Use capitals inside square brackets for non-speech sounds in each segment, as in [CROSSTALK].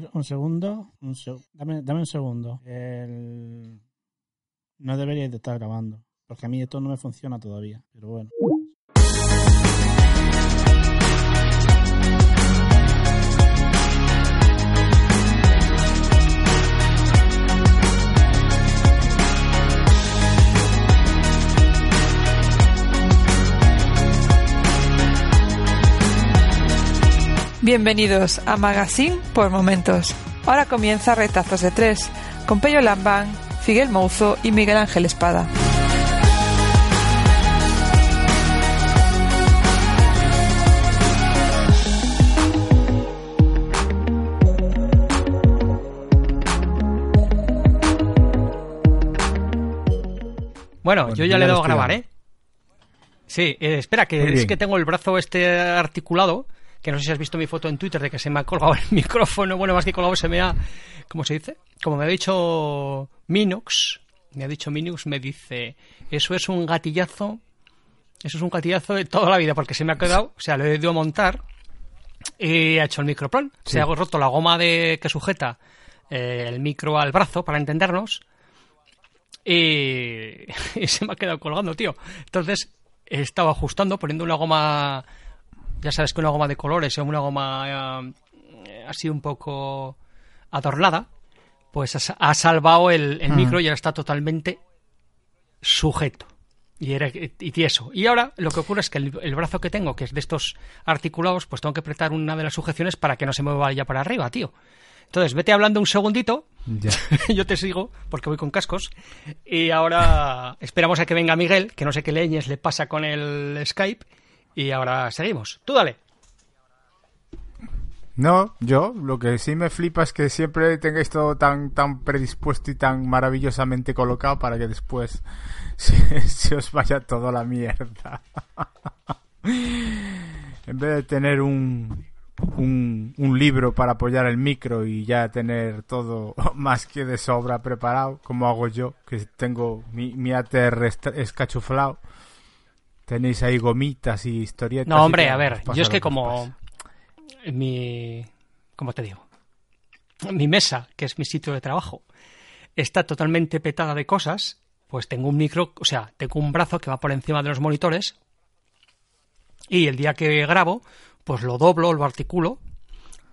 ver, un segundo. Un seg- dame, dame un segundo. El... No debería de estar grabando. Porque a mí esto no me funciona todavía. Pero bueno. Bienvenidos a Magazine por Momentos. Ahora comienza Retazos de Tres, con Pello Lambán, Figuel Mouzo y Miguel Ángel Espada. Bueno, Bueno, yo ya le he dado a grabar. ¿eh? Sí, eh, espera, que es que tengo el brazo este articulado, que no sé si has visto mi foto en Twitter de que se me ha colgado el [LAUGHS] micrófono, bueno, más que colgado se me ha, ¿cómo se dice? Como me ha dicho Minox, me ha dicho Minox, me dice, eso es un gatillazo, eso es un gatillazo de toda la vida, porque se me ha quedado, o sea, lo he ido a montar y ha hecho el microplan, se ha roto la goma de que sujeta eh, el micro al brazo, para entendernos, y, [LAUGHS] y se me ha quedado colgando, tío. Entonces he estado ajustando, poniendo una goma, ya sabes que una goma de colores o una goma eh, así un poco adornada, pues ha, sa- ha salvado el, el micro y ahora está totalmente sujeto. Y, era, y tieso. Y ahora lo que ocurre es que el, el brazo que tengo, que es de estos articulados, pues tengo que apretar una de las sujeciones para que no se me vaya para arriba, tío. Entonces, vete hablando un segundito Ya. [LAUGHS] yo te sigo porque voy con cascos. Y ahora esperamos a que venga Miguel, que no sé qué leñes le pasa con el Skype. Y ahora seguimos. Tú dale. No, yo lo que sí me flipa es que siempre tengáis todo tan tan predispuesto y tan maravillosamente colocado para que después [LAUGHS] se, os vaya todo la mierda. [LAUGHS] en vez de tener un, un libro para apoyar el micro y ya tener todo [LAUGHS] más que de sobra preparado, como hago yo, que tengo mi, mi ATR escachuflado. Tenéis ahí gomitas y historietas. No, hombre, a ver, yo es que como mi... ¿Cómo te digo? Mi mesa, que es mi sitio de trabajo, está totalmente petada de cosas, pues tengo un micro, o sea, tengo un brazo que va por encima de los monitores y el día que grabo, pues lo doblo, lo articulo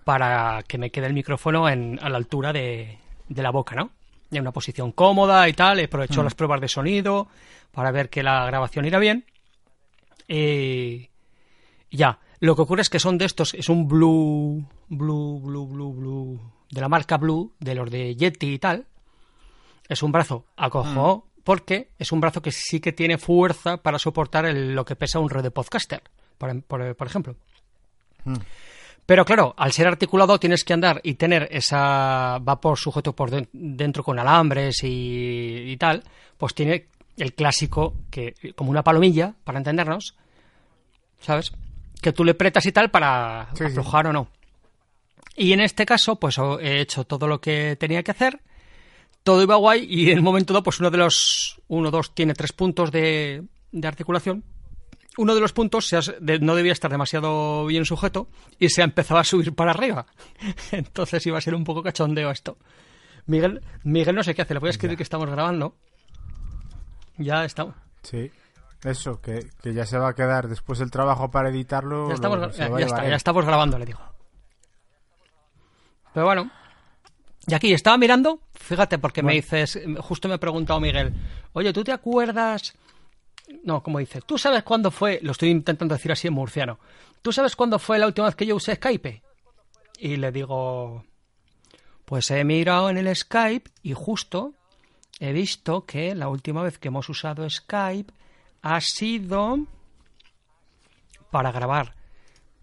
para que me quede el micrófono en, a la altura de, de la boca, ¿no? En una posición cómoda y tal, he hecho las pruebas de sonido para ver que la grabación irá bien. Y ya, lo que ocurre es que son de estos, es un Blue, Blue, Blue, Blue, Blue, de la marca Blue, de los de Yeti y tal. Es un brazo acojo porque es un brazo que sí que tiene fuerza para soportar el- lo que pesa un red de podcaster, por, por- por ejemplo. Pero claro, al ser articulado tienes que andar y tener esa vapor sujeto por den- dentro con alambres y, y tal, pues tiene el clásico que como una palomilla para entendernos, ¿sabes? Que tú le pretas y tal para Sí, o no. Y en este caso, pues he hecho todo lo que tenía que hacer, todo iba guay y en un momento dado, pues uno de los, uno, dos, tiene tres puntos de, de articulación. Uno de los puntos se has- de- no debía estar demasiado bien sujeto y se ha empezado a subir para arriba. [LAUGHS] Entonces iba a ser un poco cachondeo esto. Miguel, Miguel no sé qué hace, le voy a escribir que estamos grabando. Ya estamos. Sí. Eso, que, que ya se va a quedar después el trabajo para editarlo. Ya estamos, lo- ya, está, ya estamos grabando, le digo. Pero bueno. Y aquí estaba mirando, fíjate, porque me dices, justo me ha preguntado Miguel, oye, ¿tú te acuerdas? No, como dice, ¿tú sabes cuándo fue? Lo estoy intentando decir así en murciano. ¿Tú sabes cuándo fue la última vez que yo usé Skype? Y le digo, pues he mirado en el Skype y justo he visto que la última vez que hemos usado Skype ha sido para grabar,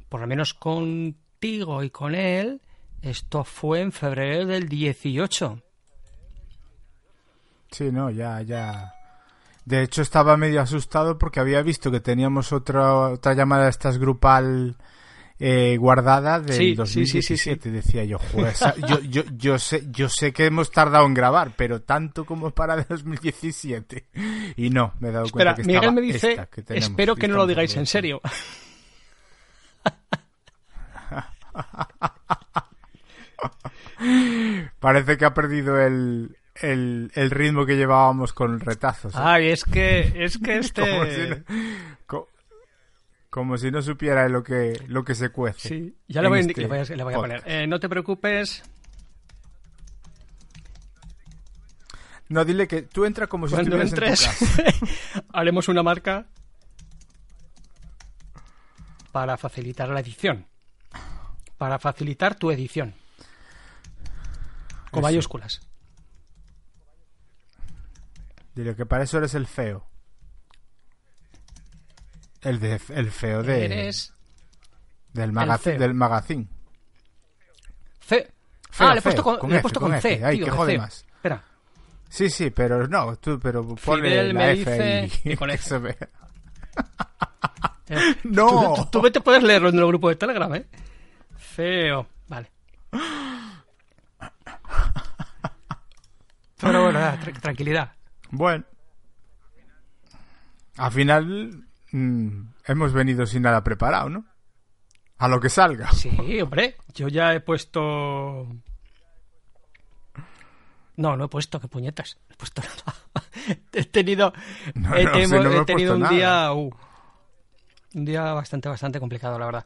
por lo menos contigo y con él, esto fue en febrero del 18. Sí, no, ya, ya. De hecho, estaba medio asustado porque había visto que teníamos otra, otra llamada de estas grupal eh, guardada del Sí, sí, 2017. sí, sí. Decía yo, "Joder, yo, yo, yo, sé, yo sé que hemos tardado en grabar, pero tanto como para [LAUGHS] 2017. Y no, me he dado Espera, cuenta que Miguel me dice, esta que tenemos, espero que no lo digáis en hablando". serio. [LAUGHS] Parece que ha perdido el, el, el ritmo que llevábamos con retazos. ¿eh? Ay, es que, es que [LAUGHS] este... Como si no, co- como si no supiera lo que, lo que se cuece. Sí, ya en voy, este le voy a, le voy a poner. Eh, no te preocupes, No, dile que tú entra como si cuando estuvieras en tu entres casa. [LAUGHS] haremos una marca para facilitar la edición. Para facilitar tu edición. Con mayúsculas. Dile que para eso eres el feo. El, de, el feo de, Eres del, el maga- feo. del magazine. C. Feo, ah, le he puesto con, con he puesto con con F. C. Ay, tío, que de jode más. Espera. Sí, sí, pero no, tú, pero ponle Fidel la me F dice que con F. Eh, [LAUGHS] No. Tú, tú- tú vete puedes leerlo en el grupo de Telegram, ¿eh? Feo. Vale. [LAUGHS] Pero bueno, tra- tranquilidad. Bueno. Al final mm, hemos venido sin nada preparado, ¿no? A lo que salga. Sí, hombre, yo ya he puesto... No, no he puesto, qué puñetas. No he puesto [LAUGHS] nada. he tenido, No, he, no, temo- si no he he tenido un día... uh, un día bastante, bastante complicado, la verdad.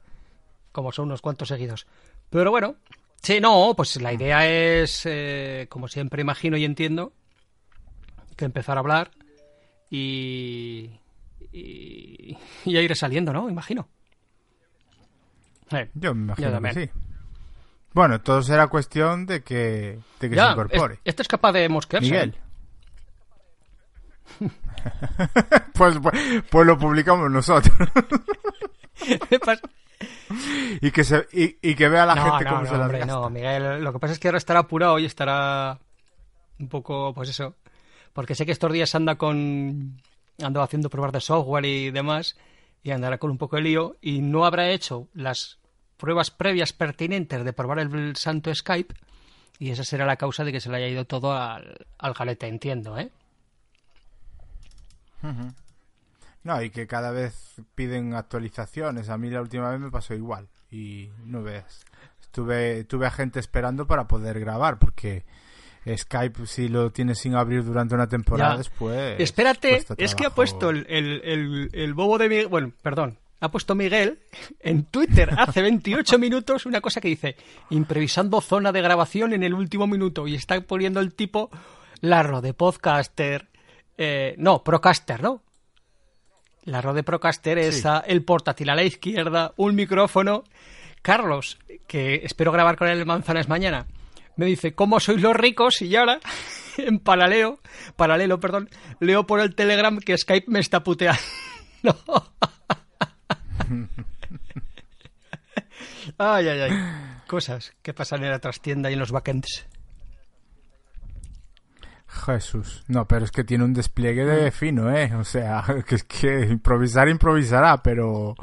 Como son unos cuantos seguidos. Pero bueno, sí, no, pues la idea es, eh, como siempre imagino y entiendo, que empezar a hablar y... Y, y a ir saliendo, ¿no? Imagino. Eh, Yo me imagino Yo que sí. Bueno, todo será cuestión de que, de que se ya, incorpore. es- este es capaz de mosquearse. Miguel. [LAUGHS] pues, pues, pues lo publicamos nosotros. [LAUGHS] Y, que se, y, y que vea la no, gente no, cómo no, se las hombre, gasta. no, Miguel. Lo que pasa es que ahora estará apurado y estará un poco, pues eso. Porque sé que estos días anda con. Ando haciendo pruebas de software y demás. Y andará con un poco de lío. Y no habrá hecho las pruebas previas pertinentes de probar el santo Skype. Y esa será la causa de que se le haya ido todo al, al galete, entiendo, ¿eh? No, y que cada vez piden actualizaciones. A mí la última vez me pasó igual. Y no veas. Estuve, tuve a gente esperando para poder grabar, porque Skype, si lo tienes sin abrir durante una temporada, Ya. después. Espérate, es que ha puesto el, el- el- el bobo de Miguel. Bueno, perdón. Ha puesto Miguel en Twitter hace [LAUGHS] 28 minutos una cosa que dice: improvisando zona de grabación en el último minuto. Y está poniendo el tipo Larro de podcaster. eh, no, procaster, ¿no? Larro de procaster es a- el portátil a la izquierda, un micrófono. Carlos, que espero grabar con él en Manzanas mañana, me dice, ¿cómo sois los ricos? Y ahora, [LAUGHS] en paralelo, paralelo, perdón, leo por el Telegram que Skype me está puteando. [LAUGHS] ay, ay, ay. Cosas que pasan en la trastienda y en los backends. Jesús. No, pero es que tiene un despliegue Mm. de fino, ¿eh? O sea, [LAUGHS] que es que improvisar, improvisará, pero.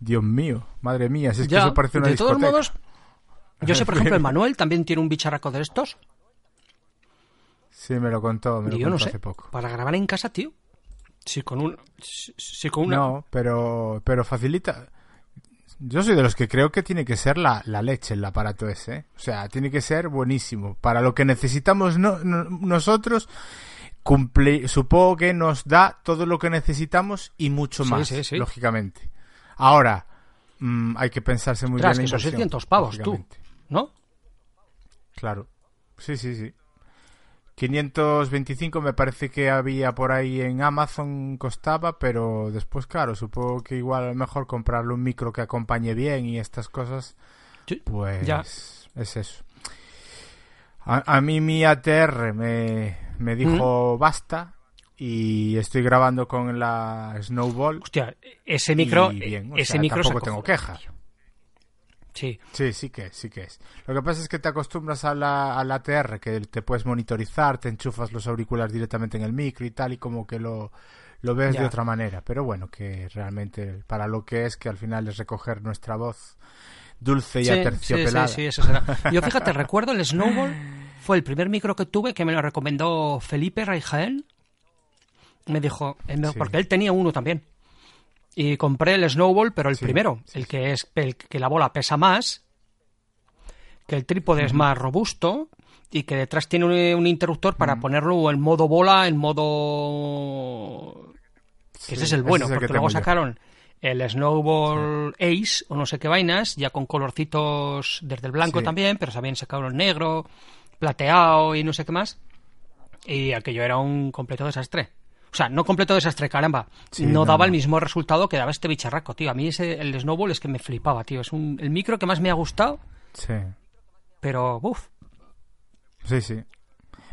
Dios mío, madre mía, si es que eso parece una de todos modos, yo sé, por ejemplo, el [LAUGHS] Manuel también tiene un bicharraco de estos. Sí, me lo contó, me lo yo no sé, hace poco. para grabar en casa, tío. Si con un... Si, si con una... No, pero, pero facilita. Yo soy de los que creo que tiene que ser la, la leche el aparato ese. ¿eh? O sea, tiene que ser buenísimo. Para lo que necesitamos no- no- nosotros, cumple, supongo que nos da todo lo que necesitamos y mucho Sí, más, sí, sí. lógicamente. Ahora, mm, hay que pensarse muy Ostras, bien. que la son inversión, 600 pavos, tú. ¿No? Claro. Sí, sí, sí. 525 me parece que había por ahí en Amazon costaba, pero después, claro, supongo que igual lo mejor comprarle un micro que acompañe bien y estas cosas, pues ya. es eso. A, a mí mi ATR me, me dijo basta y estoy grabando con la Snowball. Hostia, ese micro... bien, ese sea, micro tampoco tengo queja. tío. Sí, Sí, sí que es, sí que es. Lo que pasa es que te acostumbras a la, a la ATR, que te puedes monitorizar, te enchufas los auriculares directamente en el micro y tal, y como que lo, lo ves de otra manera. Pero bueno, que realmente para lo que es, que al final es recoger nuestra voz dulce y sí, aterciopelada. sí, sí, eso será. [LAUGHS] Yo fíjate, recuerdo el Snowball, fue el primer micro que tuve que me lo recomendó Felipe Raijaén. Me dijo, eh, porque él tenía uno también. Y compré el Snowball, pero el Sí, primero, sí, el que es el que la bola pesa más, que el trípode es más robusto y que detrás tiene un, un interruptor para ponerlo en modo bola, en modo... Que ese es el bueno, es el porque luego sacaron el Snowball Ace o no sé qué vainas, ya con colorcitos desde el blanco también, pero también sacaron el negro, plateado y no sé qué más. Y aquello era un completo desastre. O sea, no completo desastre, caramba. Sí, no no, daba el mismo resultado que daba este bicharraco, tío. A mí ese, el Snowball es que me flipaba, tío. Es un, el micro que más me ha gustado, Sí. pero uff. Sí, sí.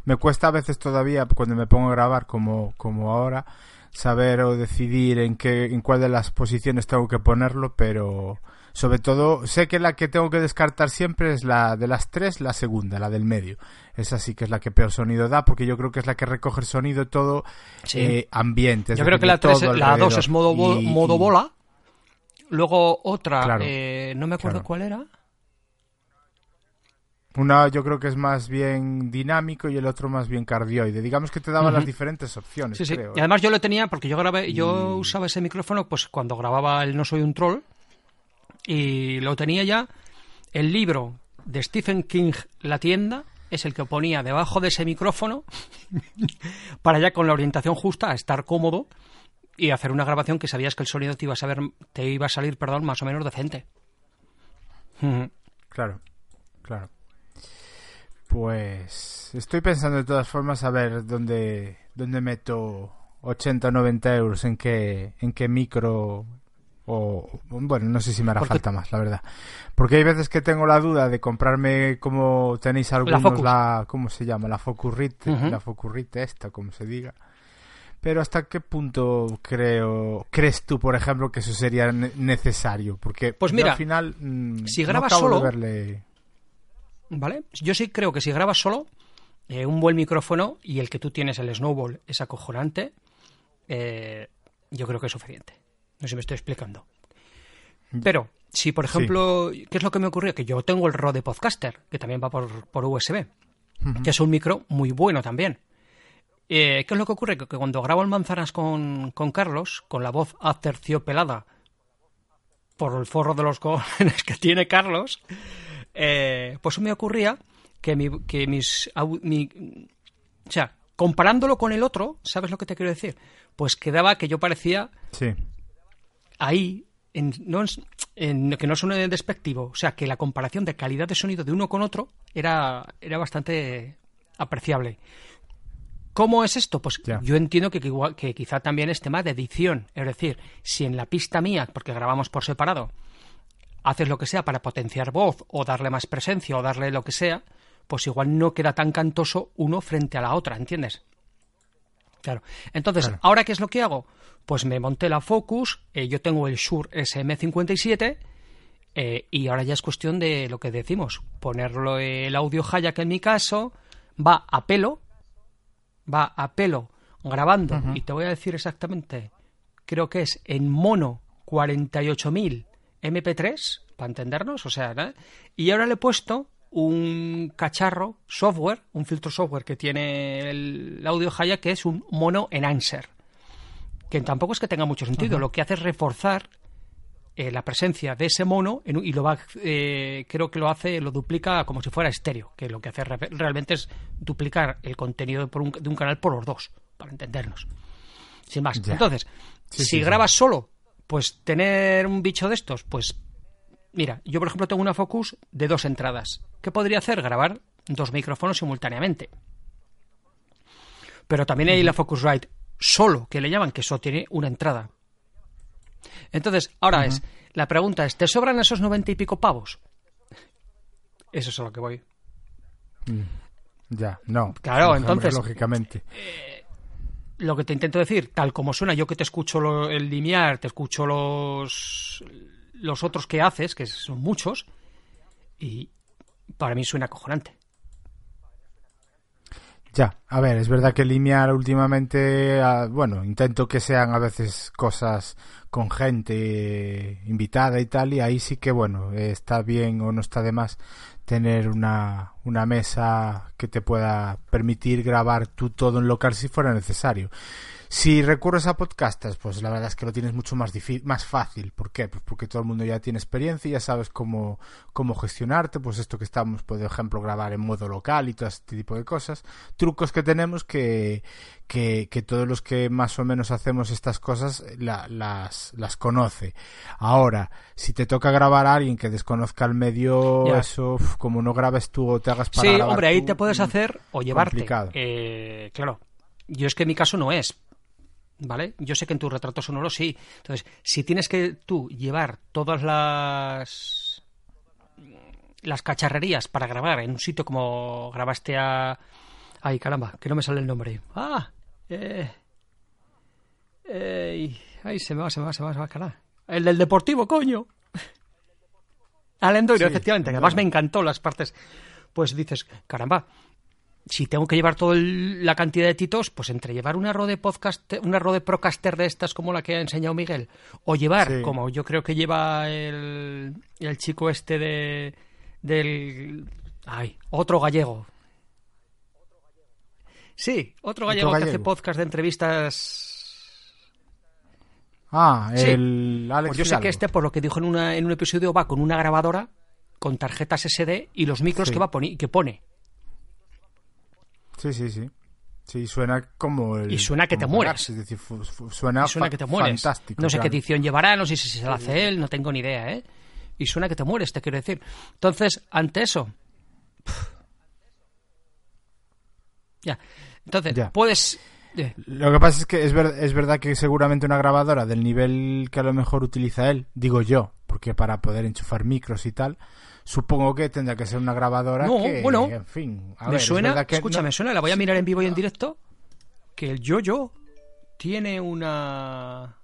Me cuesta a veces todavía, cuando me pongo a grabar como, como ahora, saber o decidir en qué, en cuál de las posiciones tengo que ponerlo, pero sobre todo sé que la que tengo que descartar siempre es la de las tres, la segunda, la del medio. Esa sí que es la que peor sonido da, porque yo creo que es la que recoge el sonido todo Sí. eh, ambiente. Yo creo que la, 3, la 2 alrededor. es modo, bo- Y- modo bola. Luego otra, Claro, eh, no me acuerdo claro. cuál era. Una yo creo que es más bien dinámico y el otro más bien cardioide. Digamos que te daba Ujú. las diferentes opciones, Sí, sí. creo. Y además yo lo tenía porque yo grabé, yo Y- usaba ese micrófono pues cuando grababa el No soy un troll y lo tenía ya. El libro de Stephen King, La tienda, es el que ponía debajo de ese micrófono [LAUGHS] para ya con la orientación justa a estar cómodo y hacer una grabación que sabías que el sonido te iba a saber, te iba a salir, perdón, más o menos decente. Claro, claro. Pues estoy pensando de todas formas a ver dónde, dónde meto 80 o 90 euros en qué, en qué micro o bueno, no sé si me hará Porque- falta más, la verdad. Porque hay veces que tengo la duda de comprarme como tenéis algunos Focus. la, ¿cómo se llama? La Focurrite, Ujú. la Focurrite esta, como se diga. Pero hasta qué punto creo crees tú, por ejemplo, que eso sería ne- necesario? Porque Pues mira, al final mm, si no grabas acabo de solo- verle ¿Vale? Yo sí creo que si grabas solo, eh, un buen micrófono y el que tú tienes, el Snowball, es acojonante, eh, yo creo que es suficiente. No sé si me estoy explicando. Pero, si por ejemplo, ¿qué es lo que me ocurrió? Que yo tengo el Rode Podcaster, que también va por, por USB, que es un micro muy bueno también. Eh, ¿Qué es lo que ocurre? Que, que cuando grabo en Manzanas con, con Carlos, con la voz aterciopelada por el forro de los cojones [LAUGHS] que tiene Carlos, eh, pues me ocurría que, mi, que mis... mi- o sea, comparándolo con el otro, ¿sabes lo que te quiero decir? Pues quedaba que yo parecía Sí, ahí, en, no en, que no suene despectivo, o sea, que la comparación de calidad de sonido de uno con otro era, era bastante apreciable. ¿Cómo es esto? Pues yo entiendo que, que quizá también es tema de edición. Es decir, si en la pista mía, porque grabamos por separado, haces lo que sea para potenciar voz o darle más presencia o darle lo que sea, pues igual no queda tan cantoso uno frente a la otra, ¿entiendes? Claro. Entonces, Claro. ¿ahora qué es lo que hago? Pues me monté la Focus, eh, yo tengo el Shure SM57 eh, y ahora ya es cuestión de lo que decimos, ponerlo el audio Hayak en mi caso, va a pelo, va a pelo grabando y te voy a decir exactamente, creo que es en mono 48.000 MP3, para entendernos, o sea, ¿no? y ahora le he puesto un cacharro software, un filtro software que tiene el audio Hayak que es un mono enhancer, que tampoco es que tenga mucho sentido, lo que hace es reforzar eh, la presencia de ese mono en y lo va eh, creo que lo hace lo duplica como si fuera estéreo que lo que hace re- realmente es duplicar el contenido por un- de un canal por los dos para entendernos sin más Ya. entonces Sí, si sí, sí. grabas solo pues tener un bicho de estos pues mira yo por ejemplo tengo una Focus de dos entradas ¿qué podría hacer? grabar dos micrófonos simultáneamente pero también hay la Focusrite solo, que le llaman, que solo tiene una entrada. Entonces, ahora es, la pregunta es, ¿te sobran esos noventa y pico pavos? Eso es a lo que voy. ya, no. Claro, entonces- Lógicamente. Lo que te intento decir, tal como suena, yo que te escucho lo- el limiar, te escucho los, los otros que haces, que son muchos, y para mí suena acojonante. Ya, a ver, es verdad que Limiar últimamente, ah, bueno, intento que sean a veces cosas con gente invitada y tal, y ahí sí que, bueno, está bien o no está de más tener una, una mesa que te pueda permitir grabar tú todo en local si fuera necesario. Si recurres a podcasters, pues la verdad es que lo tienes mucho más, más fácil. ¿Por qué? Pues porque todo el mundo ya tiene experiencia y ya sabes cómo, cómo gestionarte. Pues esto que estamos, por ejemplo, grabar en modo local y todo este tipo de cosas. Trucos que tenemos que, que, todos los que más o menos hacemos estas cosas las, las conoce. Ahora, si te toca grabar a alguien que desconozca el medio, eso, como no grabes tú o te hagas para Sí, hombre, ahí te puedes hacer o llevarte. Eh, claro, yo es que en mi caso no es, ¿vale? Yo sé que en tu retrato sonoro sí. Entonces, si tienes que tú llevar todas las las cacharrerías para grabar en un sitio como grabaste a ay caramba que no me sale el nombre. Ah eh, eh, ay se me va se me va se me va se me va el del deportivo coño. [LAUGHS] Al Endoiro efectivamente además me encantó las partes. Pues dices caramba si tengo que llevar toda la cantidad de titos, pues entre llevar una RODE podcast, una RODE Procaster de estas como la que ha enseñado Miguel, o llevar, como yo creo que lleva el, el chico este de del ay, otro gallego. Sí, otro gallego, que hace podcast de entrevistas. Ah, el Alex Pues yo sé que este, por lo que dijo en, una, en un episodio, va con una grabadora con tarjetas SD y los micros que va que pone. Sí, sí, sí. Sí, suena como el, Y suena que te mueres. Es decir, suena, que te mueres. fantástico. No sé qué edición llevará, no sé si se la hace él, no tengo ni idea, ¿eh? Y suena que te mueres, te quiero decir. Entonces, ante eso... Ya. Entonces, puedes... Lo que pasa es que es, es verdad que seguramente una grabadora del nivel que a lo mejor utiliza él, digo yo, porque para poder enchufar micros y tal, supongo que tendrá que ser una grabadora no, que, bueno, en fin, me suena, escucha, me suena, la voy a mirar en vivo y en directo, que el yo-yo tiene una...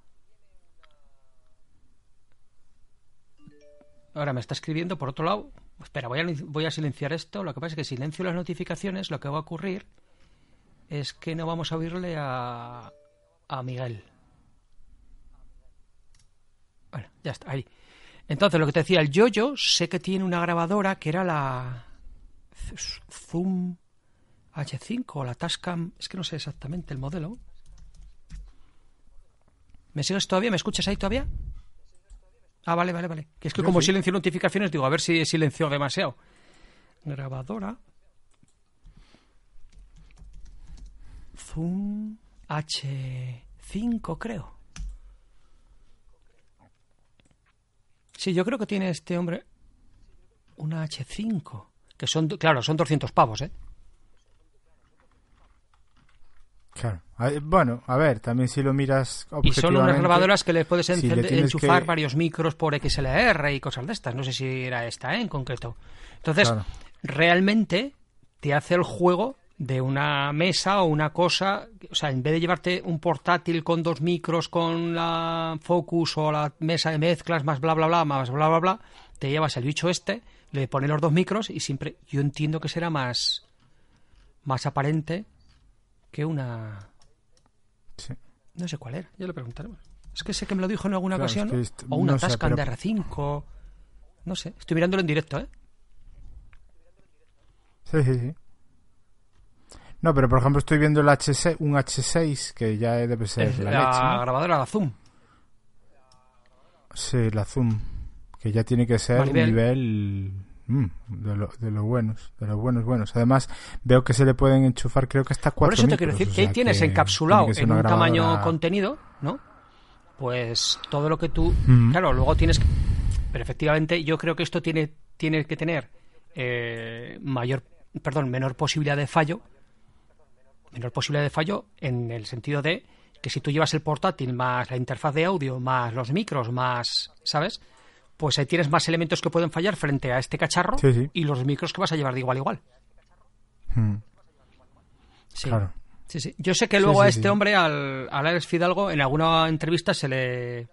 Ahora me está escribiendo por otro lado. Espera, voy a, voy a silenciar esto. Lo que pasa es que silencio las notificaciones. Lo que va a ocurrir es que no vamos a oírle a, a Miguel. Bueno, ya está, ahí. Entonces, lo que te decía, el Yoyo sé que tiene una grabadora que era la Zoom H5 o la Tascam, es que no sé exactamente el modelo. ¿Me sigues todavía? ¿Me escuchas ahí todavía? Ah, vale, vale, vale. Que es que como silencio notificaciones, digo, a ver si silencio demasiado. Grabadora. Zoom H5, creo. Sí, yo creo que tiene este hombre una H5, que son, claro, son 200 pavos, ¿eh? Claro. Bueno, a ver, también si lo miras Y son unas grabadoras que le puedes enchufar varios micros por XLR y cosas de estas. No sé si era esta, ¿eh? En concreto. Entonces, realmente te hace el juego de una mesa o una cosa, o sea, en vez de llevarte un portátil con dos micros, con la Focus o la mesa de mezclas, más bla bla bla, más bla bla bla, te llevas el bicho este, le pones los dos micros y siempre, yo entiendo que será más, más aparente que una... No sé cuál era, ya le preguntaremos. Es que sé que me lo dijo en alguna ocasión, o una Tascam de R5, no sé, estoy mirándolo en directo, ¿eh? Sí, sí, sí. No, pero por ejemplo estoy viendo el H6, un H6 que ya debe ser la, la grabadora, la Zoom. Sí, la Zoom, que ya tiene que ser un nivel mm, de, lo, de los buenos, de los buenos buenos. Además veo que se le pueden enchufar, creo que hasta cuatro. Por eso te quiero decir que ahí tienes encapsulado en un tamaño contenido, ¿no? Pues todo lo que tú, mm. claro, luego tienes que, pero efectivamente yo creo que esto tiene tiene que tener eh, mayor, perdón, menor posibilidad de fallo menor posibilidad de fallo en el sentido de que si tú llevas el portátil más la interfaz de audio, más los micros, más, ¿sabes? Pues ahí tienes más elementos que pueden fallar frente a este cacharro y los micros que vas a llevar de igual a igual. Hmm. Sí. Claro. Sí, sí. Yo sé que luego a este hombre, al, al Alex Fidalgo, en alguna entrevista se le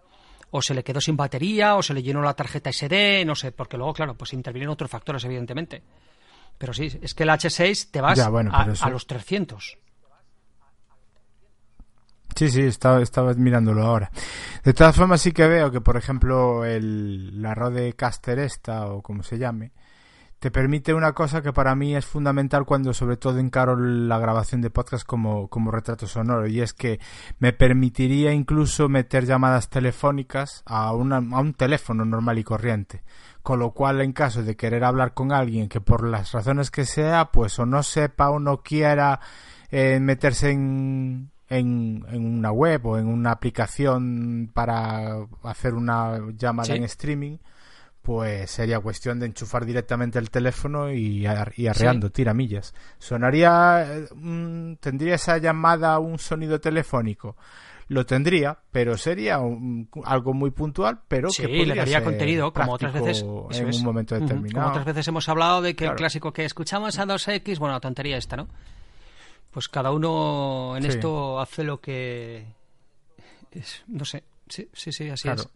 o se le quedó sin batería o se le llenó la tarjeta SD, no sé, porque luego, claro, pues intervienen otros factores, evidentemente. Pero sí, es que el H6 te vas a, a, los 300. Sí, sí, estaba, estaba mirándolo ahora. De todas formas, sí que veo que, por ejemplo, el, la Rodecaster esta, o como se llame, te permite una cosa que para mí es fundamental cuando sobre todo encaro la grabación de podcast como, como retrato sonoro, y es que me permitiría incluso meter llamadas telefónicas a, una, a un teléfono normal y corriente. Con lo cual, en caso de querer hablar con alguien que por las razones que sea, pues o no sepa o no quiera eh, meterse en, en, en, una web o en una aplicación para hacer una llamada Sí. en streaming, pues sería cuestión de enchufar directamente el teléfono y, ar- y arreando tiramillas. Sonaría, eh, mm, tendría esa llamada un sonido telefónico. Lo tendría, pero sería un- algo muy puntual, pero Sí, que le daría ser contenido, como otras veces. en es. un momento determinado. Como otras veces hemos hablado de que el clásico que escuchamos a 2X, bueno, la tontería esta, ¿no? Pues cada uno en Sí. esto hace lo que. es- no sé. Sí, sí, sí, así Claro. es.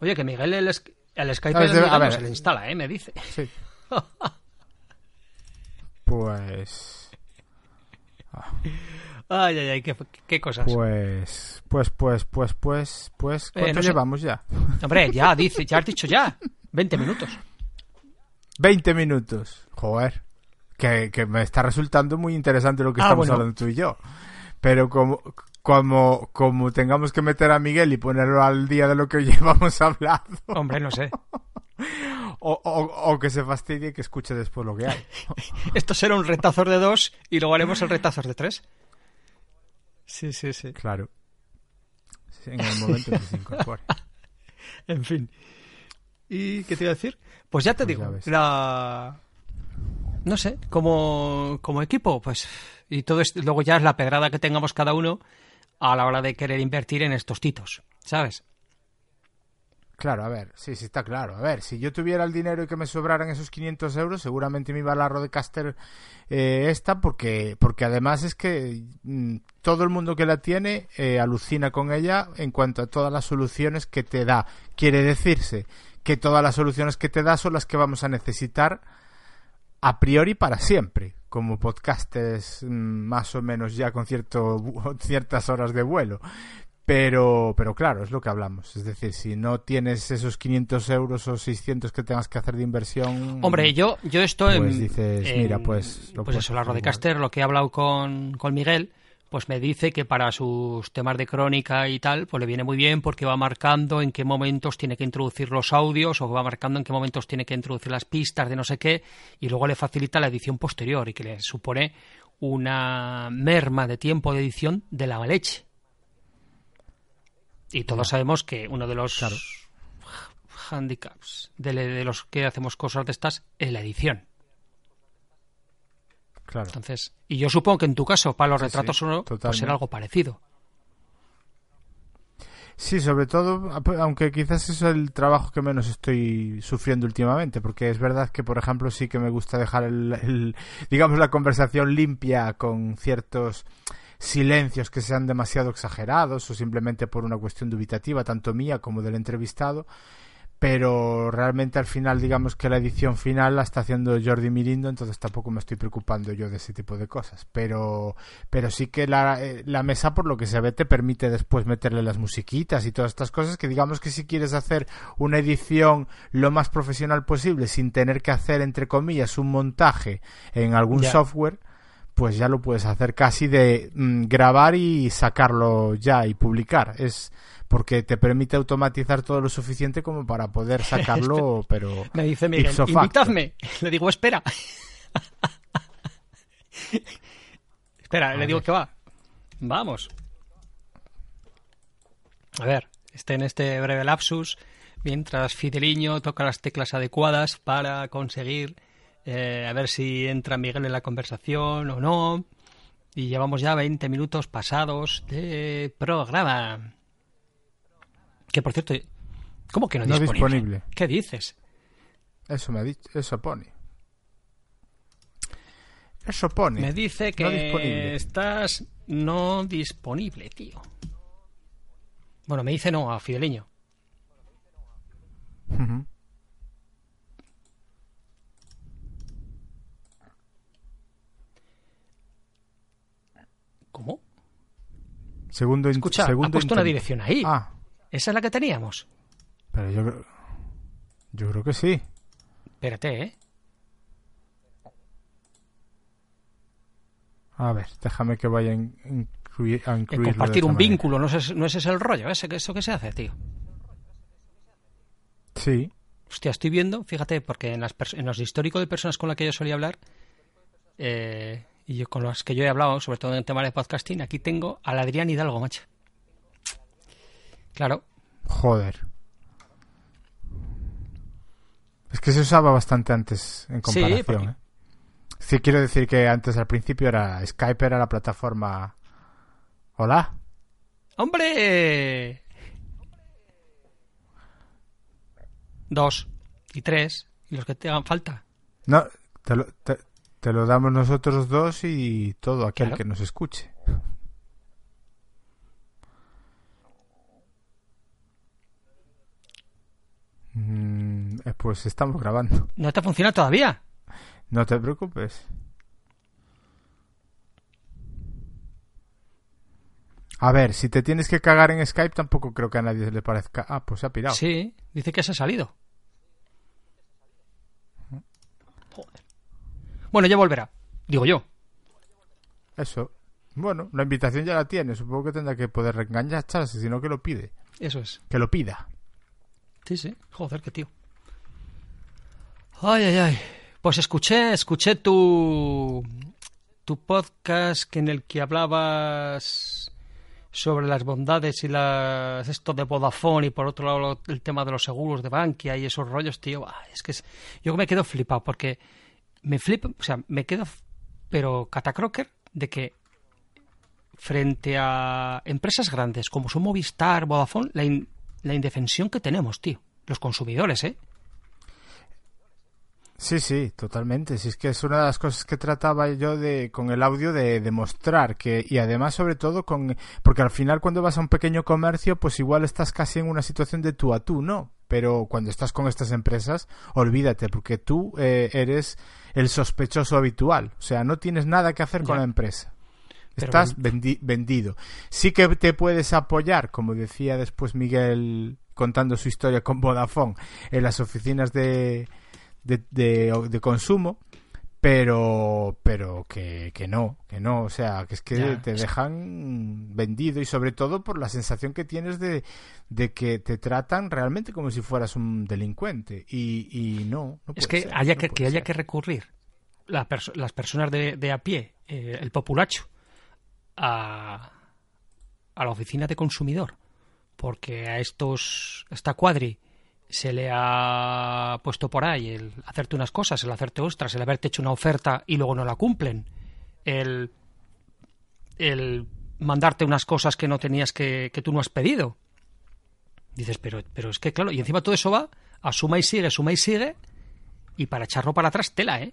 Oye, que Miguel el, el Skype de- a Miguel no ver. se le instala, ¿eh? Me dice. Sí. [LAUGHS] Pues. Ay, ay, ay, qué, qué cosas. Pues. Pues, pues, pues, pues, pues. Eh, ¿Cuánto no sé. llevamos ya? Hombre, ya, dice, ya has dicho ya. [LAUGHS] 20 minutos. 20 minutos. Joder. Que, que me está resultando muy interesante lo que Ah, estamos bueno. hablando tú y yo. Pero como, como, como tengamos que meter a Miguel y ponerlo al día de lo que [LAUGHS] llevamos hablado, Hombre, no sé. o, o, o que se fastidie y que escuche después lo que hay. [LAUGHS] Esto será un retazor de dos y luego haremos el retazor de tres. Sí, sí, sí. Claro. En el momento que se incorpore. [LAUGHS] En fin. ¿Y qué te iba a decir? Pues ya te Pues digo, ya la... No sé, como, como equipo, pues... Y todo esto, luego ya es la pedrada que tengamos cada uno a la hora de querer invertir en estos titos, ¿sabes? Claro, a ver, sí, sí, está claro. A ver, si yo tuviera el dinero y que me sobraran esos 500 euros, seguramente me iba a la Rodecaster eh, esta, porque, porque además es que mm, todo el mundo que la tiene eh, alucina con ella en cuanto a todas las soluciones que te da. Quiere decirse que todas las soluciones que te da son las que vamos a necesitar a priori para siempre, como podcasters mm, más o menos ya con cierto, [LAUGHS] ciertas horas de vuelo. Pero, pero claro, es lo que hablamos. Es decir, si no tienes esos 500 euros o 600 que tengas que hacer de inversión. Hombre, yo, yo esto en... Pues dices, en- mira, pues lo pues eso, la Rodecaster, lo que he hablado con, con Miguel, pues me dice que para sus temas de crónica y tal, pues le viene muy bien porque va marcando en qué momentos tiene que introducir los audios o va marcando en qué momentos tiene que introducir las pistas de no sé qué y luego le facilita la edición posterior y que le supone una merma de tiempo de edición de la leche. Y todos sabemos que uno de los Claro. handicaps de, de los que hacemos cosas de estas es la edición. Claro. Entonces, y yo supongo que en tu caso, para los Sí, retratos sí, sonoros, pues será algo parecido. Sí, sobre todo, aunque quizás es el trabajo que menos estoy sufriendo últimamente, porque es verdad que, por ejemplo, sí que me gusta dejar el, el- digamos, la conversación limpia con ciertos silencios que sean demasiado exagerados o simplemente por una cuestión dubitativa, tanto mía como del entrevistado. Pero realmente al final, digamos que la edición final la está haciendo Jordi Mirindo, entonces tampoco me estoy preocupando yo de ese tipo de cosas. Pero, pero sí que la, eh, la mesa, por lo que se ve, te permite después meterle las musiquitas y todas estas cosas que digamos que si quieres hacer una edición lo más profesional posible sin tener que hacer, entre comillas, un montaje en algún software, pues ya lo puedes hacer casi de mm, grabar y sacarlo ya y publicar. Es porque te permite automatizar todo lo suficiente como para poder [LAUGHS] sacarlo, pero Me dice Miguel, invitadme. [LAUGHS] Le digo, espera. [LAUGHS] espera, le digo que va. Vamos. A ver, esté en este breve lapsus, mientras Fideliño toca las teclas adecuadas para conseguir eh, a ver si entra Miguel en la conversación o no. Y llevamos ya 20 minutos pasados de programa. Que por cierto, ¿cómo que no, No disponible? disponible. ¿Qué dices? Eso me ha dicho, eso pone. Eso pone. Me dice que No disponible. estás no disponible, tío. Bueno, me dice no a Fideliño. Ujú. ¿Cómo? Segundo, Escucha, ha segundo puesto una dirección ahí. Ah, Esa es la que teníamos. pero yo creo... Yo creo que sí. Espérate, ¿eh? A ver, déjame que vaya a in- incluir, a incluirlo compartir un manera. vínculo, no, es, no ese es el rollo, ese, eso que se hace, tío. Sí. Hostia, estoy viendo, fíjate, porque en, las en los históricos de personas con las que yo solía hablar, eh, y yo, con las que yo he hablado, sobre todo en temas de podcasting, aquí tengo al Adrián Hidalgo, macho. Claro, Joder. Es que se usaba bastante antes en Sí, comparación. porque- ¿eh? Sí, quiero decir que antes al principio era Skype era la plataforma. Hola. ¡Hombre! Dos y tres, y los que te hagan falta. No, te lo, te, te lo damos nosotros dos y todo aquel Claro. que nos escuche. Mm, eh, pues estamos grabando. ¿No te funciona todavía? No te preocupes. A ver, si te tienes que cagar en Skype, tampoco creo que a nadie le parezca. Ah, pues se ha pirado. Sí, dice que se ha salido. Bueno, ya volverá. Digo yo. Eso. Bueno, la invitación ya la tiene. Supongo que tendrá que poder reengancharse, sino que lo pide. Eso es. Que lo pida. Sí, sí. Joder, qué tío. Ay, ay, ay. Pues escuché, escuché tu tu podcast que en el que hablabas sobre las bondades y las esto de Vodafone y por otro lado lo- el tema de los seguros de Bankia y esos rollos, tío. es que es- yo me quedo flipado porque me flipa, o sea, me quedo pero catacroker de que frente a empresas grandes como son Movistar, Vodafone, la, in- la indefensión que tenemos, tío. Los consumidores, ¿eh? Sí, sí, totalmente. Si es que es una de las cosas que trataba yo de con el audio de demostrar que y además sobre todo con porque al final cuando vas a un pequeño comercio pues igual estás casi en una situación de tú a tú, ¿no? Pero cuando estás con estas empresas olvídate porque tú eh, eres el sospechoso habitual, o sea no tienes nada que hacer con la empresa. Pero Estás vendi- vendido. Sí que te puedes apoyar, como decía después Miguel contando su historia con Vodafone, en las oficinas de, de, de- de consumo, pero pero que, que no, que no, o sea, que es que Ya, te es- dejan vendido y sobre todo por la sensación que tienes de, de que te tratan realmente como si fueras un delincuente. Y, y no, no Es puede que ser, haya no que, que haya que recurrir la perso- las personas de, de a pie, eh, el populacho, a, a la oficina de consumidor, porque a estos esta cuadri se le ha puesto por ahí el hacerte unas cosas, el hacerte ostras, el haberte hecho una oferta y luego no la cumplen, el, el mandarte unas cosas que no tenías que, que tú no has pedido. Dices, pero, pero es que claro, y encima todo eso va a suma y sigue, suma y sigue, y para echarlo para atrás, tela, ¿eh?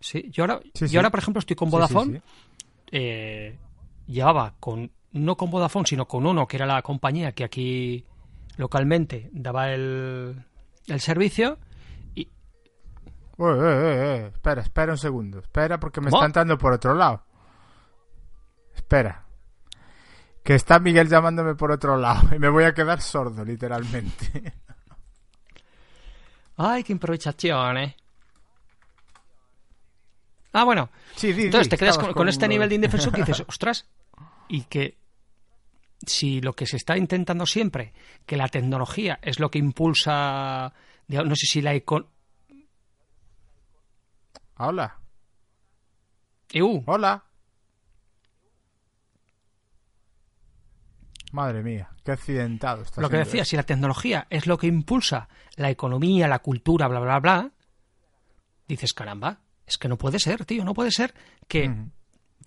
Sí, yo ahora, Sí, yo ahora por ejemplo, estoy con Vodafone, eh, llevaba con, no con Vodafone, sino con uno, que era la compañía que aquí localmente daba el, el servicio, y Uy, uy, uy, uy, Espera, espera un segundo. Espera porque me ¿Cómo? está entrando por otro lado. Espera. Que está Miguel llamándome por otro lado [LAUGHS] y me voy a quedar sordo, literalmente. [LAUGHS] ¡Ay, qué improvisación, eh! Ah, bueno, Sí, Entonces te quedas con, con este nivel de indefensión que dices, [LAUGHS] ostras, y que si lo que se está intentando siempre, que la tecnología es lo que impulsa, digamos, no sé si la econ... Hola, EU, hola. Madre mía, qué accidentado está lo que decía, esto. si la tecnología es lo que impulsa la economía, la cultura, bla, bla, bla, dices, caramba, es que no puede ser, tío, no puede ser que.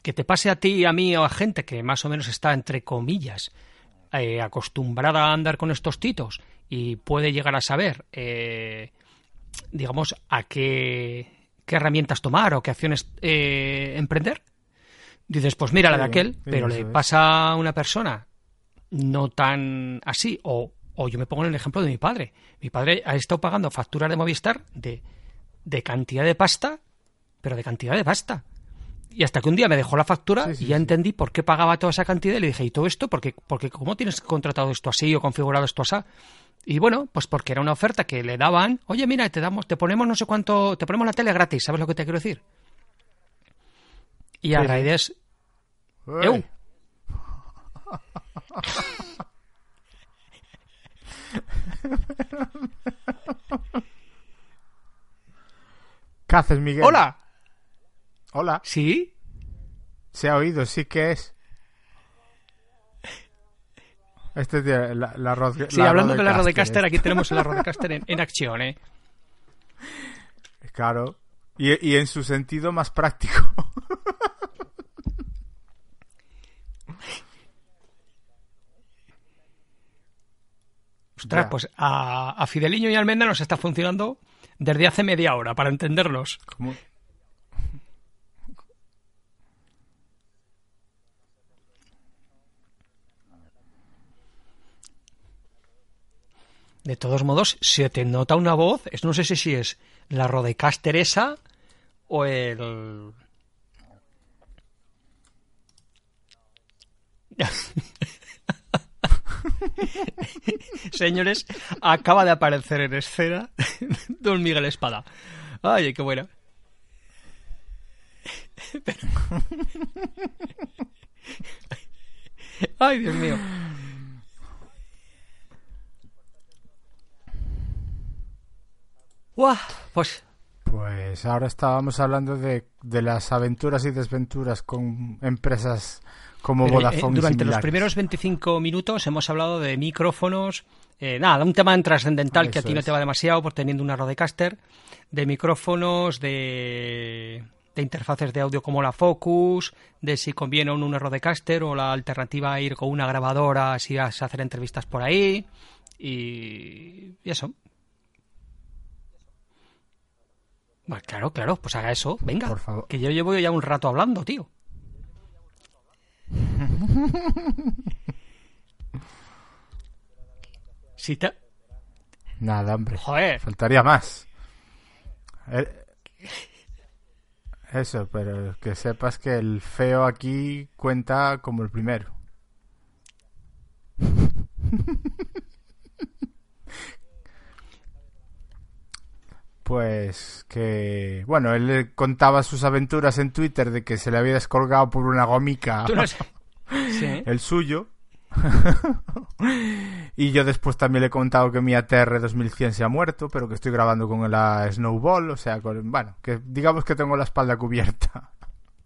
Que te pase a ti, a mí o a gente que más o menos está, entre comillas, eh, acostumbrada a andar con estos titos y puede llegar a saber, eh, digamos, a qué, qué herramientas tomar o qué acciones eh, emprender. Dices, pues mira la de aquel, pero le pasa a una persona no tan así. O, o yo me pongo en el ejemplo de mi padre. Mi padre ha estado pagando facturas de Movistar de, de cantidad de pasta, pero de cantidad de pasta. Y hasta que un día me dejó la factura Sí, sí, y ya sí. entendí por qué pagaba toda esa cantidad y le dije, ¿y todo esto? Porque, porque ¿cómo tienes contratado esto así o configurado esto así? Y bueno, pues porque era una oferta que le daban, oye, mira, te damos, te ponemos no sé cuánto, te ponemos la tele gratis, ¿sabes lo que te quiero decir? Y a raíz de. [LAUGHS] ¿Qué haces, Miguel? ¡Hola! Hola. ¿Sí? Se ha oído, sí que es. Este tío, la, la Sí, la hablando de la Rodecaster, Rodecaster, ¿eh? aquí tenemos la Rodecaster en, en acción, ¿eh? Claro. Y, y en su sentido más práctico. [LAUGHS] Ostras, Ya. pues a, a Fideliño y Almenda nos está funcionando desde hace media hora, para entendernos. Como- De todos modos, se te nota una voz, es- no sé si es la Rodecaster esa o el... [LAUGHS] Señores, acaba de aparecer en escena Don Miguel Espada. Ay, qué buena. Ay, Dios mío. Guau, pues Pues ahora estábamos hablando de, de las aventuras y desventuras con empresas como Pero, eh, Vodafone y durante los primeros 25 minutos hemos hablado de micrófonos, eh, nada, un tema trascendental que a ti no es. te va demasiado por teniendo una Rodecaster, de micrófonos, de, de interfaces de audio como la Focus, de si conviene un una Rodecaster o la alternativa a ir con una grabadora si vas a hacer entrevistas por ahí y, y eso. Pues claro, claro, pues haga eso, venga, Por favor. que yo llevo ya un rato hablando, tío. [LAUGHS] Si te... Nada, hombre. Joder, Faltaría más. Eh, Eso, pero que sepas que el feo aquí cuenta como el primero. Pues que, bueno, él le contaba sus aventuras en Twitter de que se le había descolgado por una gomica tú no sé. [LAUGHS] Sí. el suyo. [LAUGHS] y yo después también le he contado que mi ATR 2100 se ha muerto, pero que estoy grabando con la Snowball, o sea, con- bueno, que digamos que tengo la espalda cubierta.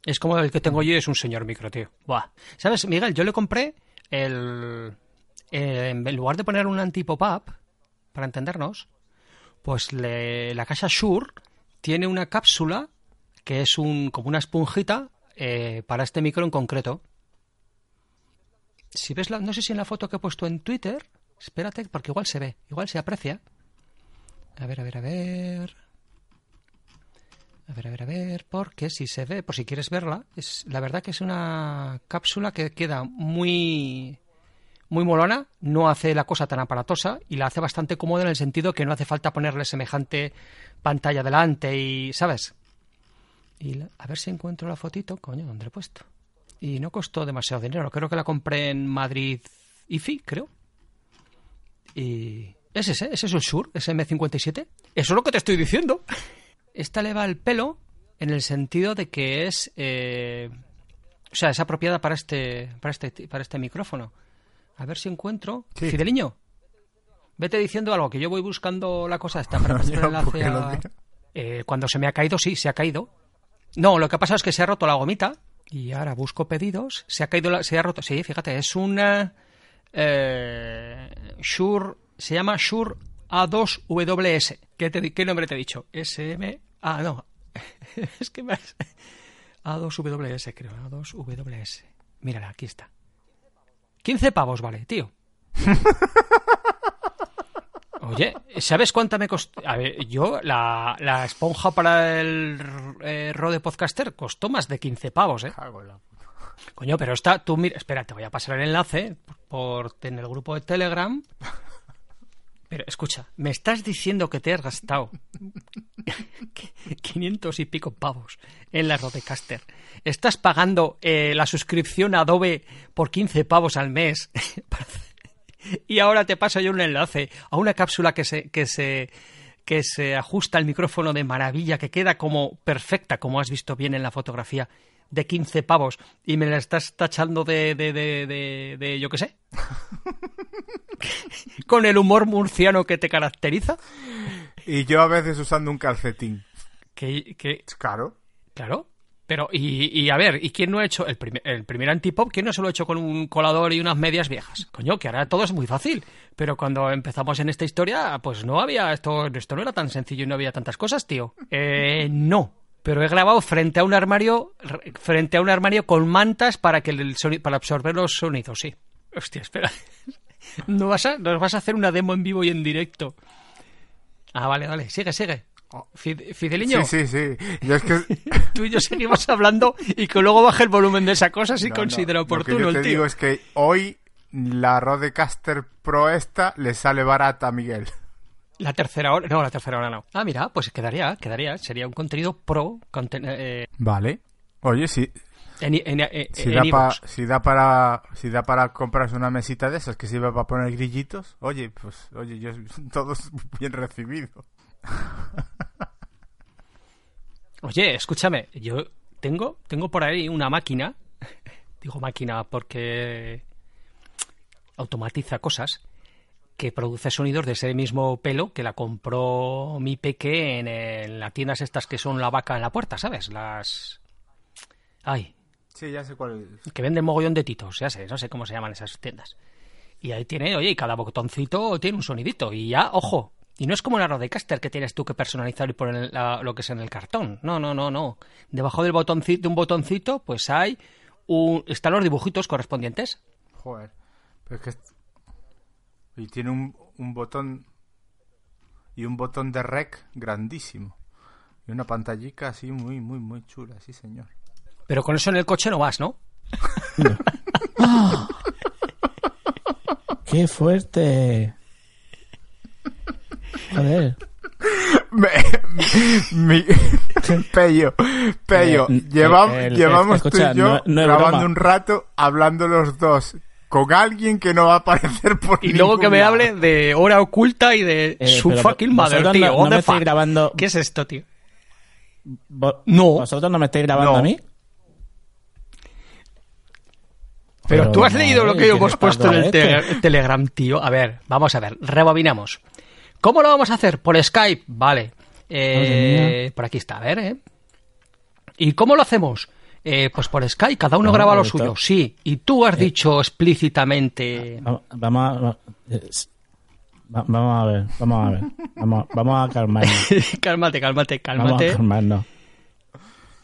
Es como el que tengo yo es un señor micro, tío. Buah. ¿Sabes, Miguel? Yo le compré el... eh, en lugar de poner un anti-pop-up, para entendernos, pues la casa Shure tiene una cápsula que es un como una esponjita eh, para este micro en concreto. Si ves la, no sé si en la foto que he puesto en Twitter, espérate, porque igual se ve, igual se aprecia. A ver, a ver, a ver. A ver, a ver, a ver, porque si se ve, por si quieres verla, es la verdad que es una cápsula que queda muy muy molona, no hace la cosa tan aparatosa y la hace bastante cómoda en el sentido que no hace falta ponerle semejante pantalla delante y, ¿sabes? Y a ver si encuentro la fotito, coño, ¿dónde la he puesto? Y no costó demasiado dinero, creo que la compré en Madrid IFI, creo. Y es ese, ese es el Shure, ese M57. Eso es lo que te estoy diciendo. Esta le va el pelo en el sentido de que es, eh, o sea, es apropiada para este, para este, para este micrófono. A ver si encuentro. Sí. Fideliño, vete diciendo algo que yo voy buscando la cosa esta para [LAUGHS] pasar el enlace a-. Eh, cuando se me ha caído, sí, se ha caído. No, lo que ha pasado es que se ha roto la gomita y ahora busco pedidos. Se ha caído, la- se ha roto. Sí, fíjate, es una eh, Shure, se llama Shure A2WS. ¿Qué, te qué nombre te he dicho? SM. Ah, no. [LAUGHS] es que has- A2WS, creo. A2WS. Mírala, aquí está. 15 pavos, vale, tío. [LAUGHS] Oye, ¿sabes cuánta me costó? A ver, yo, la, la esponja para el eh, Rode Podcaster costó más de 15 pavos, ¿eh? Coño, pero está, tú mira, espera, te voy a pasar el enlace por, en el grupo de Telegram. [LAUGHS] Pero escucha, me estás diciendo que te has gastado [LAUGHS] 500 y pico pavos en la Rodecaster. Estás pagando eh, la suscripción Adobe por 15 pavos al mes. [LAUGHS] y ahora te paso yo un enlace a una cápsula que se, que se, que se ajusta al micrófono de maravilla, que queda como perfecta, como has visto bien en la fotografía, de 15 pavos. Y me la estás tachando de, de, de, de, de yo qué sé. [LAUGHS] [LAUGHS] Con el humor murciano que te caracteriza. Y yo a veces usando un calcetín. Que, que, Claro. Claro. Pero, y, y a ver, ¿y quién no ha hecho el, primer el primer antipop? ¿Quién no se lo ha hecho con un colador y unas medias viejas? Coño, que ahora todo es muy fácil. Pero cuando empezamos en esta historia, pues no había, esto, esto no era tan sencillo y no había tantas cosas, tío. Eh, no. Pero he grabado frente a un armario, frente a un armario con mantas para que el para absorber los sonidos, sí. Hostia, espera. ¿No vas a, nos vas a hacer una demo en vivo y en directo? Ah, vale, vale. Sigue, sigue. Fid- Fideliño. Sí, sí, sí. Yo es que... [LAUGHS] tú y yo seguimos hablando y que luego baje el volumen de esa cosa si No, considera no. oportuno Lo que yo te el tío. digo es que hoy la Rodecaster Pro esta le sale barata a Miguel. La tercera hora, no, la tercera hora no. Ah, mira, pues quedaría, quedaría, sería un contenido pro conten- eh, Vale. Oye, si, en, en, en- si, en da pa- iVoox. si da para si da para comprarse una mesita de esas que sirve para poner grillitos, oye, pues oye, yo [LAUGHS] todos bien recibido. Oye, escúchame, yo tengo, tengo por ahí una máquina, [LAUGHS] digo máquina porque automatiza cosas, que produce sonidos de ese mismo pelo que la compró mi peque en, en las tiendas estas que son la vaca en la puerta, ¿sabes? Las... Ay, Sí, ya sé cuál es. que venden mogollón de titos, ya sé, no sé cómo se llaman esas tiendas. Y ahí tiene, oye, y cada botoncito tiene un sonidito. Y ya, ojo, y no es como la Rodecaster que tienes tú que personalizar y poner la- lo que es en el cartón. No, no, no, no. Debajo del botoncito, de un botoncito, pues hay un, están los dibujitos correspondientes. Joder. Pero es que y tiene un, un botón y un botón de rec grandísimo. Y una pantallica así muy muy muy chula, sí, señor. Pero con eso en el coche no vas, ¿no? [LAUGHS] ¡Qué fuerte! Me- mi, [LAUGHS] Pello, Pello, Eh, el- el- llevamos escucha, tú y yo no- no es grabando broma. un rato hablando los dos con alguien que no va a aparecer por Y luego que me lado. hable de hora oculta y de Eh, su fucking vosotros tío. no- no me estáis grabando- ¿Qué es esto, tío? No. ¿Vosotros no me estáis grabando No. a mí? Pero, Pero, tú has leído lo madre, que ¿qué hemos puesto en pasa el te-? Telegram, tío. A ver, vamos a ver, rebobinamos. ¿Cómo lo vamos a hacer? ¿Por Skype? Vale. Eh, por aquí está, a ver, ¿eh? ¿Y cómo lo hacemos? Eh, pues por Skype, cada uno No, graba lo suyo, sí. Y tú has dicho explícitamente... Vamos, vamos a... Vamos a ver, vamos a ver. Vamos, vamos a calmarnos. [LAUGHS] cálmate, cálmate, Vamos a cálmate. calmarnos.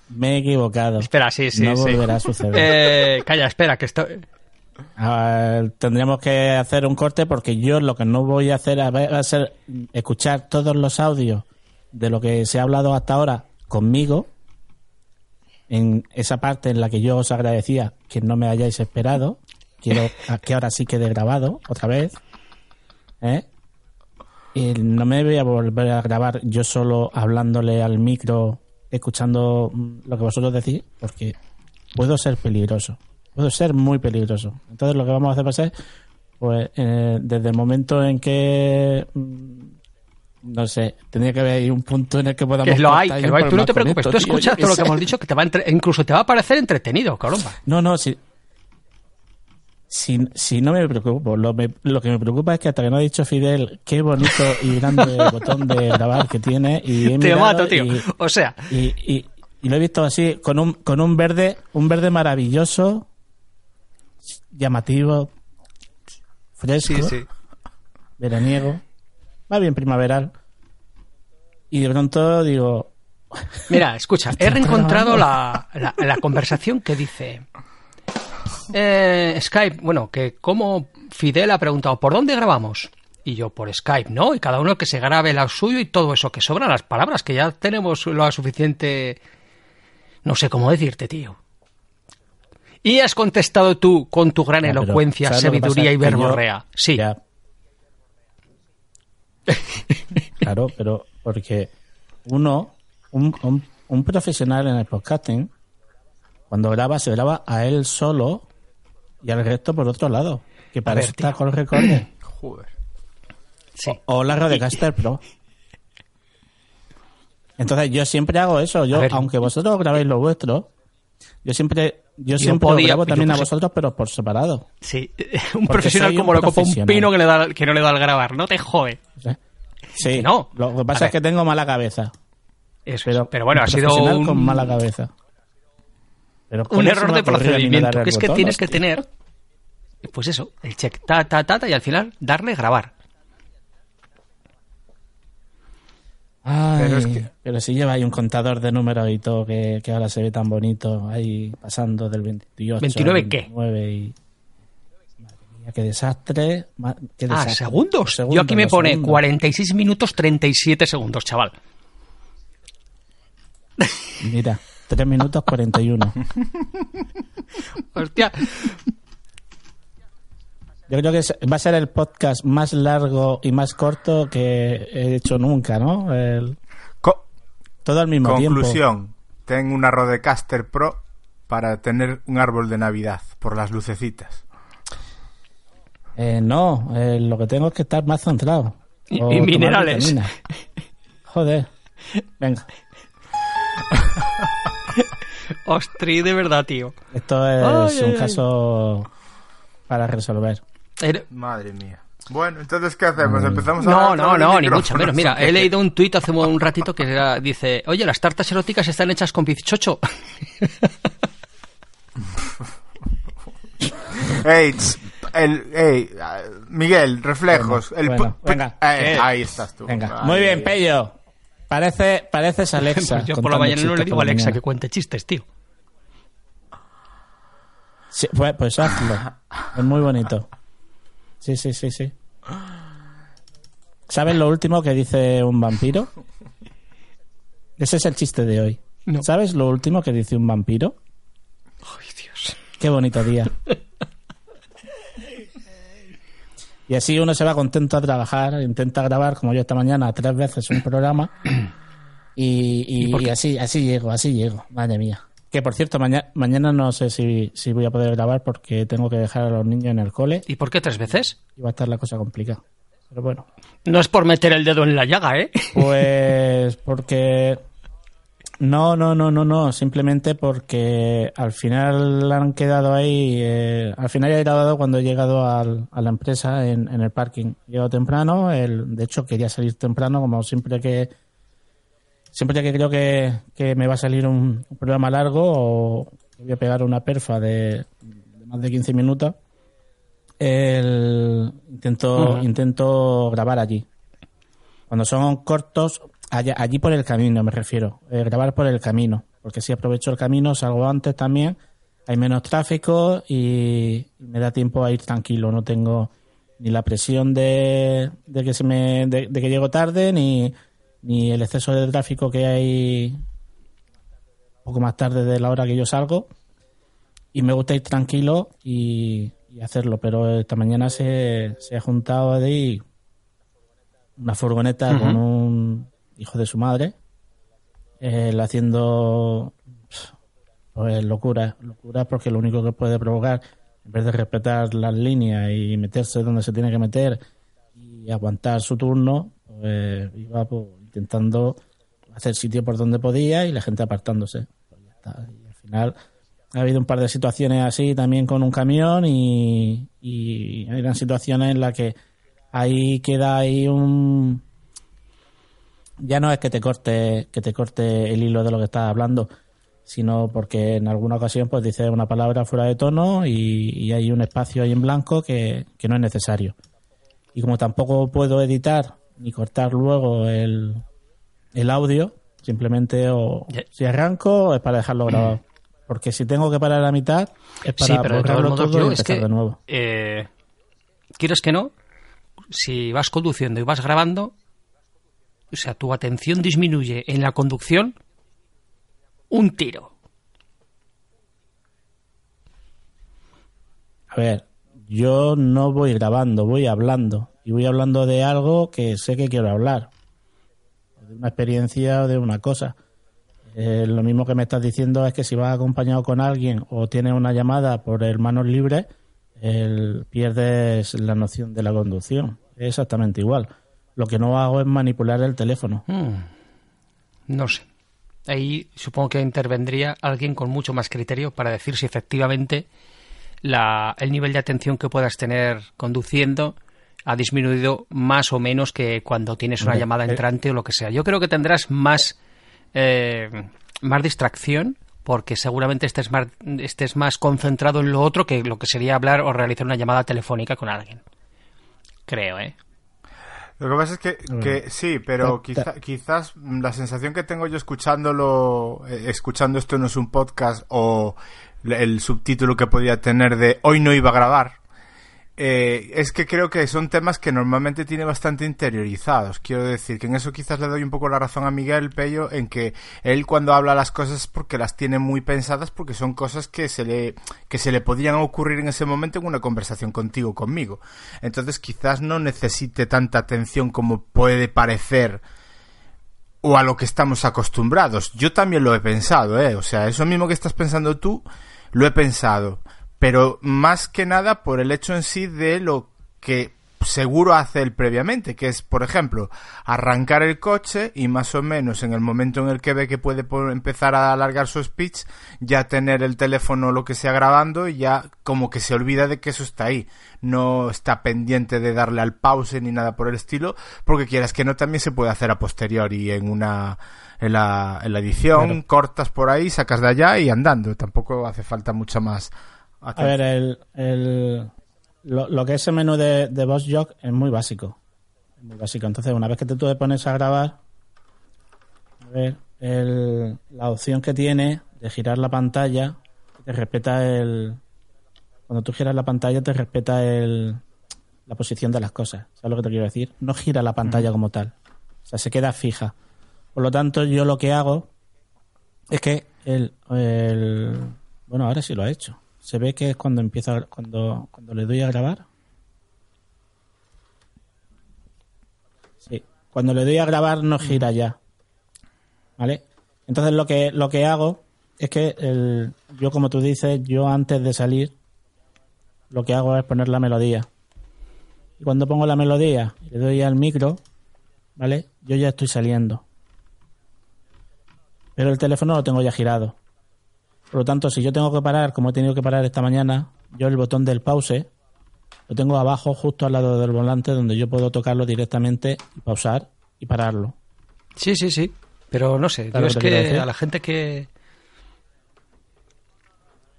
Me he equivocado. Espera, sí, sí, no sí. volverá a suceder. Eh, calla, espera, que esto... Ah, tendríamos que hacer un corte porque yo lo que no voy a hacer va a ser escuchar todos los audios de lo que se ha hablado hasta ahora conmigo en esa parte en la que yo os agradecía que no me hayáis esperado quiero a que ahora sí quede grabado otra vez ¿eh? y no me voy a volver a grabar yo solo hablándole al micro escuchando lo que vosotros decís porque puedo ser peligroso puedo ser muy peligroso entonces lo que vamos a hacer va a ser pues eh, desde el momento en que mm, no sé, tendría que haber ahí un punto en el que podamos Que lo hay, que y lo hay. Tú no te preocupes, esto, tú escuchas todo lo que hemos dicho, que te va a entre- incluso te va a parecer entretenido, caramba. No, no, si, si, si no me preocupo. Lo, me- lo que me preocupa es que hasta que no ha dicho Fidel qué bonito y grande el [LAUGHS] botón de grabar que tiene. Y he Te mato, tío. Y, O sea, y, y- y lo he visto así, con un, con un verde, un verde maravilloso, llamativo, fresco, veraniego, va bien primaveral. Y de pronto digo, Mira, escucha, [LAUGHS] he reencontrado la, la, la conversación que dice eh, Skype, bueno, que como Fidel ha preguntado, ¿por dónde grabamos? Y yo, por Skype, ¿no? Y cada uno que se grabe lo suyo y todo eso, que sobran las palabras, que ya tenemos lo suficiente... No sé cómo decirte, tío. Y has contestado tú con tu gran Ya, elocuencia, sabiduría y yo- verborrea. Sí. Ya. [LAUGHS] claro, pero porque uno un, un- un profesional en el podcasting, cuando graba, se graba a él solo y al resto por otro lado. Que para eso está con Recorder. [CLEARS THROAT] Joder. Sí. O la Rodecaster Pro. Entonces yo siempre hago eso. Yo, aunque vosotros grabéis lo vuestro, yo siempre, yo siempre podía- os grabo también a pues- vosotros, pero por separado. Sí, [LAUGHS] un Porque profesional como lo copa un pino que, le da, que no le da al grabar, no te jode. ¿sí? Sí, no. Lo que pasa es que tengo mala cabeza. Eso Pero, pero bueno, un ha sido profesional un, con mala cabeza. Pero ¿cómo un error de procedimiento, que es que botón, tienes que tener, pues eso, el check, ta, ta, ta, ta, y al final darle grabar. Ay, Pero pero, es que- si lleva ahí un contador de números y todo que, que ahora se ve tan bonito, ahí pasando del 28 ¿29 al qué? 29 y... Madre mía, qué desastre. qué Ah, desastre. segundos. Los Yo aquí segundos, me pone segundos. 46 minutos 37 segundos, chaval. Mira, 3 minutos 41. Hostia. Yo creo que va a ser el podcast más largo y más corto que he hecho nunca, ¿no? El- Co- todo al mismo tiempo. conclusión. Tengo una Rodecaster Pro para tener un árbol de Navidad por las lucecitas. Eh, no, eh, lo que tengo es que estar más centrado. Y- minerales. Joder. Venga, [LAUGHS] [LAUGHS] Ostri, de verdad, tío. esto es Ay, un ay, ay. caso para resolver. Era- Madre mía. Bueno, entonces, ¿qué hacemos? Mm. Empezamos a No, hablar no, no, ni mucho menos. Mira, he leído un tuit hace un ratito que era- dice, oye, las tartas eróticas están hechas con bizchocho. [LAUGHS] Ey, tss, el, ey, ah, Miguel, reflejos. Bueno, el bueno, pu- pu- venga. Eh, ahí estás tú. Venga, Ay, muy bien, Pello. Parece, pareces Alexa. Pues yo por la mañana no le digo a Alexa mañana. que cuente chistes, tío. Sí, pues, pues hazlo. Es muy bonito. Sí, sí, sí, sí. ¿Sabes lo último que dice un vampiro? Ese es el chiste de hoy. No. ¿Sabes lo último que dice un vampiro? Ay, Dios. Qué bonito día. [LAUGHS] Y así uno se va contento a trabajar, intenta grabar, como yo esta mañana, tres veces un programa. [CLEARS THROAT] Y, y- así, así llego, así llego. Madre mía. Que por cierto, mañana, mañana no sé si, si voy a poder grabar porque tengo que dejar a los niños en el cole ¿Y por qué tres veces? y va a estar la cosa complicada. Pero bueno, No es por meter el dedo en la llaga, ¿eh? pues porque no, no, no, no, no, simplemente porque al final han quedado ahí, eh, al final he grabado cuando he llegado al- a la empresa en, en el parking. He llegado temprano, el, de hecho quería salir temprano como siempre que siempre que creo que, que me va a salir un, un programa largo o voy a pegar una perfa de, de más de 15 minutos, el, intento, intento grabar allí. Cuando son cortos, allá- allí por el camino me refiero, eh, grabar por el camino, porque si aprovecho el camino, salgo antes también, hay menos tráfico y, me da tiempo a ir tranquilo, no tengo ni la presión de, de que se me de, de que llego tarde ni, ni el exceso de tráfico que hay un poco más tarde de la hora que yo salgo. Y me gusta ir tranquilo y, y hacerlo pero esta mañana se, se ha juntado ahí una furgoneta con un hijo de su madre él haciendo pues locura locura porque lo único que puede provocar en vez de respetar las líneas y meterse donde se tiene que meter y aguantar su turno, pues iba pues, intentando hacer sitio por donde podía y la gente apartándose. Pues. Y al final ha habido un par de situaciones así también con un camión y, y eran situaciones en las que ahí queda ahí un ya no es que te corte que te corte el hilo de lo que estás hablando sino porque en alguna ocasión pues dices una palabra fuera de tono y, y hay un espacio ahí en blanco que, que no es necesario. Y como tampoco puedo editar ni cortar luego el, el audio, simplemente o si arranco es para dejarlo grabado. Porque si tengo que parar a la mitad es para Sí, pero de todo y es empezar que, de nuevo. eh, quieres que no, si vas conduciendo y vas grabando, o sea, tu atención disminuye en la conducción un tiro. A ver, yo no voy grabando, voy hablando. Y voy hablando de algo que sé que quiero hablar. De una experiencia o de una cosa. Eh, lo mismo que me estás diciendo es que si vas acompañado con alguien o tienes una llamada por el manos libres, el, pierdes la noción de la conducción. Es exactamente igual. Lo que no hago es manipular el teléfono. Mm. No sé. Ahí supongo que intervendría alguien con mucho más criterio para decir si efectivamente la, el nivel de atención que puedas tener conduciendo ha disminuido más o menos que cuando tienes una llamada eh. entrante o lo que sea. Yo creo que tendrás más, eh, más distracción porque seguramente estés más, estés más concentrado en lo otro que lo que sería hablar o realizar una llamada telefónica con alguien. Creo, ¿eh? Lo que pasa es que, que sí, pero quizá- quizás la sensación que tengo yo escuchándolo, eh, escuchando esto no es un podcast o el subtítulo que podía tener de hoy no iba a grabar, eh, es que creo que son temas que normalmente tiene bastante interiorizados. Quiero decir que en eso quizás le doy un poco la razón a Miguel Pello en que él cuando habla las cosas es porque las tiene muy pensadas porque son cosas que se le que se le podían ocurrir en ese momento en una conversación contigo conmigo. Entonces quizás no necesite tanta atención como puede parecer o a lo que estamos acostumbrados. Yo también lo he pensado, ¿eh? O sea, eso mismo que estás pensando tú, lo he pensado. Pero más que nada por el hecho en sí de lo que seguro hace él previamente, que es, por ejemplo, arrancar el coche y más o menos en el momento en el que ve que puede empezar a alargar su speech, ya tener el teléfono o lo que sea grabando y ya como que se olvida de que eso está ahí. No está pendiente de darle al pause ni nada por el estilo, porque quieras que no también se puede hacer a posteriori en una en la, en la edición, Claro. cortas por ahí, sacas de allá y andando. Tampoco hace falta mucha más A ver, el, el- lo, lo que es el menú de, de Boss Jog es muy básico. Es muy básico. Entonces, una vez que te, tú te pones a grabar, a ver, el- la opción que tiene de girar la pantalla, te respeta el. Cuando tú giras la pantalla, te respeta el, la posición de las cosas. ¿Sabes lo que te quiero decir? No gira la pantalla como tal. O sea, se queda fija. Por lo tanto, yo lo que hago es que el, el- bueno, ahora sí lo ha hecho. Se ve que es cuando empieza, cuando, cuando le doy a grabar. Sí, cuando le doy a grabar no gira ya. ¿Vale? Entonces lo que, lo que hago es que el, yo, como tú dices, yo antes de salir, lo que hago es poner la melodía. Y cuando pongo la melodía y le doy al micro, ¿vale? Yo ya estoy saliendo. Pero el teléfono lo tengo ya girado. Por lo tanto, si yo tengo que parar, como he tenido que parar esta mañana, yo el botón del pause lo tengo abajo, justo al lado del volante, donde yo puedo tocarlo directamente y pausar y pararlo. Sí, sí, sí. Pero no sé, Claro, es que a la gente que...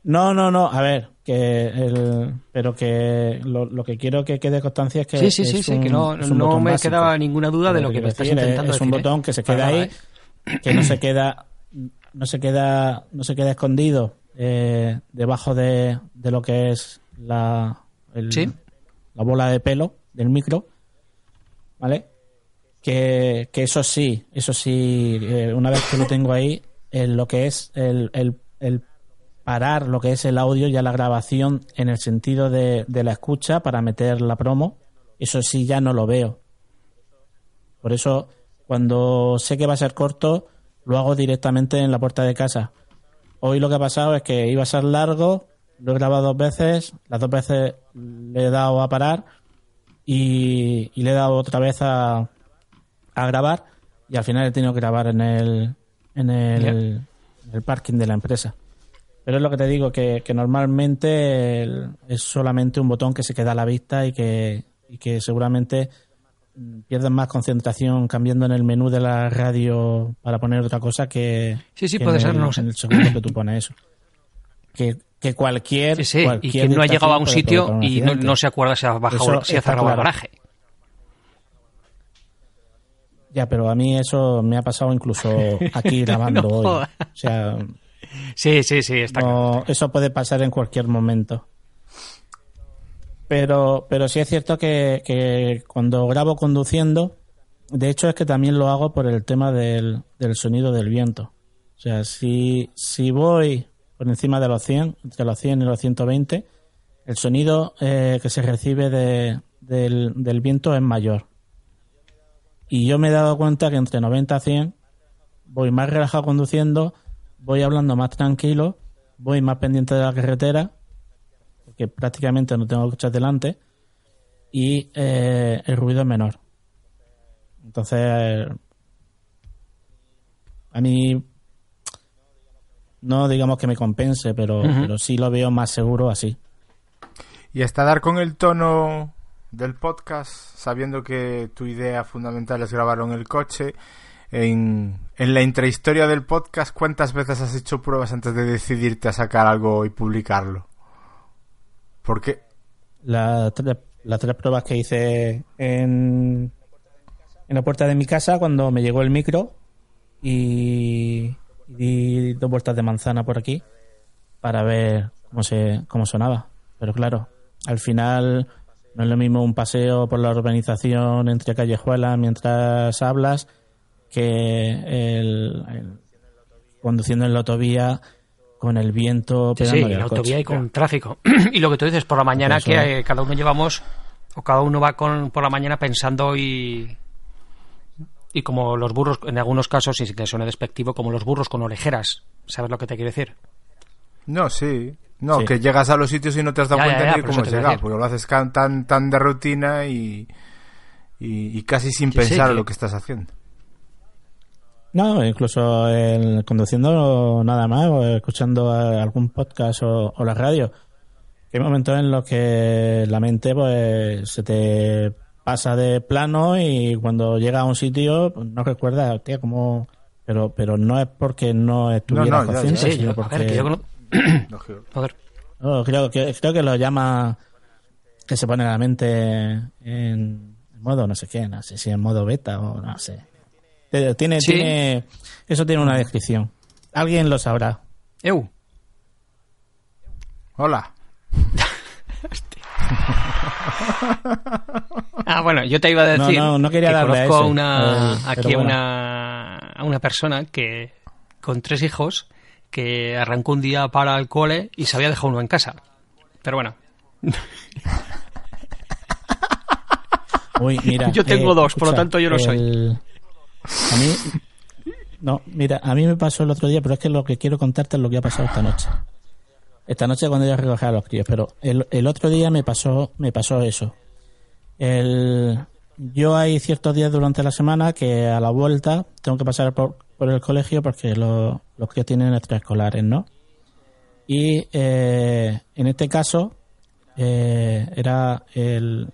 No, no, no, a ver, que el, pero que lo, lo que quiero que quede constancia es que Sí, sí, es sí, sí, un- que no, no me básico. quedaba ninguna duda de lo que me estás decir, intentando es un decir, botón ¿eh? que se Para queda nada, ahí, ¿eh? que no se queda, no se queda, no se queda escondido eh, debajo de, de lo que es la, el- Sí. la bola de pelo del micro, ¿vale? Que, que eso sí, eso sí, eh, una vez que lo tengo ahí, lo que es el, el, el parar lo que es el audio, ya la grabación en el sentido de, de la escucha para meter la promo, eso sí ya no lo veo. Por eso, cuando sé que va a ser corto, lo hago directamente en la puerta de casa. Hoy lo que ha pasado es que iba a ser largo, lo he grabado dos veces, las dos veces le he dado a parar y, y le he dado otra vez a, a grabar y al final he tenido que grabar en el, en el, en el parking de la empresa. Pero es lo que te digo, que, que normalmente el- es solamente un botón que se queda a la vista y que, y que seguramente mm, pierdes más concentración cambiando en el menú de la radio para poner otra cosa que, Sí, sí, que puede en ser, el, no sé. en el segundo que tú pones eso. Que, que cualquier. Sí, sí, y que no ha llegado a un sitio un y no, no se acuerda si ha, bajado, si ha cerrado el garaje. Ya, pero a mí eso me ha pasado incluso [LAUGHS] aquí grabando No hoy. O sea, Sí, sí, sí, está claro. eso puede pasar en cualquier momento. Pero, pero sí es cierto que, que cuando grabo conduciendo, de hecho es que también lo hago por el tema del, del sonido del viento. O sea, si, si voy por encima de los 100, entre los 100 y los 120, el sonido eh, que se recibe de- del, del viento es mayor. Y yo me he dado cuenta que entre 90 a 100 voy más relajado conduciendo, voy hablando más tranquilo, voy más pendiente de la carretera, porque prácticamente no tengo coches delante, y eh, el ruido es menor. Entonces, a mí no digamos que me compense, pero, pero sí lo veo más seguro así. Y hasta dar con el tono del podcast, sabiendo que tu idea fundamental es grabarlo en el coche, en, en la intrahistoria del podcast, ¿cuántas veces has hecho pruebas antes de decidirte a sacar algo y publicarlo? Porque Las tres, las tres pruebas que hice en, en la puerta de mi casa cuando me llegó el micro y, y di dos vueltas de manzana por aquí para ver cómo se cómo sonaba. Pero claro, al final no es lo mismo un paseo por la urbanización entre callejuelas mientras hablas que el, el- conduciendo en la autovía con el viento Sí, sí, pegándole en al autovía coche. y con tráfico. [CLEARS THROAT] y lo que tú dices por la mañana, Eso. que eh, cada uno llevamos, o cada uno va con, por la mañana pensando y. Y como los burros, en algunos casos, y sin que suene despectivo, como los burros con orejeras. ¿Sabes lo que te quiero decir? No, sí. No, Sí. que llegas a los sitios y no te has dado Ya, cuenta ya, ni por cómo has llegado, porque lo haces tan, tan de rutina y, y, y casi sin sí, pensar que- lo que estás haciendo. No, incluso el, conduciendo nada más o escuchando a- algún podcast o, o la radio. Hay momentos en los que la mente pues se te pasa de plano y cuando llega a un sitio pues, no recuerdas, hostia, cómo... Pero, pero no es porque no estuviera no, consciente, Sí, sino yo- a porque... ver, que yo cono- [CLEARS THROAT] Lógico. Joder. No, creo, que, creo que lo llama que se pone la mente en modo no sé qué, no sé si en modo beta o no sé. Tiene, tiene, Sí. tiene- eso tiene una descripción. Alguien lo sabrá. Eu. Hola. [LAUGHS] Ah, bueno, yo te iba a decir no, no quería que darle conozco a ese, una, eh, aquí bueno. una, a una persona que con tres hijos que arrancó un día para el cole y se había dejado uno en casa. Pero bueno, Uy, mira, [LAUGHS] Yo tengo eh, dos, por lo tanto yo no soy. A mí, no, mira, a mí me pasó el otro día, pero es que lo que quiero contarte es lo que ha pasado esta noche. Esta noche cuando yo recogí a los críos, pero el, el otro día me pasó, me pasó eso. El, yo hay ciertos días durante la semana que a la vuelta tengo que pasar por, por el colegio porque lo- los críos tienen extraescolares, ¿no? Y eh, en este caso eh, era el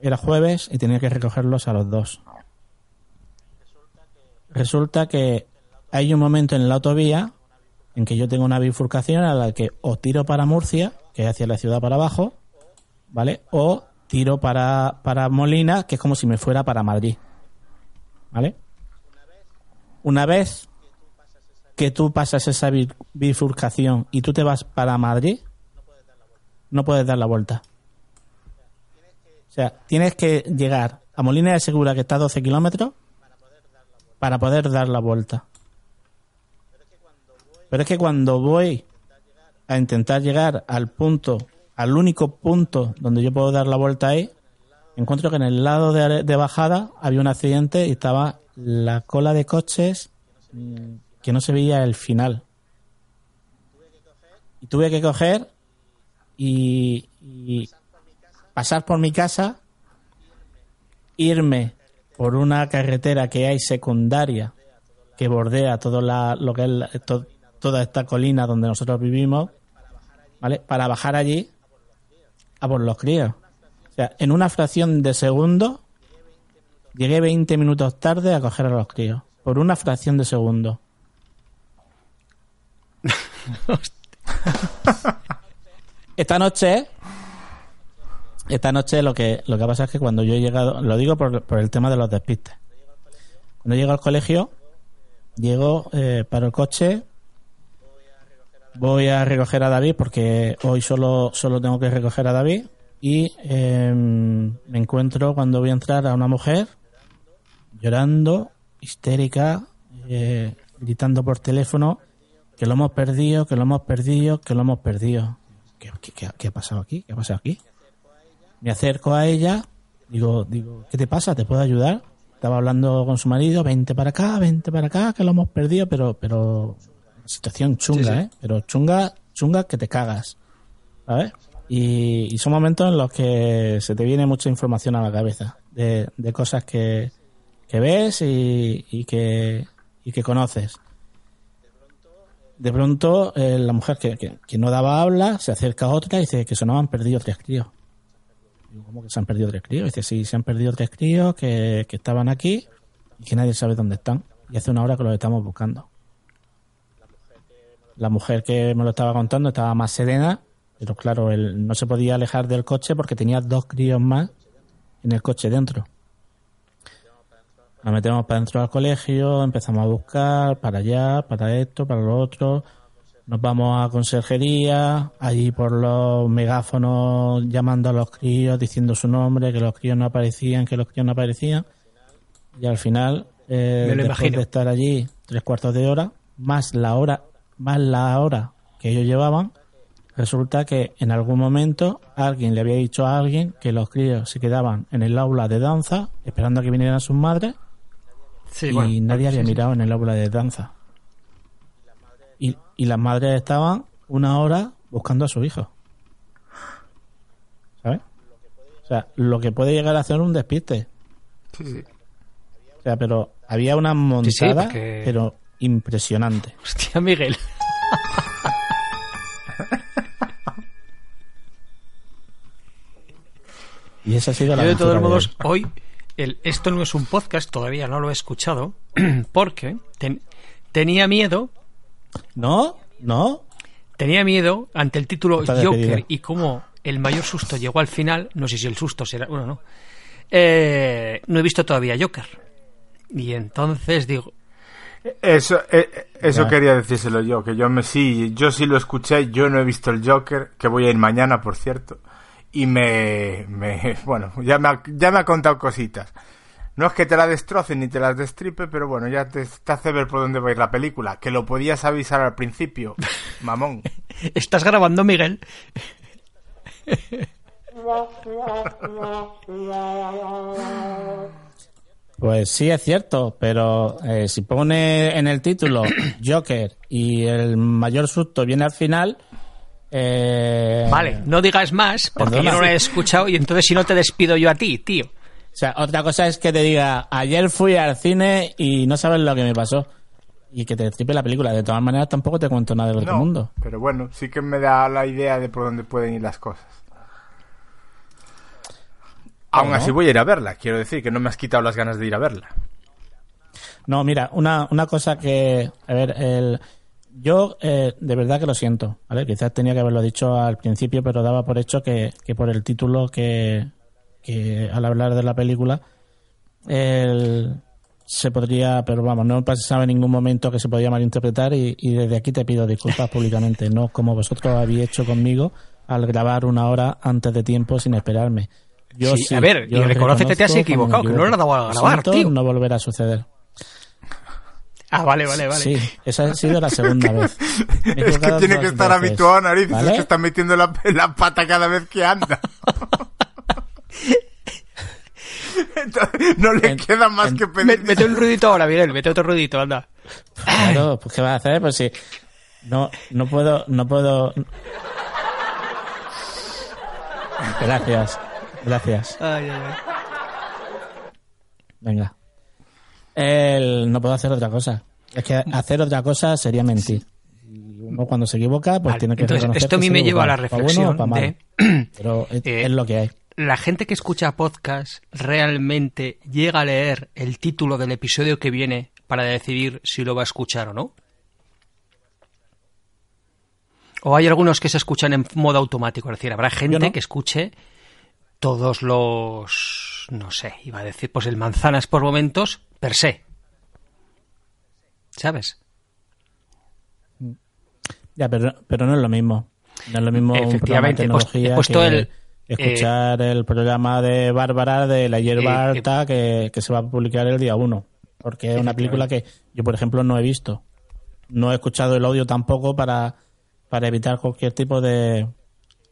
era jueves y tenía que recogerlos a los dos. Resulta que hay un momento en la autovía en que yo tengo una bifurcación a la que o tiro para Murcia, que es hacia la ciudad para abajo, ¿vale? O tiro para, para Molina, que es como si me fuera para Madrid. ¿Vale? Una vez que tú pasas esa bi- bifurcación y tú te vas para Madrid, no puedes dar la vuelta. O sea, tienes que llegar a Molina de Segura, que está a 12 kilómetros, para poder dar la vuelta. Pero es que cuando voy a intentar llegar al punto, al único punto donde yo puedo dar la vuelta ahí, encuentro que en el lado de, bajada había un accidente y estaba la cola de coches mm, que no se veía el final. Y tuve que coger y pasar por mi casa, irme por una carretera que hay secundaria que bordea todo la, lo que es to- toda esta colina donde nosotros vivimos, ¿vale? Para bajar allí a por los críos. O sea, en una fracción de segundo llegué 20 minutos tarde a coger a los críos. Por una fracción de segundo. [LAUGHS] Esta noche, esta noche lo que lo que pasa es que cuando yo he llegado, lo digo por, el tema de los despistes. Cuando llego al colegio, llego, eh, paro el coche, voy a recoger a David porque hoy solo, solo tengo que recoger a David y eh, me encuentro cuando voy a entrar a una mujer llorando, histérica, eh, gritando por teléfono que lo hemos perdido, que lo hemos perdido, que lo hemos perdido. ¿Qué, qué- qué- qué ha pasado aquí? ¿Qué ha pasado aquí? Me acerco a ella, digo, digo, ¿qué te pasa? ¿Te puedo ayudar? estaba hablando con su marido, vente para acá, vente para acá, que lo hemos perdido, pero, pero situación chunga, Sí, sí. ¿eh? Pero chunga, chunga que te cagas, ¿sabes? Y, y son momentos en los que se te viene mucha información a la cabeza de, de cosas que, que ves y, y que, y que conoces. De pronto, eh, la mujer que, que, que no daba habla se acerca a otra y dice que se nos han perdido tres críos. Digo, ¿Cómo que se han perdido tres críos? Dice, sí, se han perdido tres críos que, que estaban aquí y que nadie sabe dónde están. Y hace una hora que los estamos buscando. La mujer que me lo estaba contando estaba más serena, pero claro, él no se podía alejar del coche porque tenía dos críos más en el coche dentro. Nos metemos para dentro del colegio, empezamos a buscar para allá, para esto, para lo otro. Nos vamos a conserjería, allí por los megáfonos llamando a los críos, diciendo su nombre, que los críos no aparecían, que los críos no aparecían. Y al final, eh, después imagino. de estar allí tres cuartos de hora, más la hora, más la hora que ellos llevaban, resulta que en algún momento alguien le había dicho a alguien que los críos se quedaban en el aula de danza esperando a que vinieran sus madres Sí, y bueno, nadie había sí, sí. mirado en el aula de danza. Y, y las madres estaban una hora buscando a su hijo. ¿Sabes? O sea, lo que puede llegar a hacer un despiste. Sí, sí. O sea, pero había una montada, porque- pero impresionante. [LAUGHS] Hostia, Miguel. Y esa ha sido la Yo de todos modos, hoy. hoy, el, esto no es un podcast, todavía no lo he escuchado, [CLEARS THROAT] porque ten- tenía miedo, No, no. tenía miedo ante el título Está Joker despedida. y cómo el mayor susto llegó al final, no sé si el susto será, bueno, no, Eh, no he visto todavía Joker. Y entonces digo, Eso, eh, eso Ya. quería decírselo yo, que yo me sí, yo sí lo escuché, yo no he visto el Joker, que voy a ir mañana, por cierto, y me, me [LAUGHS] bueno, ya me, ha, ya me ha contado cositas. No es que te la destroce ni te las destripe, pero bueno, ya te, te hace ver por dónde va a ir la película, que lo podías avisar al principio, [LAUGHS] mamón. ¿estás grabando, Miguel? Pues sí, es cierto, pero eh, si pone en el título [CLEARS THROAT] Joker y el mayor susto viene al final. eh, Vale, no digas más, porque Perdona. yo no lo he escuchado y entonces si no te despido yo a ti, tío. O sea, otra cosa es que te diga, ayer fui al cine y no sabes lo que me pasó. Y que te tripe la película. De todas maneras, tampoco te cuento nada del otro No, mundo. pero bueno, sí que me da la idea de por dónde pueden ir las cosas. Aún así voy a ir a verla, quiero decir que no me has quitado las ganas de ir a verla. No, mira, una, una cosa que. A ver, el, yo eh, de verdad que lo siento, ¿vale? Quizás tenía que haberlo dicho al principio, pero daba por hecho que, que por el título que, que al hablar de la película el- se podría, pero vamos, no pasaba en ningún momento que se podía malinterpretar y, y desde aquí te pido disculpas públicamente, no como vosotros habéis hecho conmigo al grabar una hora antes de tiempo sin esperarme. Yo Sí, sí, a ver, yo y reconócete, te has equivocado, que no le has dado a grabar, Siento tío. no volverá a suceder. Ah, vale, vale, vale. Sí, esa ha sido la segunda vez. [LAUGHS] Es que tiene que estar veces, habituado a narices, ¿vale? es que está metiendo la, la pata cada vez que anda. [LAUGHS] No le En- queda más en- que Me- pedir. Mete un ruidito ahora, Miguel, mete otro ruidito, anda. Claro, pues ¿qué vas a hacer? Pues si no, no puedo, no puedo. Gracias, gracias. Ay, ay, ay. Venga. El, no puedo hacer otra cosa. Es que hacer otra cosa sería mentir. Y uno cuando se equivoca, pues Vale, tiene que entonces, reconocer esto a mí me lleva a la bueno reflexión mal. Pero es, [COUGHS] eh, es lo que hay. ¿La gente que escucha podcast realmente llega a leer el título del episodio que viene para decidir si lo va a escuchar o no? ¿O hay algunos que se escuchan en modo automático? Es decir, habrá gente no. que escuche todos los... no sé, iba a decir, pues el manzanas por momentos per se. ¿Sabes? Ya, pero, pero no es lo mismo. No es lo mismo un Efectivamente, pues, he puesto que el, escuchar el programa de Bárbara de la hierba eh, alta que, que se va a publicar el día 1. Porque es una película que yo, por ejemplo, no he visto. No he escuchado el audio tampoco para, para evitar cualquier tipo de,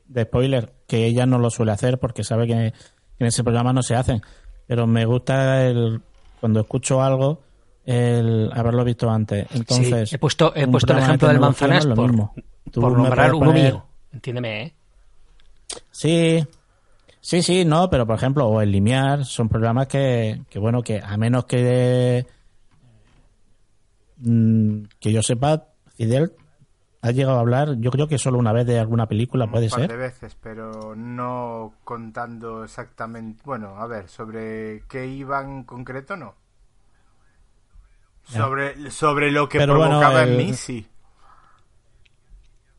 de spoiler, que ella no lo suele hacer porque sabe que en ese programa no se hacen. Pero me gusta el, cuando escucho algo el haberlo visto antes. Entonces, Sí, he puesto, he puesto el ejemplo de del tecnología no manzanas es lo por, por nombrar uno mío. Entiéndeme, ¿eh? Sí, sí, sí, no, pero por ejemplo, o el Limiar son programas que, que bueno, que a menos que mm, que yo sepa, Fidel ha llegado a hablar, yo creo que solo una vez de alguna película, puede un par ser. de veces, pero no contando exactamente. Bueno, a ver, sobre qué iba en concreto, no. Sobre, sobre lo que Pero bueno, provocaba en el- mí, sí.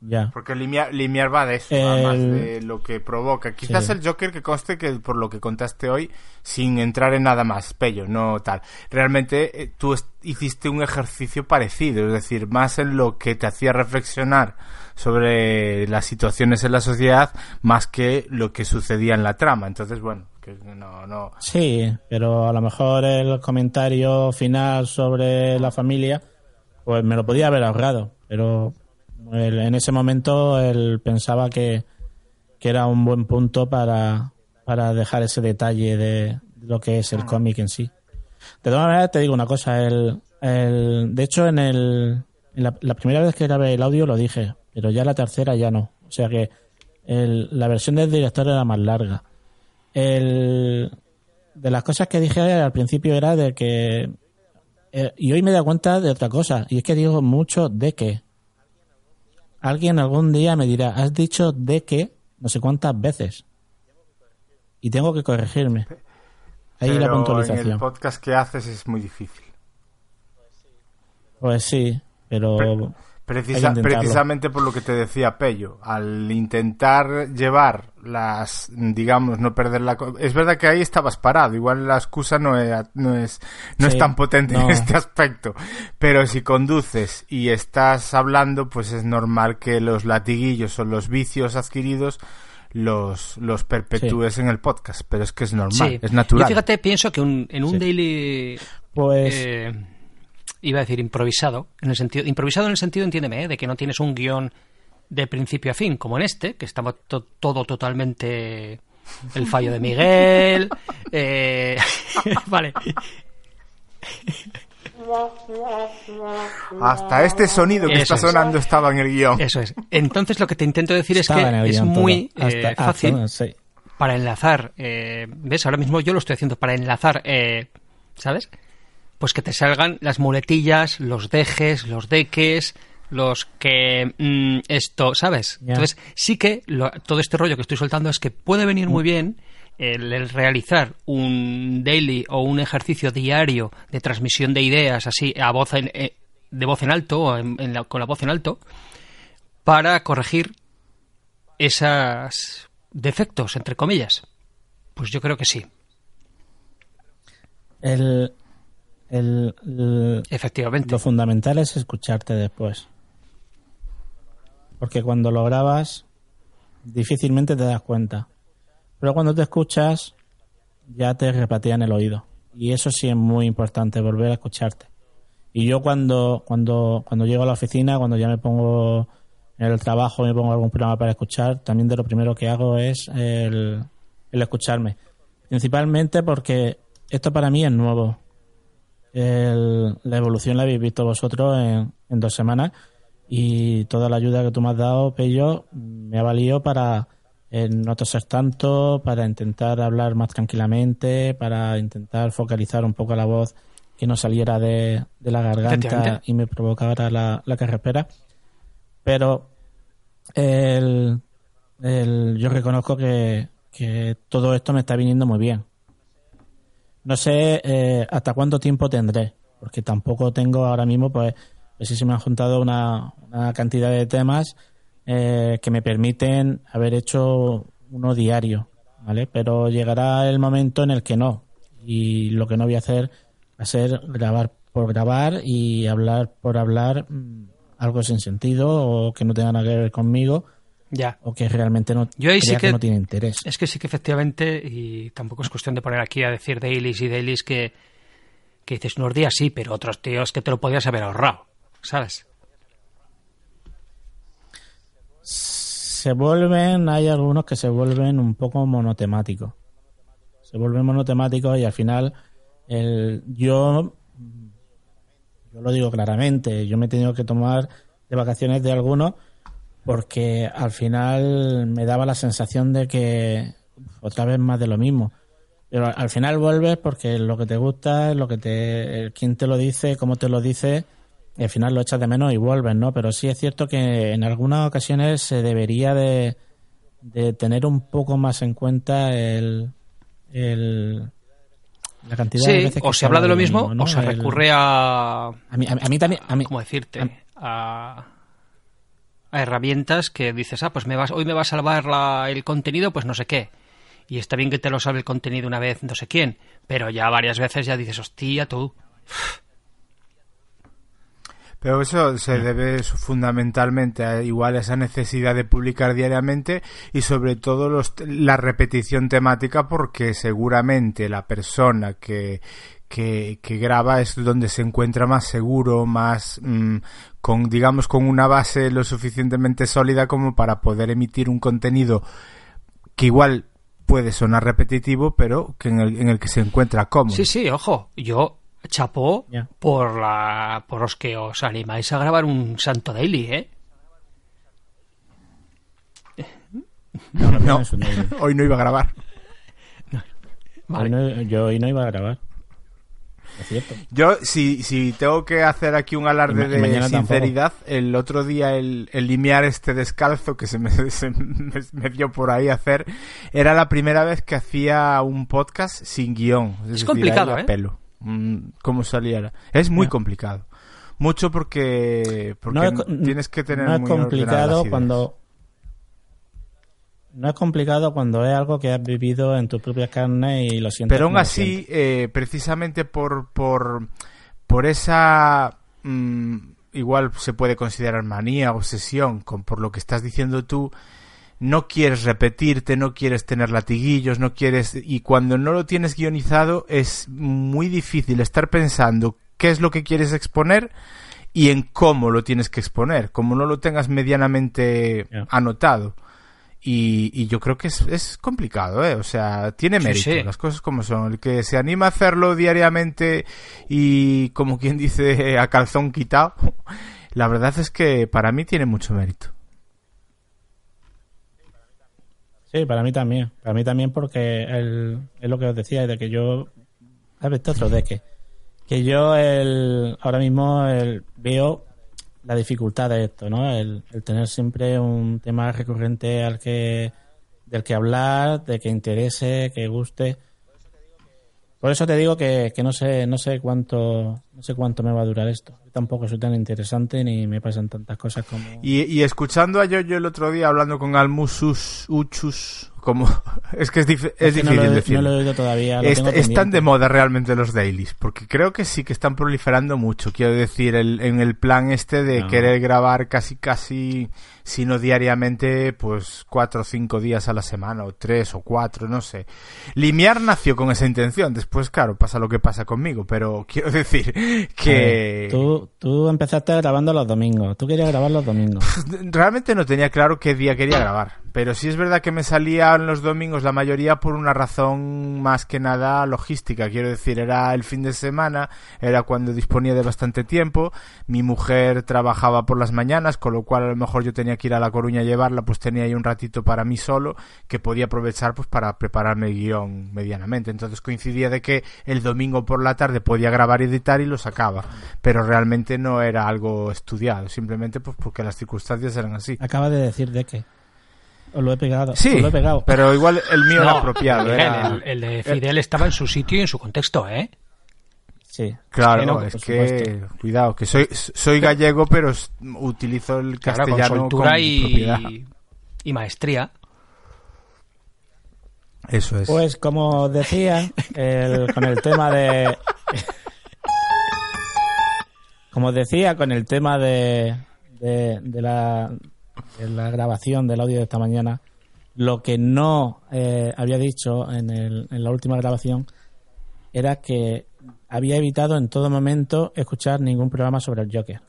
Ya. Porque Limiar, Limiar va de eso, El- además de lo que provoca. Quizás Sí. el Joker que conste que por lo que contaste hoy, sin entrar en nada más, Pello, no tal. Realmente eh, tú hiciste un ejercicio parecido, es decir, más en lo que te hacía reflexionar sobre las situaciones en la sociedad, más que lo que sucedía en la trama. Entonces, bueno, que no, no. Sí, pero a lo mejor el comentario final sobre la familia, pues me lo podía haber ahorrado, pero él- en ese momento él pensaba que, que era un buen punto para, para dejar ese detalle de lo que es el cómic en sí. De todas maneras, te digo una cosa, el, el, de hecho en, el, en la, la primera vez que grabé el audio lo dije, pero ya la tercera ya no. O sea que el- la versión del director era más larga. El, de las cosas que dije al principio era de que eh, y hoy me he dado cuenta de otra cosa y es que digo mucho de que alguien algún día me dirá has dicho de que no sé cuántas veces y tengo que corregirme. Ahí la Pero en el puntualización podcast que haces es muy difícil. pues sí pero Pero- Precisa- precisamente por lo que te decía Pello, al intentar llevar las, digamos, no perder la... co- Es verdad que ahí estabas parado, igual la excusa no, era- no, es, no es tan potente en este aspecto, pero si conduces y estás hablando, pues es normal que los latiguillos o los vicios adquiridos los, los perpetúes en el podcast, pero es que es normal, Sí. es natural. Yo fíjate, pienso que un- en un Sí. daily pues eh, iba a decir improvisado, en el sentido, improvisado en el sentido, entiéndeme, ¿eh? de que no tienes un guion de principio a fin, como en este, que estaba to- todo totalmente el fallo de Miguel. [LAUGHS] eh, [LAUGHS] vale. Hasta este sonido que Eso está es. sonando estaba en el guion. Eso es. Entonces lo que te intento decir es estaba que es muy eh, Hasta- fácil hasta- sí. para enlazar. eh, ¿Ves? Ahora mismo yo lo estoy haciendo para enlazar, eh, ¿sabes? Pues que te salgan las muletillas, los dejes, los deques, los que mm, esto, ¿sabes? Entonces sí que lo- todo este rollo que estoy soltando es que puede venir muy bien el, el realizar un daily o un ejercicio diario de transmisión de ideas así a voz en, eh, de voz en alto o en- en la- con la voz en alto para corregir esos defectos entre comillas. Pues yo creo que sí, el, el- el- efectivamente. Lo fundamental es escucharte después. Porque cuando lo grabas, difícilmente te das cuenta. Pero cuando te escuchas, ya te repatean el oído. Y eso sí es muy importante, volver a escucharte. Y yo cuando, cuando, cuando llego a la oficina, cuando ya me pongo en el trabajo, me pongo algún programa para escuchar, también de lo primero que hago es el, el escucharme. Principalmente porque esto para mí es nuevo. El- la evolución la habéis visto vosotros en, en dos semanas y toda la ayuda que tú me has dado, Pello, me ha valido para eh, no toser tanto, para intentar hablar más tranquilamente, para intentar focalizar un poco la voz que no saliera de, de la garganta y me provocara la, la carrespera. Pero el, el- yo reconozco que, que todo esto me está viniendo muy bien. No sé eh, hasta cuánto tiempo tendré, porque tampoco tengo ahora mismo, pues, pues sí se me han juntado una, una cantidad de temas eh, que me permiten haber hecho uno diario, ¿vale? Pero llegará el momento en el que no, y lo que no voy a hacer va a ser grabar por grabar y hablar por hablar mm, algo sin sentido o que no tenga nada que ver conmigo Ya. o que realmente no, Yo ahí sí crea que- no tiene interés. Es que sí que efectivamente, y tampoco es cuestión de poner aquí a decir dailies y dailies que, que dices unos días sí, pero otros tíos que te lo podías haber ahorrado, ¿sabes? se vuelven, hay algunos que se vuelven un poco monotemáticos. Se vuelven monotemáticos y al final El, yo, yo lo digo claramente, yo me he tenido que tomar de vacaciones de algunos porque al final me daba la sensación de que otra vez más de lo mismo. Pero al final vuelves porque lo que te gusta, lo que te, quién te lo dice, cómo te lo dice, y al final lo echas de menos y vuelves, ¿no? Pero sí es cierto que en algunas ocasiones se debería de, de tener un poco más en cuenta el, el la cantidad de veces que o se habla de lo mismo, o se recurre a... A mí, a mí también... A mí, ¿Cómo decirte? A, a, herramientas que dices, ah, pues me vas, hoy me va a salvar la, el contenido, pues no sé qué. Y está bien que te lo salve el contenido una vez, no sé quién. Pero ya varias veces ya dices, hostia, tú... Pero eso se debe fundamentalmente a igual esa necesidad de publicar diariamente y sobre todo los, la repetición temática porque seguramente la persona que, que, graba es donde se encuentra más seguro, más mm, con digamos con una base lo suficientemente sólida como para poder emitir un contenido que igual puede sonar repetitivo, pero que en el, en el que se encuentra cómodo. Sí, sí, ojo, yo chapó por la por los que os animáis a grabar un Santo Daily, ¿eh? No, [LAUGHS] hoy no iba a grabar. yo hoy no iba a grabar. Es cierto. Yo, si, si tengo que hacer aquí un alarde de sinceridad, el otro día el, el limiar este descalzo que se me, [LAUGHS] me, dio por ahí hacer, era la primera vez que hacía un podcast sin guion. Es, complicado, ¿eh? Pelo. Mm, cómo saliera. Es muy complicado. Mucho porque, porque tienes que tener no es complicado cuando no es complicado cuando es algo que has vivido en tus propias carnes y lo sientes. Pero aún así, eh, precisamente por, por, por esa. Mm, igual se puede considerar manía, obsesión, con, por lo que estás diciendo tú, no quieres repetirte, no quieres tener latiguillos, no quieres... Y cuando no lo tienes guionizado es muy difícil estar pensando qué es lo que quieres exponer y en cómo lo tienes que exponer, como no lo tengas medianamente anotado. Y, yo creo que es, complicado, ¿eh? O sea, tiene mérito, las cosas como son. El que se anima a hacerlo diariamente y, como quien dice, [LAUGHS] a calzón quitado, [LAUGHS] la verdad es que para mí tiene mucho mérito. Sí, para mí también. Para mí también porque es lo que os decía, de que yo... A ver, otro de que, que yo el, ahora mismo el, veo la dificultad de esto, ¿no? El, el, tener siempre un tema recurrente al que del que hablar, de que interese, que guste. Por eso te digo que, que no sé no sé cuánto no sé cuánto me va a durar esto. tampoco soy tan interesante ni me pasan tantas cosas como y, y escuchando a yo el otro día hablando con Almusus Uchus como [LAUGHS] es que es, es, difícil no decirlo. No lo he oído todavía. están de moda realmente los dailies, porque creo que sí que están proliferando mucho. Quiero decir, el, en el plan este de querer grabar casi casi sino diariamente, pues cuatro o cinco días a la semana, o tres o cuatro, no sé. Limiar nació con esa intención, después, claro, pasa lo que pasa conmigo, pero [LAUGHS] quiero decir que... tú, tú empezaste grabando los domingos, tú querías grabar los domingos. [LAUGHS] Realmente no tenía claro qué día quería grabar, pero sí es verdad que me salían los domingos la mayoría por una razón más que nada logística, quiero decir, era el fin de semana, era cuando disponía de bastante tiempo, mi mujer trabajaba por las mañanas, con lo cual a lo mejor yo tenía que ir a La Coruña a llevarla, pues tenía ahí un ratito para mí solo que podía aprovechar pues para prepararme el guion medianamente. Entonces coincidía de que el domingo por la tarde podía grabar y editar y lo sacaba, pero realmente no era algo estudiado, simplemente pues porque las circunstancias eran así. Acaba de decir de que os lo he pegado. Sí, lo he pegado. pero igual el mío era apropiado. El, de Fidel estaba en su sitio y en su contexto, ¿eh? Sí. Claro, es que, cuidado, que soy, soy gallego, pero utilizo el castellano con, y, y maestría. Eso es. Pues como decía, con el tema de... como decía, con el tema de, de, la, de la grabación del audio de esta mañana, lo que no eh, había dicho en, el, en la última grabación era que había evitado en todo momento escuchar ningún programa sobre el Joker.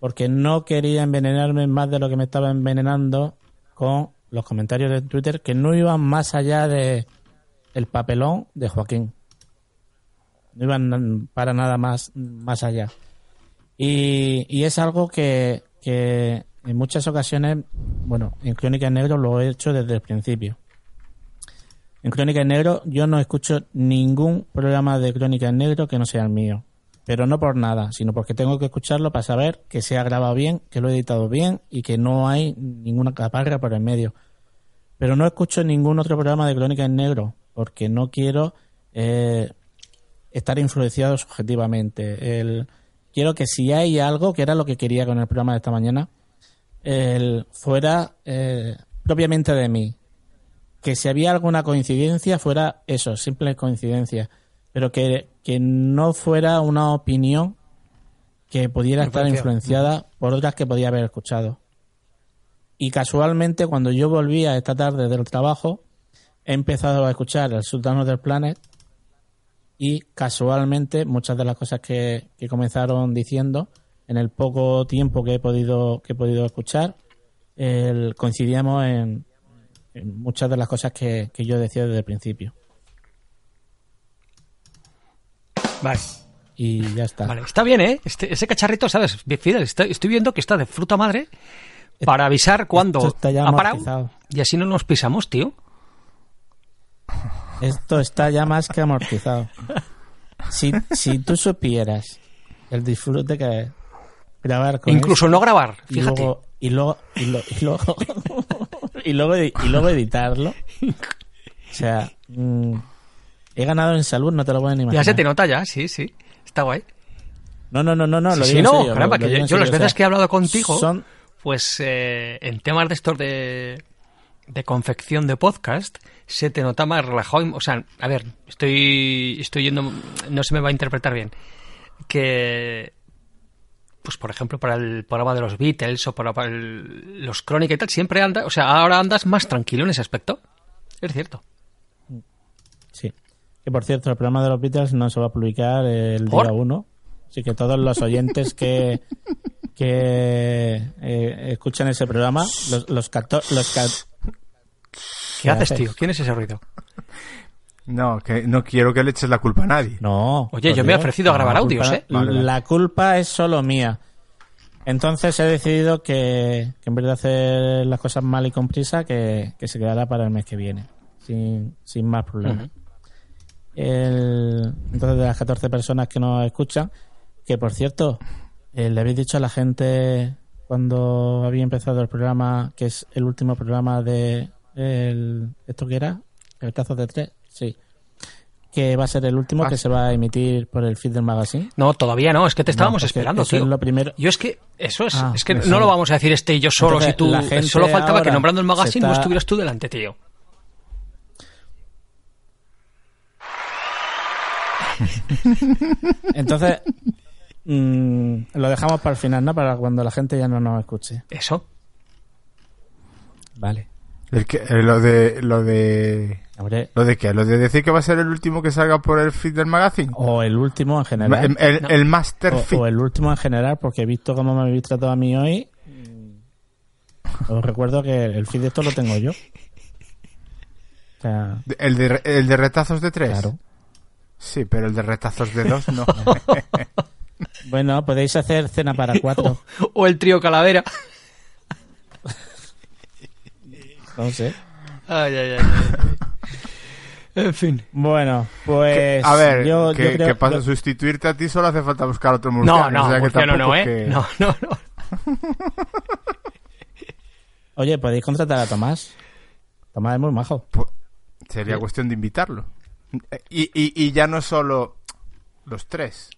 Porque no quería envenenarme más de lo que me estaba envenenando con los comentarios de Twitter que no iban más allá de el papelón de Joaquín. no iban para nada más, más allá. Y, es algo que, que en muchas ocasiones, bueno, en Crónica en Negro lo he hecho desde el principio. En Crónica en Negro yo no escucho ningún programa de Crónica en Negro que no sea el mío. Pero no por nada, sino porque tengo que escucharlo para saber que se ha grabado bien, que lo he editado bien y que no hay ninguna caparra por el medio. Pero no escucho ningún otro programa de Crónica en Negro porque no quiero eh, estar influenciado subjetivamente. El, quiero que si hay algo, que era lo que quería con el programa de esta mañana, el, fuera eh, propiamente de mí. Que si había alguna coincidencia, fuera eso, simple coincidencia. Pero que, que no fuera una opinión que pudiera estar influenciada por otras que podía haber escuchado. Y casualmente, cuando yo volvía esta tarde del trabajo, he empezado a escuchar El Sultano del Planet y casualmente muchas de las cosas que, que comenzaron diciendo en el poco tiempo que he podido que he podido escuchar el, coincidíamos en, en muchas de las cosas que, que yo decía desde el principio Vale. y ya está Vale, está bien, ¿eh? Este- ese cacharrito, ¿sabes? Fidel, está- estoy viendo que está de fruta madre para avisar cuando está ya ha parado amortizado. y así no nos pisamos, tío. esto está ya más que amortizado si, si tú supieras el disfrute que es grabar con Incluso no grabar, y fíjate. luego y luego y, lo- y luego y luego y luego editarlo o sea mm, he ganado en salud no te lo pueden imaginar Ya se te nota ya, sí, sí. Está guay. no no no no no Sí, lo sí, digo en no, serio, caramba, lo- que lo digo yo, las o veces sea, que he hablado contigo, son pues eh, en temas de estos de, de confección de podcast, se te nota más relajado. O sea, a ver, estoy, estoy yendo, no se me va a interpretar bien. Que, pues por ejemplo, para el programa de los Beatles o para, para el- los Crónica y tal, siempre anda, o sea, ahora andas más tranquilo en ese aspecto. Es cierto. Sí. Que por cierto, el programa de los Beatles no se va a publicar el ¿Por? día 1. Así que todos los oyentes que, que eh, escuchan ese programa, los, los, cato- los ca- ¿Qué haces, haces? tío? ¿Quién es ese ruido? No, que no quiero que le eches la culpa a nadie. No. Oye, yo me he ofrecido a grabar audios, culpa- ¿eh? Vale, vale. La culpa es solo mía. Entonces he decidido que, que en vez de hacer las cosas mal y con prisa, que, que se quedará para el mes que viene. Sin, sin más problemas. El- entonces, de las 14 personas que nos escuchan, que por cierto, eh, le habéis dicho a la gente cuando había empezado el programa, que es el último programa de el, esto que era, el cazo de tres, sí, que va a ser el último Ah, que sí. se va a emitir por el feed del magazine. No, todavía no, es que te estábamos No, esperando, tío. es lo primero. Yo es que, eso es, Ah, es que no lo vamos a decir este y yo solo Entonces, si tú. la gente Solo faltaba que nombrando el magazine no está- estuvieras tú delante, tío. [LAUGHS] Entonces, mm, lo dejamos para el final, ¿no? Para cuando la gente ya no nos escuche. Eso. Vale. El que, eh, lo de lo de Hombre, lo de qué, lo de decir que va a ser el último que salga por el feed del magazine. o el último en general. el, el, no. el master O, feed. o el último en general, porque he visto cómo me habéis tratado a mí hoy. Os recuerdo que el feed de esto lo tengo yo. O sea, el de el de retazos de tres. claro. Sí, pero el de retazos de dos no. [LAUGHS] Bueno, podéis hacer cena para cuatro. [LAUGHS] O el trío Calavera. No sé. Ay, ay, ay. En fin. Bueno, pues. a ver, yo, que, yo creo que para yo- sustituirte a ti solo hace falta buscar otro No, murciano. no, o sea Murciano no, ¿eh? que- No, no, no. [LAUGHS] Oye, podéis contratar a Tomás. Tomás es muy majo. Pu- Sería cuestión de invitarlo. Y, y, y ya no solo los tres.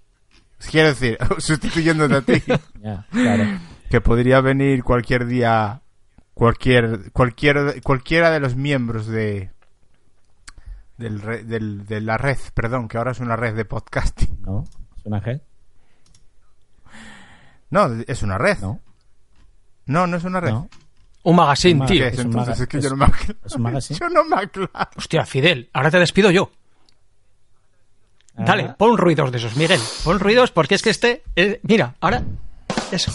Quiero decir, [LAUGHS] sustituyéndote a ti, [LAUGHS] Ya, claro. que podría venir cualquier día, cualquier, cualquier, cualquiera de los miembros de, del, re- del- de la red, perdón, que ahora es una red de podcasting. No, es una G. No, es una red. No, No, no es una red. no. Un magazine, Un tío. ¿Qué Es es un entonces? maga- Es que es- yo no me aclaro. es un magazine. Yo no me aclaro. Hostia, Fidel, ahora te despido yo. Ah, Dale, pon ruidos de esos, Miguel. Pon ruidos porque es que este. eh, mira, ahora. Eso.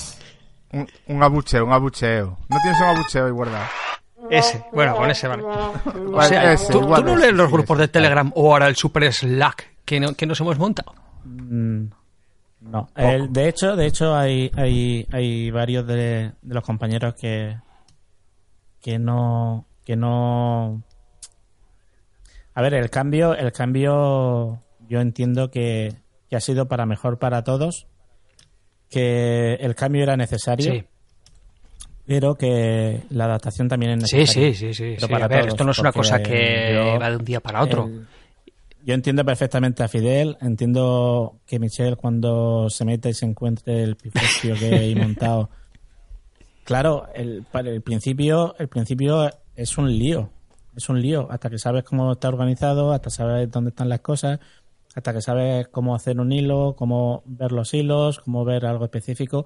Un, un abucheo, un abucheo. ¿No tienes un abucheo ahí guardado? Ese. Bueno, con ese vale. [LAUGHS] O Vale, sea, ese, ¿tú, no lees los sí, grupos ese. de Telegram o ahora el Super Slack que, no- que nos hemos montado. Mm, No. El- de hecho, de hecho hay, hay, hay varios de, de los compañeros que que no que no a ver el cambio el cambio yo entiendo que, que ha sido para mejor para todos que el cambio era necesario Sí, pero que la adaptación también es necesaria sí, sí. sí, Pero sí. para A ver, todos, esto no es una cosa que yo- va de un día para otro. El- yo entiendo perfectamente a Fidel, entiendo que Michelle cuando se mete y se encuentre el pifostio que hay montado. [LAUGHS] Claro, el, para el principio, el principio es un lío, es un lío, hasta que sabes cómo está organizado, hasta sabes dónde están las cosas, hasta que sabes cómo hacer un hilo, cómo ver los hilos, cómo ver algo específico,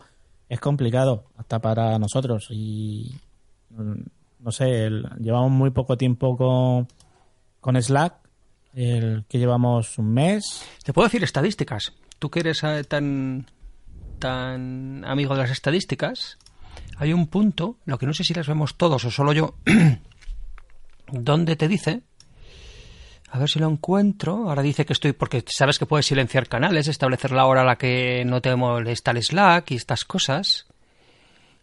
es complicado, hasta para nosotros. Y mm, no sé, el- llevamos muy poco tiempo con, con Slack, el que llevamos un mes. Te puedo decir estadísticas. Tú que eres eh, tan, tan amigo de las estadísticas, hay un punto, lo que no sé si las vemos todos o solo yo, [CLEARS THROAT] donde te dice, a ver si lo encuentro, ahora dice que estoy, porque sabes que puedes silenciar canales, establecer la hora a la que no te molesta el Slack y estas cosas.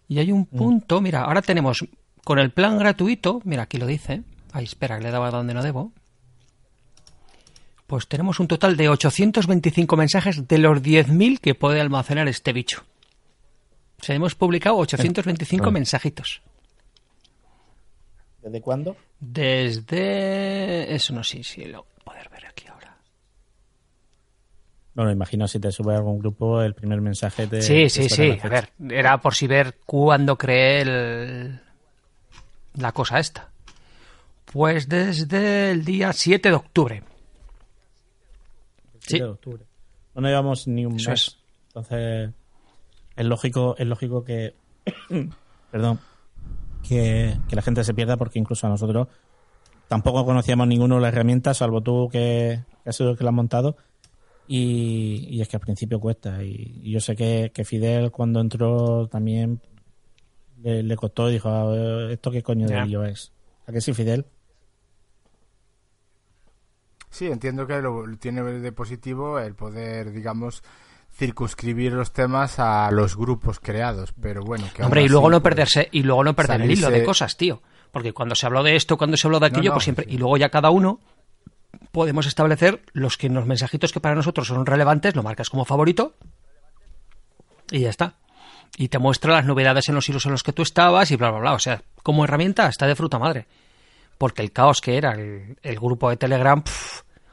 Y hay un punto, mira, ahora tenemos con el plan gratuito, mira, aquí lo dice, ay, espera, que le he dado a donde no debo. Pues tenemos un total de 825 mensajes de los 10.000 que puede almacenar este bicho. O sea, hemos publicado 825 Ah. mensajitos. ¿Desde cuándo? Desde... Eso no sé si lo poder ver aquí ahora. Bueno, imagino si te sube a algún grupo el primer mensaje de... Sí, sí, sí. A ver, era por si ver cuándo creé el... la cosa esta. Pues desde el día 7 de octubre. Sí. de octubre. No llevamos ni un Eso mes. es. Entonces, es lógico, es lógico que. [COUGHS] perdón. Que, que la gente se pierda porque incluso a nosotros tampoco conocíamos ninguno de las herramientas, salvo tú que, que has sido el que la has montado. Y, y es que al principio cuesta. Y, y yo sé que, que Fidel cuando entró también le, le costó y dijo, "A ver, ¿esto qué coño de lío es? ¿A que sí, Fidel? Sí, entiendo que lo tiene de positivo el poder, digamos, circunscribir los temas a los grupos creados, pero bueno, que Hombre, y luego así, no pues, perderse, y luego no perder el hilo de cosas, tío. Porque cuando se habló de esto, cuando se habló de aquello, no, pues siempre. sí. Y luego ya cada uno podemos establecer los que los mensajitos que para nosotros son relevantes, lo marcas como favorito. Y ya está. Y te muestra las novedades en los hilos en los que tú estabas y bla, bla, bla. O sea, como herramienta está de fruta madre. Porque el caos que era el, el grupo de Telegram,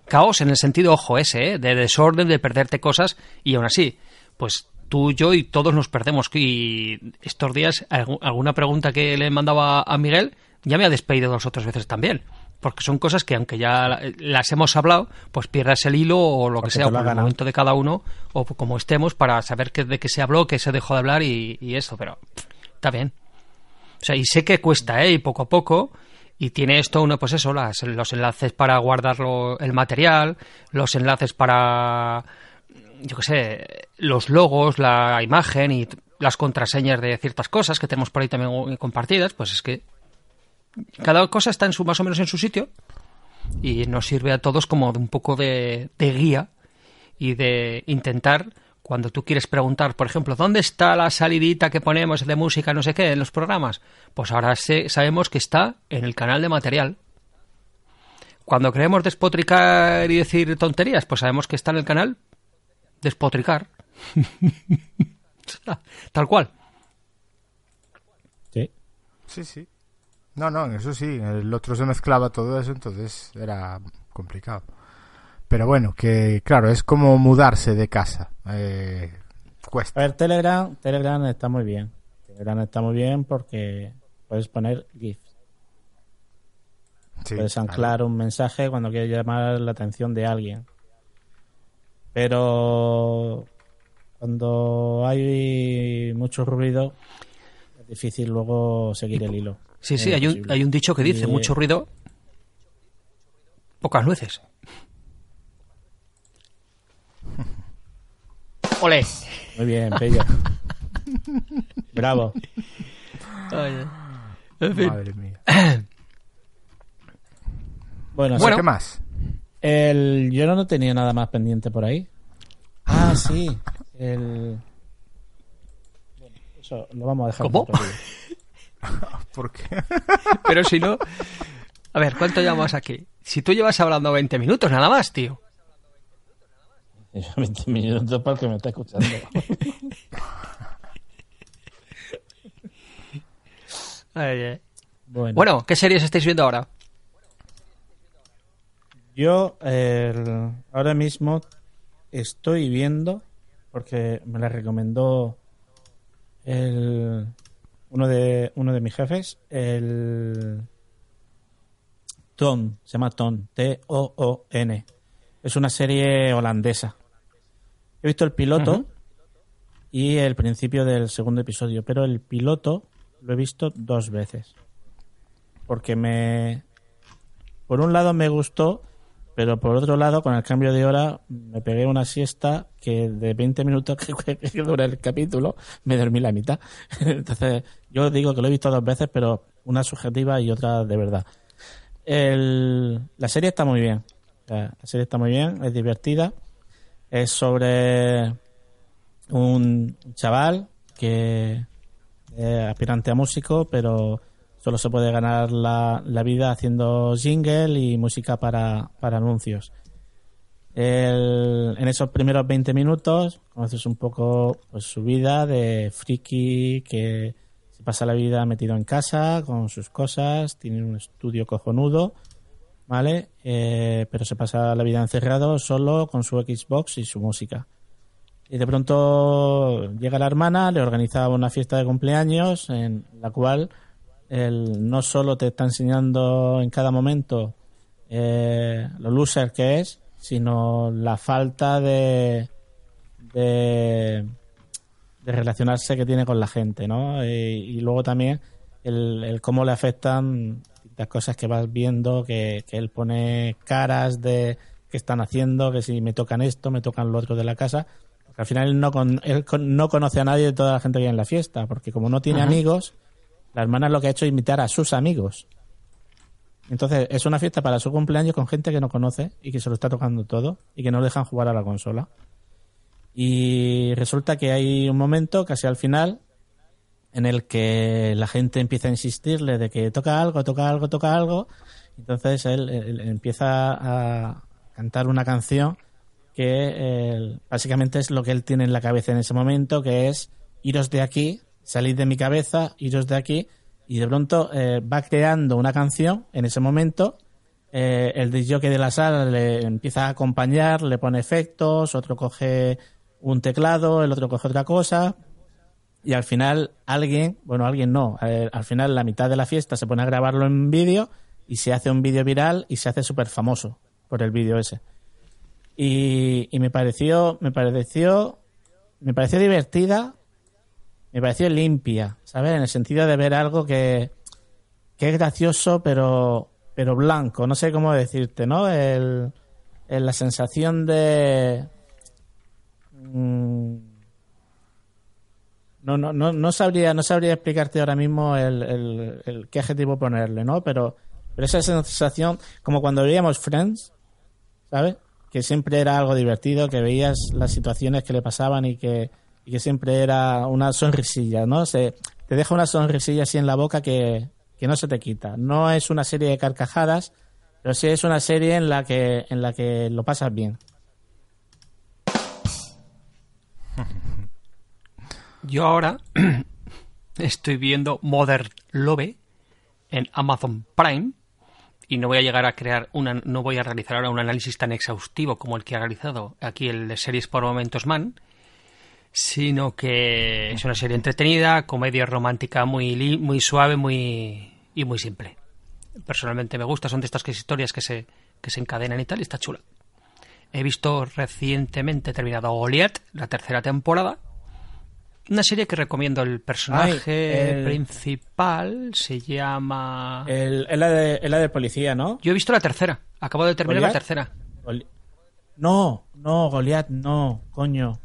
caos en el sentido, ojo, ese, ¿eh? de desorden, de perderte cosas, y aún así, pues tú, yo y todos nos perdemos. Y estos días, algu- alguna pregunta que le mandaba a Miguel, ya me ha despedido dos o tres veces también. Porque son cosas que, aunque ya la- las hemos hablado, pues pierdas el hilo o lo que sea, por el momento de cada uno, o como estemos, para saber qué, de qué se habló, qué se dejó de hablar y, y eso, pero pff, está bien. O sea, y sé que cuesta, ¿eh? Y poco a poco. Y tiene esto, uno, pues eso, las, los enlaces para guardar el material, los enlaces para, yo qué sé, los logos, la imagen y las contraseñas de ciertas cosas que tenemos por ahí también compartidas. Pues es que cada cosa está en su, más o menos en su sitio y nos sirve a todos como de un poco de guía y de intentar cuando tú quieres preguntar, por ejemplo, ¿dónde está la salidita que ponemos de música, no sé qué, en los programas? Pues ahora sé- sabemos que está en el canal de material. Cuando queremos despotricar y decir tonterías, pues sabemos que está en el canal despotricar. [LAUGHS] Tal cual. Sí. Sí, sí. No, no, eso sí, el otro se mezclaba todo eso, entonces era complicado. Pero bueno, que claro, es como mudarse de casa. Eh, A cuesta. ver, Telegram, Telegram está muy bien. Telegram está muy bien porque puedes poner GIF. Sí, puedes claro. anclar un mensaje cuando quieres llamar la atención de alguien. Pero cuando hay mucho ruido, es difícil luego seguir el hilo. Sí, sí, hay un, hay un dicho que dice, Y- mucho ruido, pocas nueces. Ole. Muy bien, Pello. Bravo. En fin. Madre mía. Bueno, Bueno. ¿Qué más? El, yo no tenía nada más pendiente por ahí. Ah, sí. El... Bueno, eso lo vamos a dejar. ¿Cómo? [LAUGHS] ¿Por qué? Pero si no... A ver, ¿cuánto llevamos aquí? Si tú llevas hablando 20 minutos, nada más, tío. 20 minutos para el que me está escuchando. [LAUGHS] Ay, ay. Bueno, Bueno, ¿qué series estáis viendo ahora? yo el- ahora mismo estoy viendo, porque me la recomendó el, uno, de, uno de mis jefes, el Ton, se llama Ton, T-O-O-N. Es una serie holandesa. He visto el piloto y el principio del segundo episodio, pero el piloto lo he visto dos veces. Porque me... Por un lado me gustó, pero por otro lado, con el cambio de hora, me pegué una siesta que de 20 minutos [LAUGHS] que, dura el capítulo, me dormí la mitad. [LAUGHS] Entonces, yo digo que lo he visto dos veces, pero una subjetiva y otra de verdad. El- la serie está muy bien. La serie está muy bien, es divertida. Es sobre un chaval que es aspirante a músico, pero solo se puede ganar la, la vida haciendo jingle y música para, para anuncios. El- en esos primeros 20 minutos conoces un poco pues, su vida de friki que se pasa la vida metido en casa con sus cosas, tiene un estudio cojonudo, ¿vale? Eh, pero se pasa la vida encerrado solo con su Xbox y su música. Y de pronto llega la hermana, le organiza una fiesta de cumpleaños en la cual él no solo te está enseñando en cada momento eh, lo loser que es, sino la falta de, de, relacionarse que tiene con la gente, ¿no? Y, luego también el cómo le afectan las cosas que vas viendo, que, que él pone caras de qué están haciendo, que si me tocan esto, me tocan lo otro de la casa. Porque al final él no, con, él con- no conoce a nadie de toda la gente que hay en la fiesta, porque como no tiene Ajá. amigos, la hermana lo que ha hecho es invitar a sus amigos. Entonces es una fiesta para su cumpleaños con gente que no conoce y que se lo está tocando todo y que no dejan jugar a la consola. Y resulta que hay un momento, casi al final, en el que la gente empieza a insistirle de que toca algo, toca algo, toca algo. Entonces él, empieza a cantar una canción que eh, básicamente es lo que él tiene en la cabeza en ese momento, que es iros de aquí, salid de mi cabeza, iros de aquí, y de pronto eh, va creando una canción en ese momento. eh, el disjockey de la sala le empieza a acompañar, le pone efectos, otro coge un teclado, el otro coge otra cosa, y al final alguien, bueno, alguien no, eh, al final la mitad de la fiesta se pone a grabarlo en vídeo y se hace un vídeo viral y se hace súper famoso por el vídeo ese. Y, y me pareció, me pareció, me pareció divertida, me pareció limpia, ¿sabes? En el sentido de ver algo que, que es gracioso, pero, pero blanco, no sé cómo decirte, ¿no? El, la sensación de... mm, no, no, no, sabría, no sabría explicarte ahora mismo el, el- qué adjetivo ponerle, ¿no? Pero, pero esa sensación, como cuando veíamos Friends, ¿sabes? Que siempre era algo divertido, que veías las situaciones que le pasaban y que, que siempre era una sonrisilla, ¿no? Se, te deja una sonrisilla así en la boca que, que no se te quita. No es una serie de carcajadas, pero sí es una serie en la que, en la que lo pasas bien. [LAUGHS] Yo ahora [CLEARS THROAT] estoy viendo Modern Love en Amazon Prime y no voy a llegar a crear una, no voy a realizar ahora un análisis tan exhaustivo como el que ha realizado aquí el de series por momentos man, sino que es una serie entretenida, comedia romántica muy muy suave, muy y muy simple. Personalmente me gusta, son de estas historias que se que se encadenan y tal, y está chula. He visto recientemente terminado Goliath, la tercera temporada. Una serie que recomiendo. El personaje Ay, el- principal se llama. El, es, la de, es la de policía, ¿no? Yo he visto la tercera. Acabo de terminar la tercera. Goli- No, no, Goliath, no, coño.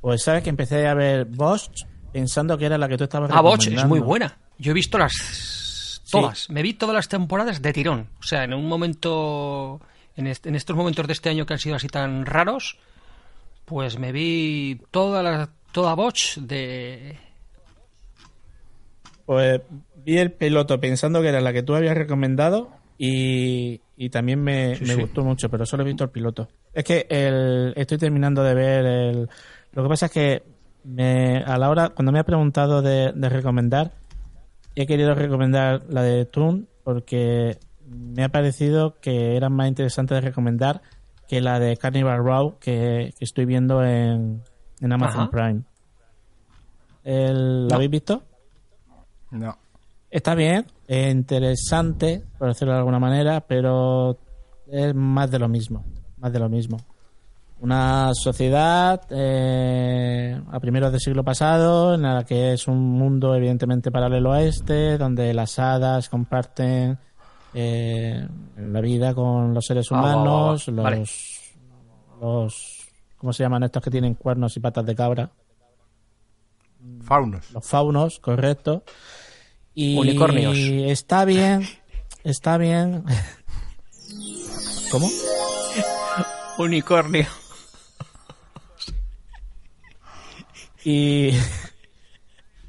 Pues sabes que empecé a ver Bosch pensando que era la que tú estabas Ah, Botch es muy buena. Yo he visto las todas. Me vi todas las temporadas de tirón. O sea, en un momento En, est- en estos momentos de este año que han sido así tan raros, pues me vi toda la toda Botch de Pues vi el piloto pensando que era la que tú habías recomendado y, y también me, Sí, me sí. gustó mucho, pero solo he visto el piloto. Es que el, estoy terminando de ver el... Lo que pasa es que me, a la hora, cuando me ha preguntado de, de recomendar, he querido recomendar la de Toon porque me ha parecido que era más interesante de recomendar que la de Carnival Row que, que estoy viendo en, en Amazon Ajá. Prime. El- ¿La No. habéis visto? No. Está bien, es interesante, por decirlo de alguna manera, pero es más de lo mismo, más de lo mismo. Una sociedad eh, a primeros del siglo pasado, en la que es un mundo evidentemente paralelo a este, donde las hadas comparten eh, la vida con los seres Ah, humanos, los, los, ¿cómo se llaman estos que tienen cuernos y patas de cabra? Faunos. los faunos, correcto. Y Unicornios. está bien, está bien. ¿Cómo? unicornio. Y,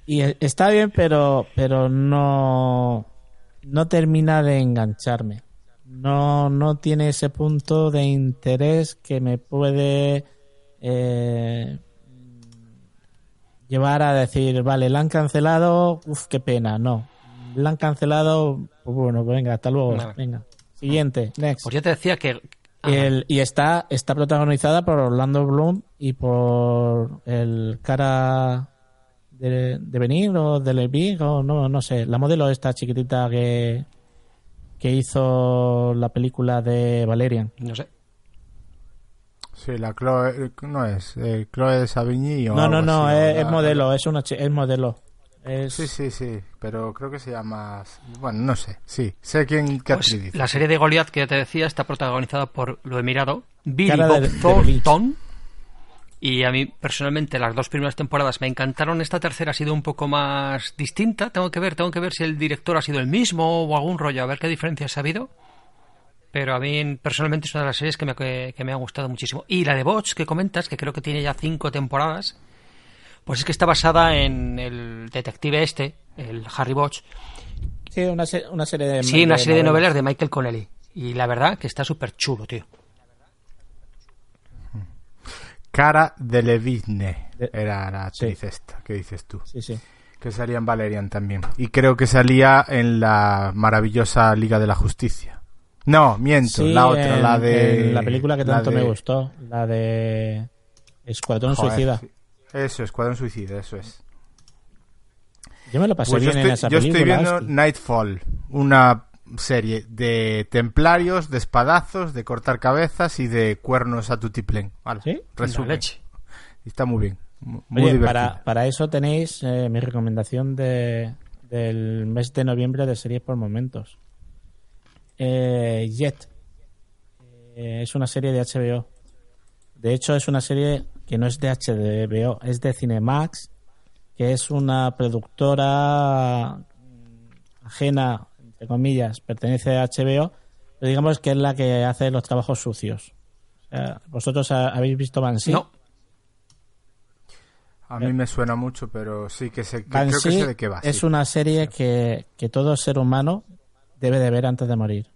y está bien, pero, pero no, no termina de engancharme. No, no tiene ese punto de interés que me puede eh, llevar a decir, vale, la han cancelado, uff, qué pena. No, la han cancelado, pues bueno, venga, hasta luego. Venga, siguiente, next. Pues yo te decía que ah, El- y está, está protagonizada por Orlando Bloom y por el cara de, de venir o de Levig o no, no sé, la modelo esta chiquitita que, que hizo la película de Valerian. no sé. Sí, la Chloe, no es, eh, Chloe Savigny o No, no, no, así, es, la- es modelo, es una es modelo. Es, Sí, sí, sí, pero creo que se llama, bueno, no sé, sí, sé quién qué Pues actriz la serie de Goliath que ya te decía está protagonizada por, lo he mirado, Billy Bob de- de Thornton. Y a mí, personalmente, las dos primeras temporadas me encantaron. Esta tercera ha sido un poco más distinta. Tengo que ver, tengo que ver si el director ha sido el mismo o algún rollo, a ver qué diferencias ha habido. Pero a mí, personalmente, es una de las series que me, que, que me ha gustado muchísimo. Y la de Bots, que comentas, que creo que tiene ya cinco temporadas, pues es que está basada en el detective este, el Harry Bosch, sí, una, se- una serie de Sí, una serie de novelas de Michael Connelly. Y la verdad que está súper chulo, tío. Cara de Levigne era la actriz Sí. esta que dices tú, Sí, sí. que salía en Valerian también. Y creo que salía en la maravillosa Liga de la Justicia. No, miento, Sí, la otra, en- la de... la película que tanto de- me gustó, la de Escuadrón Joder, Suicida. Eso, Escuadrón Suicida, eso es. Yo me lo pasé Pues yo bien estoy, en esa yo película. estoy viendo. Nightfall, una serie de templarios, de espadazos, de cortar cabezas y de cuernos a tutiplén. Vale, ¿Sí? leche. Está muy bien. mu- Muy Oye, para, para eso tenéis eh, mi recomendación de, del mes de noviembre de series por momentos. Eh, Jet. Eh, es una serie de HBO. De hecho, es una serie que no es de HBO, es de Cinemax, que es una productora ajena, entre comillas, pertenece a HBO, pero digamos que es la que hace los trabajos sucios. O sea, ¿Vosotros ha- habéis visto Banshee? No, A mí me suena mucho, pero sí que sé, que creo Banshee que sé de qué va. es sí. una serie que, que todo ser humano debe de ver antes de morir.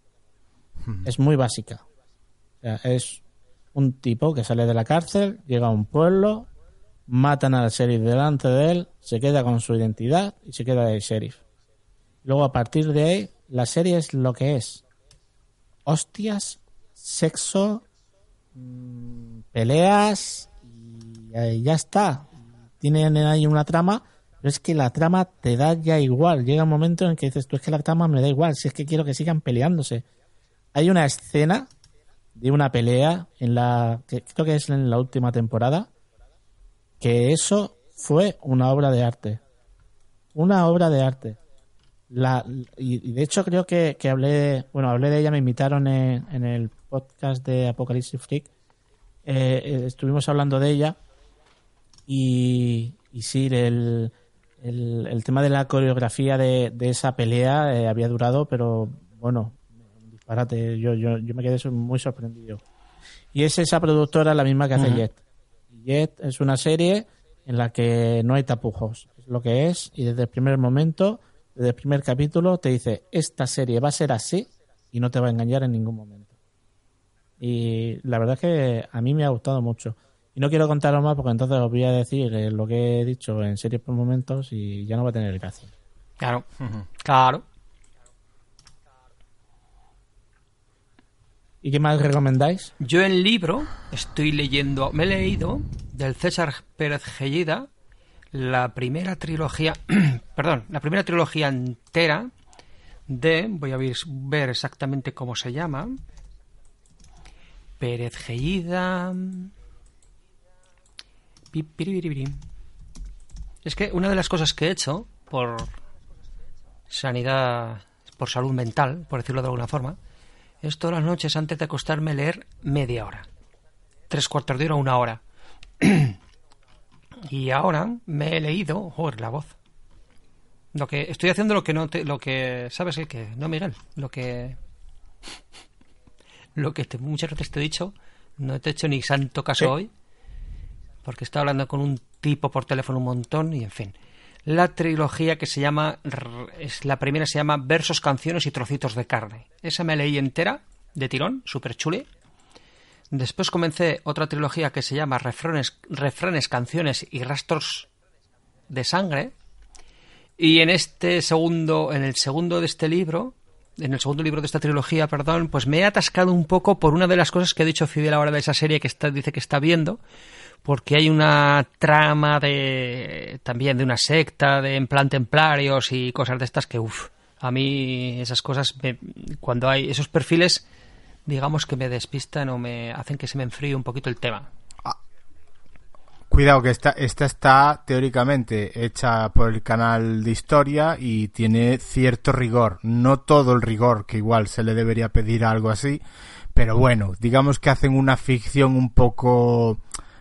Es muy básica. O sea, es un tipo que sale de la cárcel, llega a un pueblo, matan al sheriff delante de él, se queda con su identidad y se queda el sheriff. Luego, a partir de ahí, la serie es lo que es. Hostias, sexo, mm, peleas y ya está. Tienen ahí una trama, pero es que la trama te da ya igual. Llega un momento en que dices, tú es que la trama me da igual, si es que quiero que sigan peleándose. Hay una escena de una pelea en la que creo que es en la última temporada que eso fue una obra de arte. Una obra de arte. La, y, de hecho creo que, que hablé, bueno, hablé de ella, me invitaron en, en el podcast de Apocalipsis Freak. Eh, eh, estuvimos hablando de ella y, y sí, el, el, el tema de la coreografía de, de esa pelea eh, había durado, pero bueno, un disparate. Yo, yo, yo me quedé muy sorprendido. Y es esa productora la misma que hace Ujú. Jet. Jet es una serie en la que no hay tapujos. Es lo que es. Y desde el primer momento, desde el primer capítulo, te dice, esta serie va a ser así y no te va a engañar en ningún momento. Y la verdad es que a mí me ha gustado mucho. Y no quiero contaros más porque entonces os voy a decir eh, lo que he dicho en series por momentos y ya no va a tener gracia. Claro, claro. ¿Y qué más recomendáis? Yo en libro estoy leyendo, me he leído del César Pérez Gellida la primera trilogía, [CLEARS THROAT] perdón, la primera trilogía entera de, voy a ver, ver exactamente cómo se llama, Pérez Gellida. Es que una de las cosas que he hecho por sanidad, por salud mental, por decirlo de alguna forma, es todas las noches antes de acostarme leer media hora. Tres cuartos de hora, una hora. [CLEARS THROAT] y ahora me he leído, joder, la voz. Lo que estoy haciendo lo que no te, lo que sabes el que, no Miguel, lo que [LAUGHS] lo que te- muchas veces te he dicho, no te he hecho ni santo caso hoy, porque estaba hablando con un tipo por teléfono un montón y en fin. La trilogía que se llama, es la primera se llama Versos, canciones y trocitos de carne. Esa me leí entera, de tirón, súper chuli. Después comencé otra trilogía que se llama Refranes, Refranes, canciones y rastros de sangre. Y en este segundo, en el segundo de este libro, en el segundo libro de esta trilogía, perdón, pues me he atascado un poco por una de las cosas que ha dicho Fidel ahora de esa serie que está, dice que está viendo, porque hay una trama de también de una secta, de en plan templarios y cosas de estas que, uff, a mí esas cosas, me- cuando hay esos perfiles, digamos que me despistan o me hacen que se me enfríe un poquito el tema. Cuidado que esta, esta está teóricamente hecha por el canal de historia y tiene cierto rigor. No todo el rigor que igual se le debería pedir a algo así, pero bueno, digamos que hacen una ficción un poco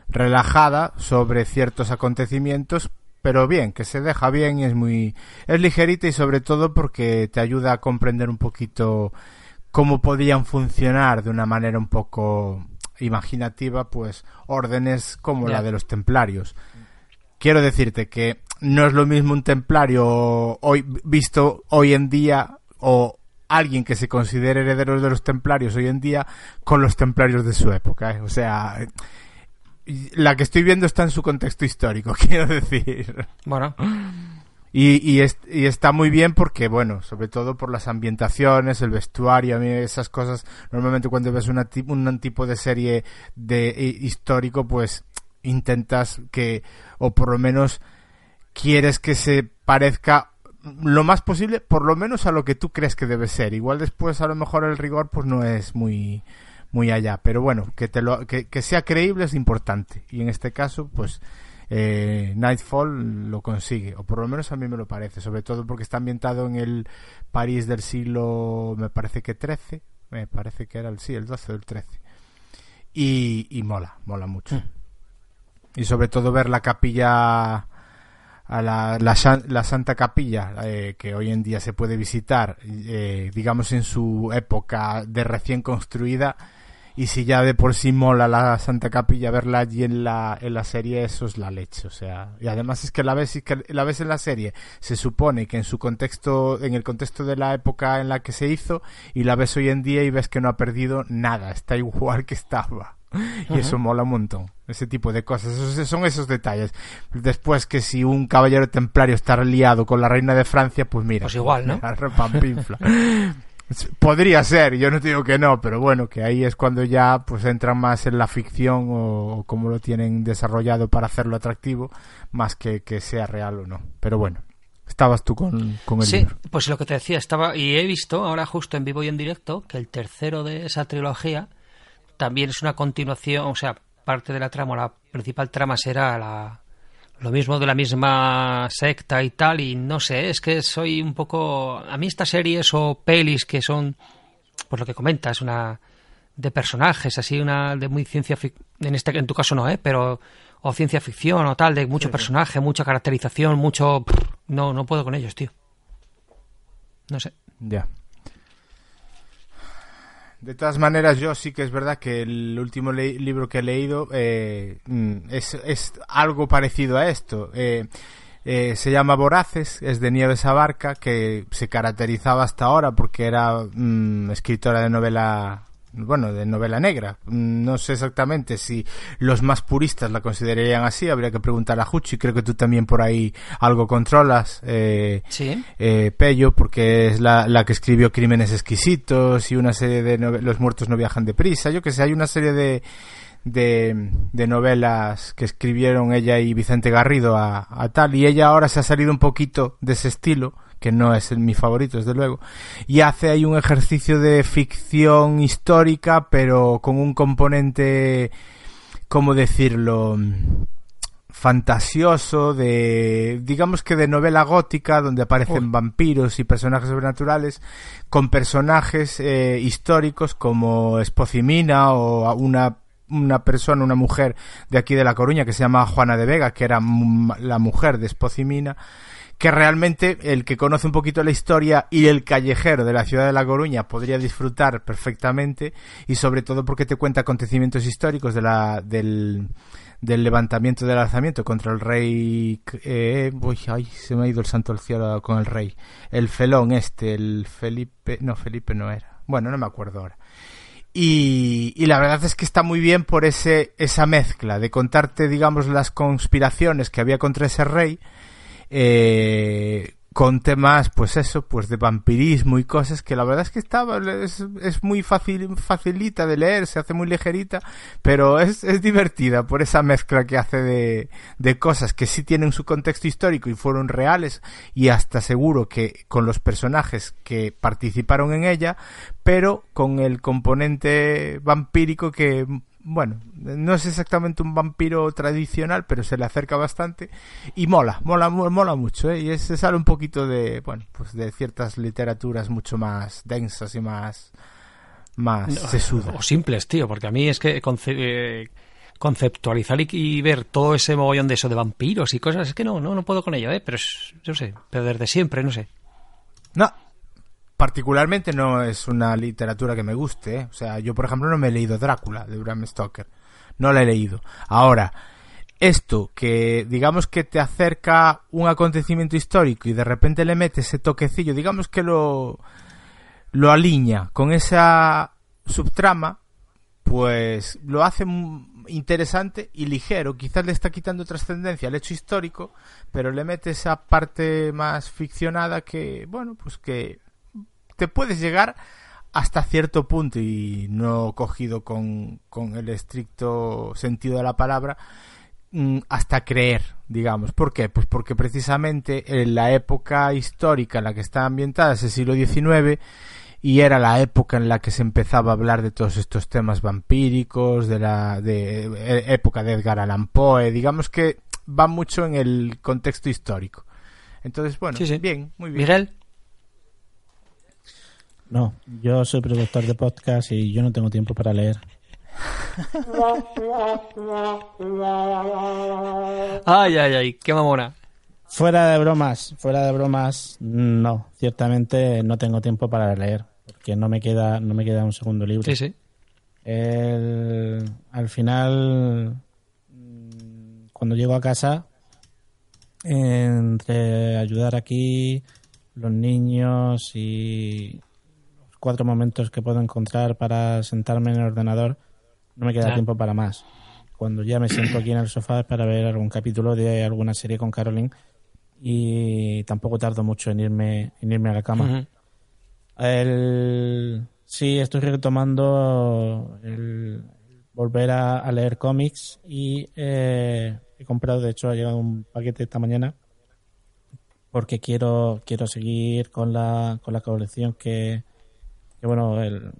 relajada sobre ciertos acontecimientos, pero bien, que se deja bien y es muy es ligerita y sobre todo porque te ayuda a comprender un poquito cómo podían funcionar de una manera un poco imaginativa, pues órdenes como la de los templarios. Quiero decirte que no es lo mismo un templario hoy visto hoy en día o alguien que se considere heredero de los templarios hoy en día con los templarios de su época. ¿eh? O sea, la que estoy viendo está en su contexto histórico, [LAUGHS] quiero decir. Bueno, Y, y, es- y está muy bien porque, bueno, sobre todo por las ambientaciones, el vestuario, a mí esas cosas, normalmente cuando ves una un tipo de serie de hi- histórico, pues intentas que, o por lo menos quieres que se parezca lo más posible, por lo menos a lo que tú crees que debe ser. Igual después a lo mejor el rigor pues no es muy muy allá, pero bueno, que te lo que, que sea creíble es importante. Y en este caso pues eh, Nightfall lo consigue, o por lo menos a mí me lo parece, sobre todo porque está ambientado en el París del siglo, me parece que 13, me parece que era el sí, el 12 o el 13. Y, y mola, mola mucho. Y sobre todo ver la capilla a la, la, la Santa Capilla, eh, que hoy en día se puede visitar, eh, digamos en su época de recién construida, y si ya de por sí mola la Santa Capilla verla allí en la, en la serie, eso es la leche, o sea, y además es que la ves, y que la ves en la serie, se supone que en su contexto, en el contexto de la época en la que se hizo, y la ves hoy en día y ves que no ha perdido nada, está igual que estaba. Y eso mola un montón. Ese tipo de cosas. Esos, son esos detalles. Después que si un caballero templario está liado con la reina de Francia, pues mira. Pues igual, ¿no? la repampinfla. [LAUGHS] Podría ser, yo no te digo que no, pero bueno, que ahí es cuando ya pues entran más en la ficción o, o cómo lo tienen desarrollado para hacerlo atractivo, más que que sea real o no. Pero bueno, estabas tú con, con el Sí, libro. pues lo que te decía, estaba y he visto ahora justo en vivo y en directo que el tercero de esa trilogía también es una continuación, o sea, parte de la trama, la principal trama será la, lo mismo de la misma secta y tal, y no sé, es que soy un poco... A mí estas series o pelis que son, pues lo que comentas, una de personajes, así una de muy ciencia ficción, en este en tu caso no, ¿eh? Pero, o ciencia ficción o tal, de mucho personaje, mucha caracterización, mucho... No, no puedo con ellos, tío. No sé. Ya. De todas maneras, yo sí que es verdad que el último libro que he leído eh, mm, es, algo parecido a esto. Eh, eh, se llama Voraces, es de Nieves Abarca, que se caracterizaba hasta ahora porque era mm, escritora de novela bueno, de novela negra. No sé exactamente si los más puristas la considerarían así, habría que preguntar a Juchi, creo que tú también por ahí algo controlas, eh, ¿Sí? eh, Pello, porque es la, la, que escribió Crímenes Exquisitos y una serie de Los muertos no viajan deprisa, yo que sé, hay una serie de, de, de, novelas que escribieron ella y Vicente Garrido a, a, tal, y ella ahora se ha salido un poquito de ese estilo, que no es mi favorito, desde luego, y hace ahí un ejercicio de ficción histórica, pero con un componente, ¿cómo decirlo? fantasioso de digamos que de novela gótica donde aparecen Uy. vampiros y personajes sobrenaturales con personajes eh, históricos como Espocimina o una una persona, una mujer de aquí de La Coruña que se llama Juana de Vega, que era la mujer de Espocimina, que realmente el que conoce un poquito la historia y el callejero de la ciudad de La Coruña podría disfrutar perfectamente y sobre todo porque te cuenta acontecimientos históricos de la, del, del levantamiento del alzamiento contra el rey eh, uy, ay, se me ha ido el santo al cielo con el rey. El felón este el Felipe no Felipe no era. Bueno no me acuerdo ahora. Y, y, la verdad es que está muy bien por ese, esa mezcla de contarte, digamos, las conspiraciones que había contra ese rey, eh, con temas, pues eso, pues de vampirismo y cosas que la verdad es que estaba, es, es muy fácil, facilita de leer, se hace muy ligerita, pero es, es divertida por esa mezcla que hace de, de cosas que sí tienen su contexto histórico y fueron reales y hasta seguro que con los personajes que participaron en ella, pero con el componente vampírico que bueno, no es exactamente un vampiro tradicional, pero se le acerca bastante y mola, mola, mola mucho, ¿eh? y es, sale un poquito de, bueno, pues de ciertas literaturas mucho más densas y más, más no, sesudas. O simples, tío, porque a mí es que conce eh, conceptualizar y, y, ver todo ese mogollón de eso de vampiros y cosas, es que no, no, no puedo con ello, ¿eh? pero es, yo sé, pero desde siempre, no sé. No, particularmente no es una literatura que me guste. ¿eh? O sea, yo por ejemplo no me he leído Drácula de Bram Stoker. No la he leído. Ahora, esto que digamos que te acerca un acontecimiento histórico y de repente le mete ese toquecillo, digamos que lo lo alinea con esa subtrama, pues lo hace interesante y ligero. Quizás le está quitando trascendencia al hecho histórico, pero le mete esa parte más ficcionada que, bueno, pues que te puedes llegar hasta cierto punto y no cogido con, con el estricto sentido de la palabra mm, hasta creer, digamos. ¿Por qué? Pues porque precisamente en la época histórica en la que está ambientada es el siglo XIX y era la época en la que se empezaba a hablar de todos estos temas vampíricos, de la de, de época de Edgar Allan Poe, digamos que va mucho en el contexto histórico. Entonces, bueno, sí, sí. bien, muy bien. Miguel. No, yo soy productor de podcast y yo no tengo tiempo para leer. ay, ay, ay, qué mamona. Fuera de bromas, fuera de bromas, no, ciertamente no tengo tiempo para leer, porque no me queda, no me queda un segundo libro. Sí, sí. El, al final, cuando llego a casa, entre ayudar aquí, los niños y cuatro momentos que puedo encontrar para sentarme en el ordenador, no me queda tiempo para más. Cuando ya me siento aquí en el sofá para ver algún capítulo de alguna serie con Caroline y tampoco tardo mucho en irme, en irme a la cama. Uh -huh. el... Sí, estoy retomando el volver a, a leer cómics y eh, he comprado, de hecho ha llegado un paquete esta mañana porque quiero quiero seguir con la con la colección que, que bueno, el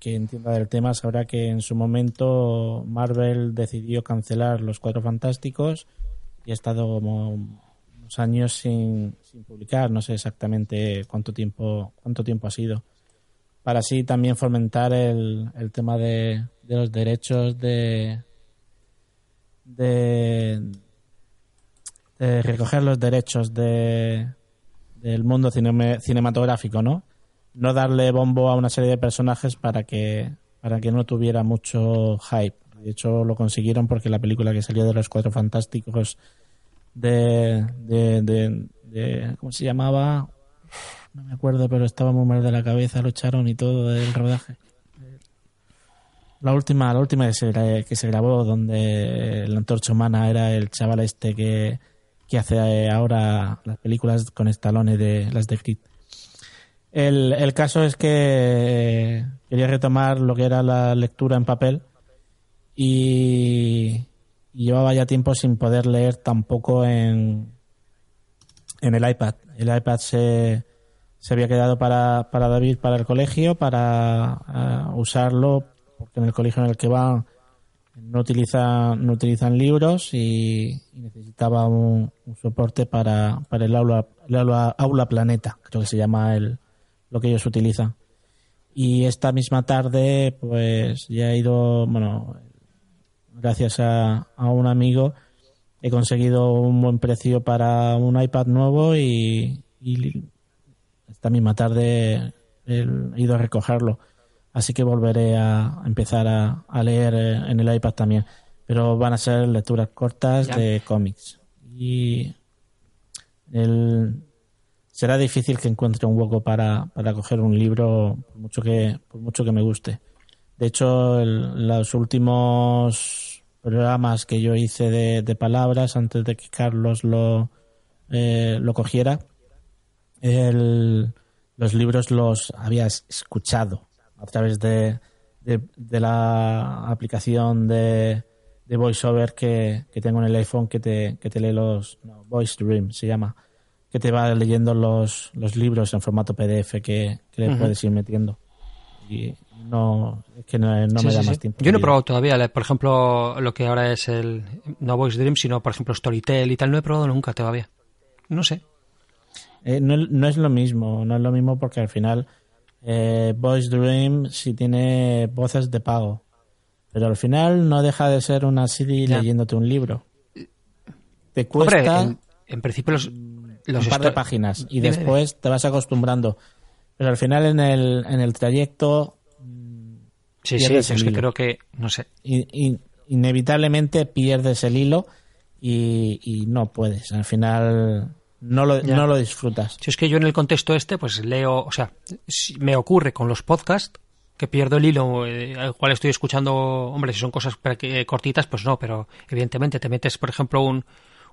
que entienda del tema sabrá que en su momento Marvel decidió cancelar los Cuatro Fantásticos y ha estado como unos años sin, sin publicar, no sé exactamente cuánto tiempo cuánto tiempo ha sido. Para así también fomentar el, el tema de, de los derechos de, de, de recoger los derechos de del mundo cine, cinematográfico, ¿no? No darle bombo a una serie de personajes para que para que no tuviera mucho hype. De hecho, lo consiguieron porque la película que salió de los Cuatro Fantásticos de, de, de, ¿cómo se llamaba? No me acuerdo, pero estaba muy mal de la cabeza, lo echaron y todo del rodaje. La última, la última que se, que se grabó, donde la antorcha humana era el chaval este que, que hace ahora las películas con Stallone de las de. El, el caso es que quería retomar lo que era la lectura en papel y, llevaba ya tiempo sin poder leer tampoco en, en el iPad. El iPad se, se había quedado para, para David para el colegio, para ah, usarlo, porque en el colegio en el que va no utilizan, no utilizan libros y, y necesitaba un, un soporte para, para el aula, el aula, aula planeta, creo que se llama el, lo que ellos utilizan. Y esta misma tarde, pues ya he ido, bueno, gracias a, a un amigo, he conseguido un buen precio para un iPad nuevo y, y esta misma tarde he ido a recogerlo. Así que volveré a empezar a, a leer eh, en el iPad también. Pero van a ser lecturas cortas Ya. de cómics. Y el, será difícil que encuentre un hueco para, para coger un libro por mucho que, por mucho que me guste. De hecho, los últimos programas que yo hice de, palabras antes de que Carlos lo, eh, lo cogiera, los libros los había es- escuchado a través de, de, de la aplicación de, de VoiceOver que, que tengo en el iPhone que te, que te lee los no, Voice Dream se llama que te va leyendo los, los libros en formato PDF que, que le puedes ir metiendo y no es que no, no Sí, me da sí. más tiempo Yo no he probado todavía, por ejemplo, lo que ahora es el. No Voice Dream, sino, por ejemplo, Storytel y tal. No he probado nunca todavía. No sé. Eh, no, no es lo mismo, no es lo mismo porque al final eh, Voice Dream sí tiene voces de pago, pero al final no deja de ser una CD leyéndote un libro. Te Hombre, cuesta en, en principio los. Los un par de páginas y Dime, después te vas acostumbrando, pero al final en el, en el trayecto Sí, sí, es el que creo que. No sé. inevitablemente pierdes el hilo y, y no puedes, al final no lo, no lo disfrutas. Si es que yo en el contexto este, pues leo. O sea, si me ocurre con los podcasts que pierdo el hilo eh, al cual estoy escuchando. Hombre, si son cosas cortitas, pues no, pero evidentemente te metes, por ejemplo, un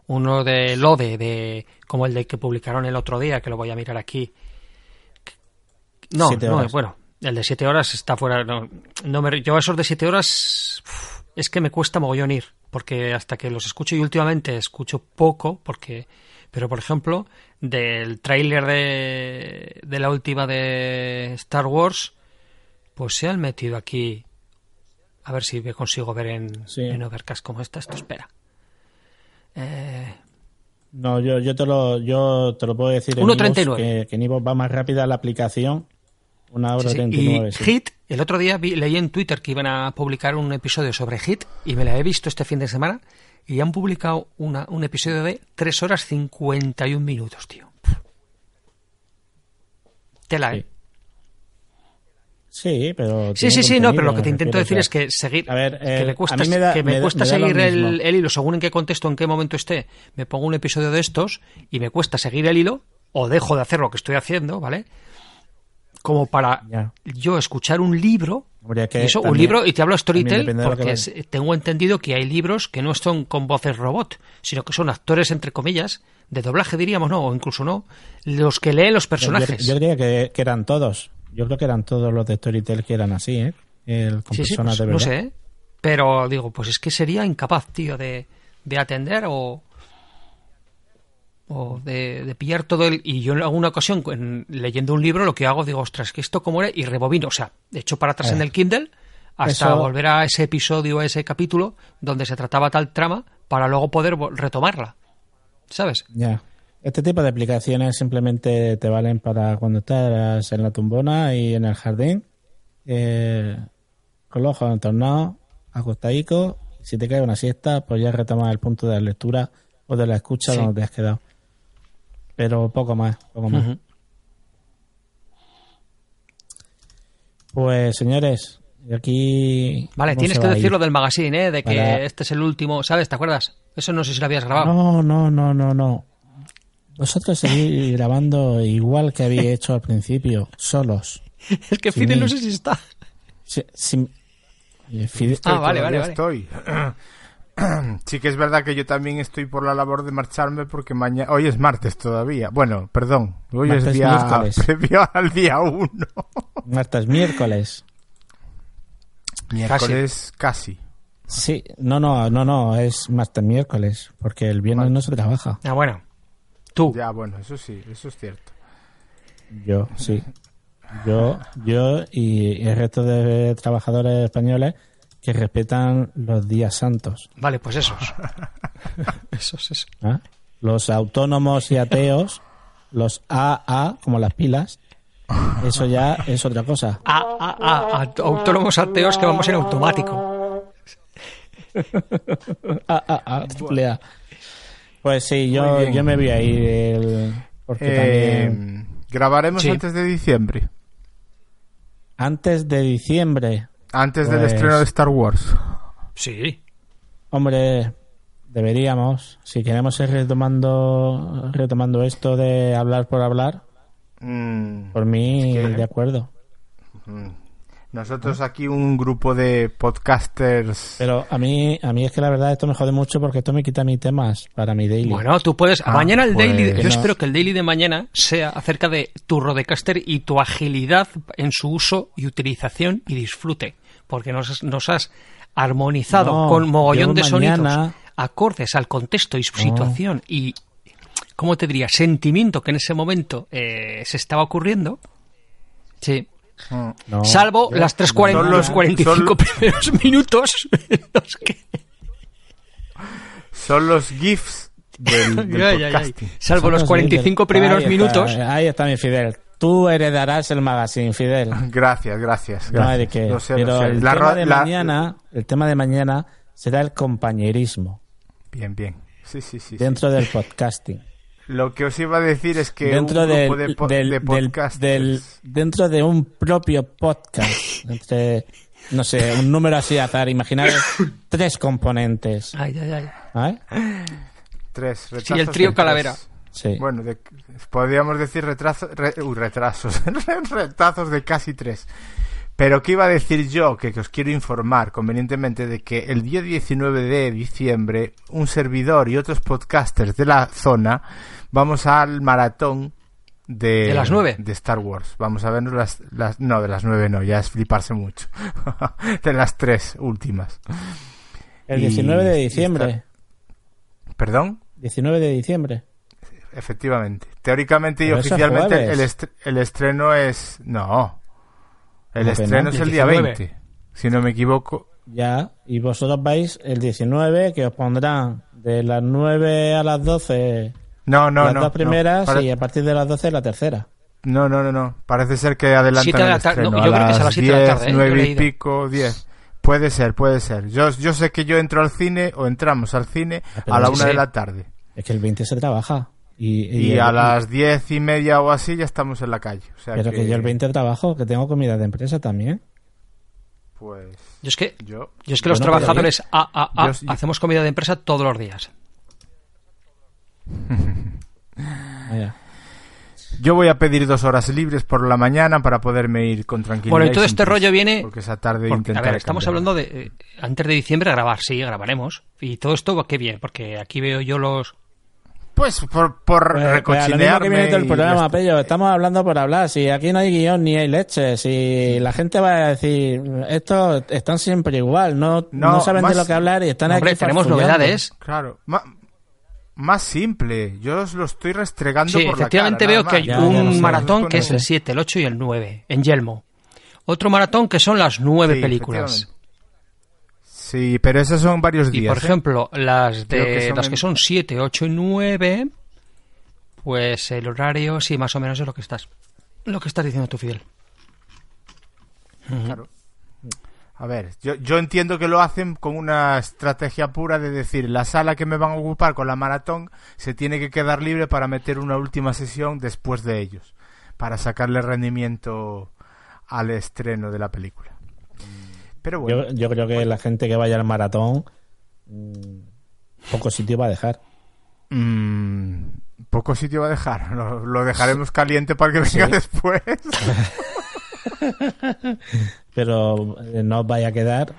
uno de Lode, de como el de que publicaron el otro día, que lo voy a mirar aquí. No, no, bueno, el de 7 horas está fuera. No, no me, yo esos de 7 horas es que me cuesta mogollón ir, porque hasta que los escucho y últimamente escucho poco, porque. Pero por ejemplo, del tráiler de, de la última de Star Wars, pues se han metido aquí. A ver si me consigo ver en, Sí. en Overcast como está. Esto espera. Eh, No, yo, yo, te lo, yo te lo puedo decir en 1.39. iVoox, que, que en iVoox va más rápida la aplicación. Una hora Sí, sí. treinta y Y nueve, sí. Hit, el otro día vi- leí en Twitter que iban a publicar un episodio sobre Hit y me la he visto este fin de semana y han publicado una, un episodio de 3 horas 51 minutos, tío. Tela, ¿eh? Sí, pero. Sí, sí, sí, no, pero lo que te intento decir es que seguir, a ver, que eh, me cuesta, a mí me da- que me cuesta me seguir el, hilo, según en qué contexto, en qué momento esté, me pongo un episodio de estos y me cuesta seguir el hilo o dejo de hacer lo que estoy haciendo, ¿vale? Como para Ya. yo escuchar un libro Habría que eso, un libro, y te hablo Storytel de que porque tengo entendido que hay libros que no son con voces robot, sino que son actores, entre comillas, de doblaje diríamos, ¿no? O incluso no, los que leen los personajes. Yo, yo diría que, que eran todos. Yo creo que eran todos los de Storytel que eran así, ¿eh? El, con Sí, sí, personas pues, de no verdad. sé, ¿eh? pero digo, pues es que sería incapaz, tío, de, de atender o o de, de pillar todo el y yo en alguna ocasión en- leyendo un libro lo que hago digo ostras que esto cómo era y rebobino o sea de hecho para atrás Eh, en el Kindle hasta eso- volver a ese episodio a ese capítulo donde se trataba tal trama para luego poder retomarla sabes Ya. Este tipo de aplicaciones simplemente te valen para cuando estás en la tumbona y en el jardín, eh, con los ojos entornados, acostadico. Si te cae una siesta, pues ya retomas el punto de la lectura o de la escucha Sí. donde te has quedado. Pero poco más, poco más. Pues señores, aquí... Vale, ¿cómo tienes que va a decirlo ir? del magazine, ¿eh? De que Para- este es el último, ¿sabes? ¿Te acuerdas? Eso no sé si lo habías grabado. No, no, no, no, no. Vosotros seguís [LAUGHS] grabando igual que habéis hecho al principio, solos. [LAUGHS] es que. Fidel no sé si está. Si- si- eh, Ah, vale, vale, estoy. [CLEARS THROAT] sí que es verdad que yo también estoy por la labor de marcharme porque mañana... Hoy es martes todavía. Bueno, perdón. Hoy Martes, es día miércoles. [LAUGHS] previo al día 1. Martes, miércoles. Miércoles casi. Sí, no, no, no, no, es martes, miércoles, porque el viernes Vale. no se trabaja. Ah, bueno. Tú. Ya, bueno, eso sí, eso es cierto. Yo, sí. Yo, yo y el resto de trabajadores españoles que respetan los días santos. Vale, pues esos. esos, esos. ¿ah? Los autónomos y ateos, los AA, como las pilas, eso ya es otra cosa. Ah, ah, ah, ah, autónomos ateos que vamos en automático. Ah, ah, ah, triple A. Pues sí, yo, yo me voy a ir el- porque Eh, también grabaremos Sí. antes de diciembre. antes de diciembre, Antes del Pues- estreno de Star Wars. Sí. hombre, deberíamos, si queremos ir retomando, retomando esto de hablar por hablar, Mm, por mí Es que- de acuerdo. mm. Nosotros aquí un grupo de podcasters... Pero a mí, a mí es que la verdad esto me jode mucho porque esto me quita mis temas para mi daily. Bueno, tú puedes. Ah, mañana el pues- daily. de- Que Yo no. espero que el daily de mañana sea acerca de tu Rodecaster y tu agilidad en su uso y utilización y disfrute. Porque nos, has- nos has armonizado No, con mogollón de sonidos mañana- acordes al contexto y su situación y. ¿Cómo te diría? Sentimiento que en ese momento eh, se estaba ocurriendo. Sí. Mm. No, Salvo yo- las 3.40, Son los los- 45 son- primeros minutos. [LAUGHS] los que- Son los GIFs del, [LAUGHS] del Ay, ay, ay. podcasting. Salvo Son los los 45 líderes. primeros Ahí está, minutos. ahí está mi Fidel. Tú heredarás el magazine, Fidel. [LAUGHS] Gracias, gracias. No hay de gracias. qué. Lo sé, lo Pero sé. el La tema de la- mañana, el tema de mañana será el compañerismo Bien, bien. Sí, sí, sí. sí. dentro del podcasting. Lo que os iba a decir es que dentro un grupo del, de, po- del- de podcasters... del- dentro de un propio podcast entre no sé un número así azar imaginaros tres componentes Ay, ay, ay. Tres, Sí, el trío Calavera. tres. sí Bueno, de- podríamos decir retraso, re- uy, retrasos, [LAUGHS] retazos de casi tres. Pero ¿qué iba a decir yo? Que, que os quiero informar convenientemente de que el día 19 de diciembre un servidor y otros podcasters de la zona vamos al maratón de, ¿De las nueve? de Star Wars. Vamos a vernos las, las... No, de las nueve no, ya es fliparse mucho. [LAUGHS] de las tres últimas. el Y- 19 de diciembre ¿Perdón? 19 de diciembre Efectivamente. Teóricamente y Pero oficialmente el, est- el estreno es... No. El ¿Cómo que estreno no? es El día 19. 20. Si no me equivoco. ya y vosotros vais el 19 que os pondrán de las 9 a las 12 No, no, las no. dos no. primeras Pare- y a partir de las 12 la tercera no, no, no, no. Parece ser que adelantan Siete de el la tarde. estreno. No, yo a creo que es a las siete de la 10, tarde, ¿eh? Yo he 9 y leído. pico, 10. Puede ser, puede ser. Yo, yo sé que yo entro al cine o entramos al cine Ah, pero a la sí, una sí. de la tarde. es que el 20 se trabaja y, Y, el- a las diez y media o así ya estamos en la calle. O sea pero que yo el 20 trabajo que tengo comida de empresa también Pues Yo es que, yo... yo es que los Yo no puedo trabajadores AAA Yo- yo- hacemos comida de empresa todos los días. [LAUGHS] Vaya. Yo voy a pedir dos horas libres por la mañana para poderme ir con tranquilidad. Bueno, y todo este prisa, rollo viene Porque esa tarde Porque, a ver, estamos cambiar. hablando de eh, antes de diciembre grabar, sí, grabaremos. Y todo esto, ¿qué bien? Porque aquí veo yo los... Pues por, por Pues, a recochinearme el programa, Pello. Estamos hablando por hablar. Si aquí no hay guion ni hay leche, si la gente va a decir, estos están siempre igual, no, no, No, saben más- de lo que hablar y están Hombre, aquí tenemos novedades. Claro, ma- más simple. Yo os lo estoy restregando Sí, por efectivamente la cara. veo que hay. Ya, ya un sé. maratón que es el 7, el 8 y el 9, en Yelmo. Otro maratón que son las nueve Sí, películas. Sí, pero esos son varios Y días. por ¿eh? ejemplo, las de que son las en- que son 7, 8 y 9, pues el horario sí más o menos es lo que estás lo que estás diciendo tú, Fidel. Claro. A ver, yo, yo entiendo que lo hacen con una estrategia pura de decir, la sala que me van a ocupar con la maratón se tiene que quedar libre para meter una última sesión después de ellos, para sacarle rendimiento al estreno de la película. Pero bueno, Yo, yo creo que la gente que vaya al maratón, mm, poco sitio va a dejar. mm, poco sitio va a dejar. [LAUGHS] Lo, lo dejaremos caliente para que venga Sí. después. [LAUGHS] [LAUGHS] Pero eh, no os vaya a quedar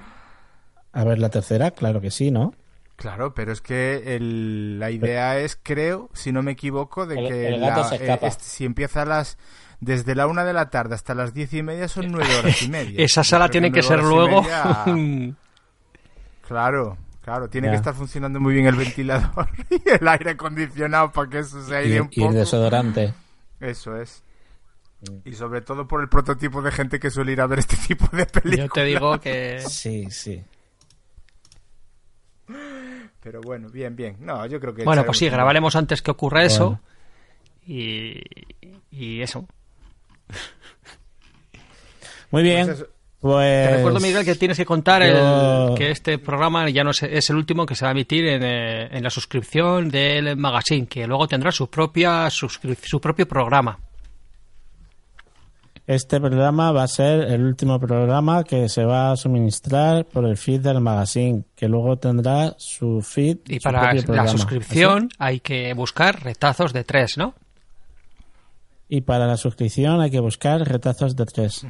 a ver la tercera, claro que sí, ¿no? Claro, pero es que el- la idea es, creo, si no me equivoco, de El- que el gato la- se escapa. eh, este- si empieza a las desde la una de la tarde hasta las diez y media son nueve horas y [LAUGHS] media. Esa sala creo tiene que ser luego. media- [LAUGHS] claro, claro, tiene Ya. que estar funcionando muy bien el ventilador y el aire acondicionado para que eso se Y, aire un y el poco. desodorante. Eso es. Y sobre todo por el prototipo de gente que suele ir a ver este tipo de películas. Yo te digo que. [LAUGHS] Sí, sí. Pero bueno, bien, bien. No, yo creo que. Bueno, pues sí, grabaremos antes que ocurra eso. Y, y eso. Muy bien. Pues eso. Pues, Te recuerdo, Miguel, que tienes que contar yo- el, que este programa ya no es, es el último que se va a emitir en, eh, en la suscripción del magazine, que luego tendrá su propia su propio programa. Este programa va a ser el último programa que se va a suministrar por el feed del magazine, que luego tendrá su feed Y su para propio la programa. suscripción hay que buscar retazos de tres, ¿no? Y para la suscripción hay que buscar retazos de tres.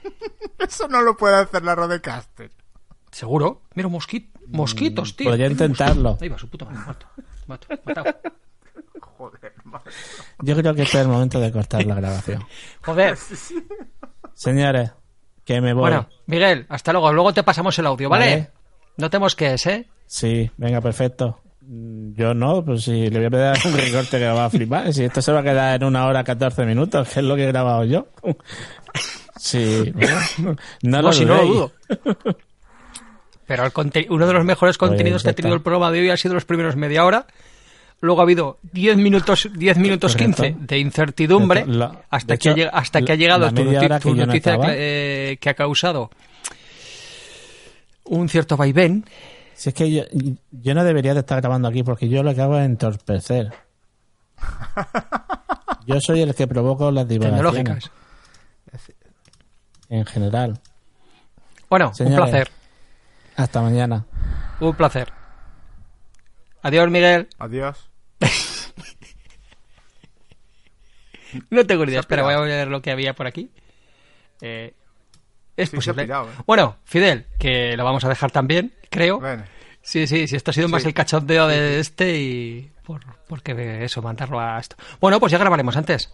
[LAUGHS] Eso no lo puede hacer la Rodecaster. Seguro. Mira, mosqui- mosquitos, tío. Podría intentarlo. Ahí va, su puta madre. Muerto. Muerto. Matado. [LAUGHS] Joder. Yo creo que este es el momento de cortar la grabación. [LAUGHS] Joder. Señores, que me voy. Bueno, Miguel, hasta luego. Luego te pasamos el audio, ¿vale? Vale. No tenemos que es, ¿eh? Sí, venga, perfecto. Yo no, pues si le voy a pedir un recorte que va a flipar. Si esto se va a quedar en una hora 14 minutos, que es lo que he grabado yo. Sí, bueno, no, lo si no lo dudéis. dudo. Pero el uno de los mejores contenidos Pues que ya ha tenido el programa de hoy ha sido los primeros media hora. Luego ha habido 10 minutos, 10 minutos Correcto. 15 de incertidumbre. La- hasta, de que, ha, hecho, lleg- hasta que ha llegado tu, noti- tu que yo no noticia eh, que ha causado un cierto vaivén. Si es que yo, yo no debería de estar grabando aquí porque yo lo que hago es entorpecer. Yo soy el que provoco las divagaciones. En general. Bueno, Señores. un placer. Hasta mañana. Un placer. Adiós, Miguel. Adiós. [LAUGHS] No tengo ni idea. Espera, voy a ver lo que había por aquí. Eh, es Sí, posible. pirado, ¿eh? Bueno, Fidel, que lo vamos a dejar también, creo. Bueno, Sí, sí, sí, esto ha sido más el cachondeo de este y por, porque de eso, mandarlo a esto. Bueno, pues ya grabaremos antes.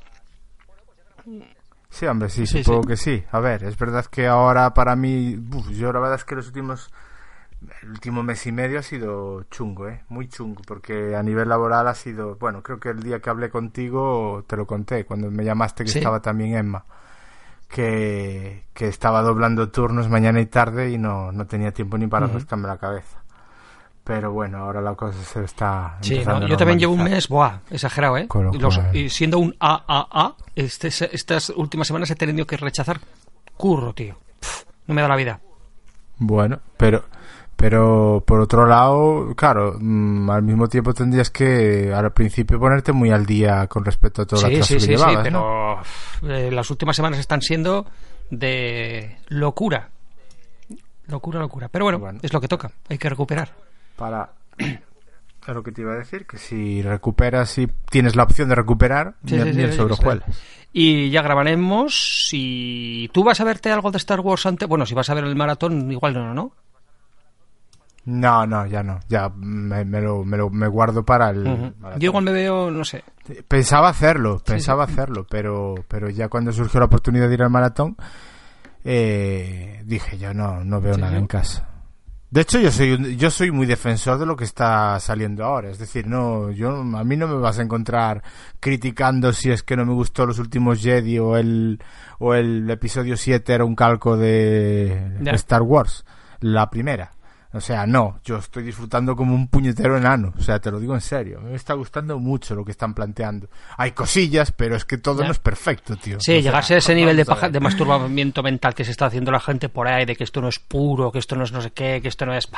sí, hombre, sí, Sí, supongo sí. que sí. A ver, es verdad que ahora para mí, uf, yo la verdad es que los últimos, el último mes y medio ha sido chungo, ¿eh? Muy chungo, porque a nivel laboral ha sido, bueno, creo que el día que hablé contigo te lo conté, cuando me llamaste que Sí. estaba también Emma. Que, que estaba doblando turnos mañana y tarde y no, no tenía tiempo ni para Ujú. rascarme la cabeza. Pero bueno, ahora la cosa se está. Sí, no, yo también llevo un mes, buah, exagerado, ¿eh? Los- y siendo un AAA, este, estas últimas semanas he tenido que rechazar curro, tío. Pff, no me da la vida. Bueno, pero pero por otro lado, claro, mm, al mismo tiempo tendrías que al principio ponerte muy al día con respecto a toda la Sí, clase sí, sí, sí, llevabas, ¿no? pero pff, eh, las últimas semanas están siendo de locura. Locura, locura. Pero bueno, Bueno. es lo que toca. Hay que recuperar. Para [CLEARS THROAT] lo que te iba a decir, que si recuperas y tienes la opción de recuperar, Sí, ni, sí, ni sí, sí. Y ya grabaremos. Si tú vas a verte algo de Star Wars antes. Bueno, si vas a ver el maratón, igual no, ¿no? No, no, ya no, ya me, me lo, me lo me guardo para el. Yo me veo, no sé. Pensaba hacerlo, pensaba hacerlo, pero, pero ya cuando surgió la oportunidad de ir al maratón, eh, dije yo no, no veo Sí, nada en casa. De hecho, yo soy, un- yo soy muy defensor de lo que está saliendo ahora. Es decir, no, yo, a mí no me vas a encontrar criticando si es que no me gustó los últimos Jedi o el, o el episodio 7 era un calco de Ya. Star Wars, la primera. O sea, no, yo estoy disfrutando como un puñetero enano. O sea, te lo digo en serio. Me está gustando mucho lo que están planteando. Hay cosillas, pero es que todo Ya. no es perfecto, tío. Sí, O sea, llegarse a ese nivel de, paja- masturbamiento mental que se está haciendo la gente por ahí, de que esto no es puro, que esto no es no sé qué, que esto no es...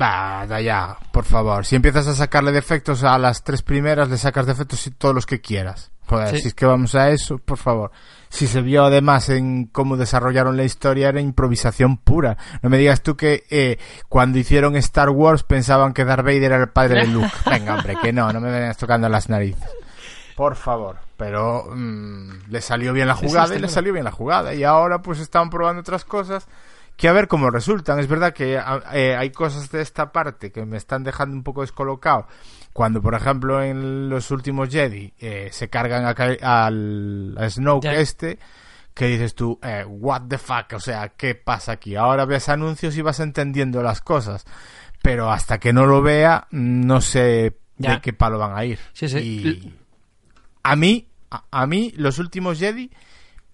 Va, da ya, por favor. Si empiezas a sacarle defectos a las tres primeras, le sacas defectos y todos los que quieras. Joder, Sí. si es que vamos a eso, por favor. Si se vio además en cómo desarrollaron la historia era improvisación pura. No me digas tú que eh, cuando hicieron Star Wars pensaban que Darth Vader era el padre de Luke. [LAUGHS] Venga, hombre, que no, no me vengas tocando las narices. Por favor. Pero mm, le salió bien la jugada y le salió bien la jugada. Y ahora pues estaban probando otras cosas que a ver cómo resultan. Es verdad que eh, hay cosas de esta parte que me están dejando un poco descolocado. Cuando, por ejemplo, en los últimos Jedi eh, se cargan a al a Snoke este, que dices tú, eh, what the fuck, o sea, ¿qué pasa aquí? Ahora ves anuncios y vas entendiendo las cosas. Pero hasta que no lo vea, no sé de qué palo van a ir. Sí, sí. Y a mí, a, a mí, los últimos Jedi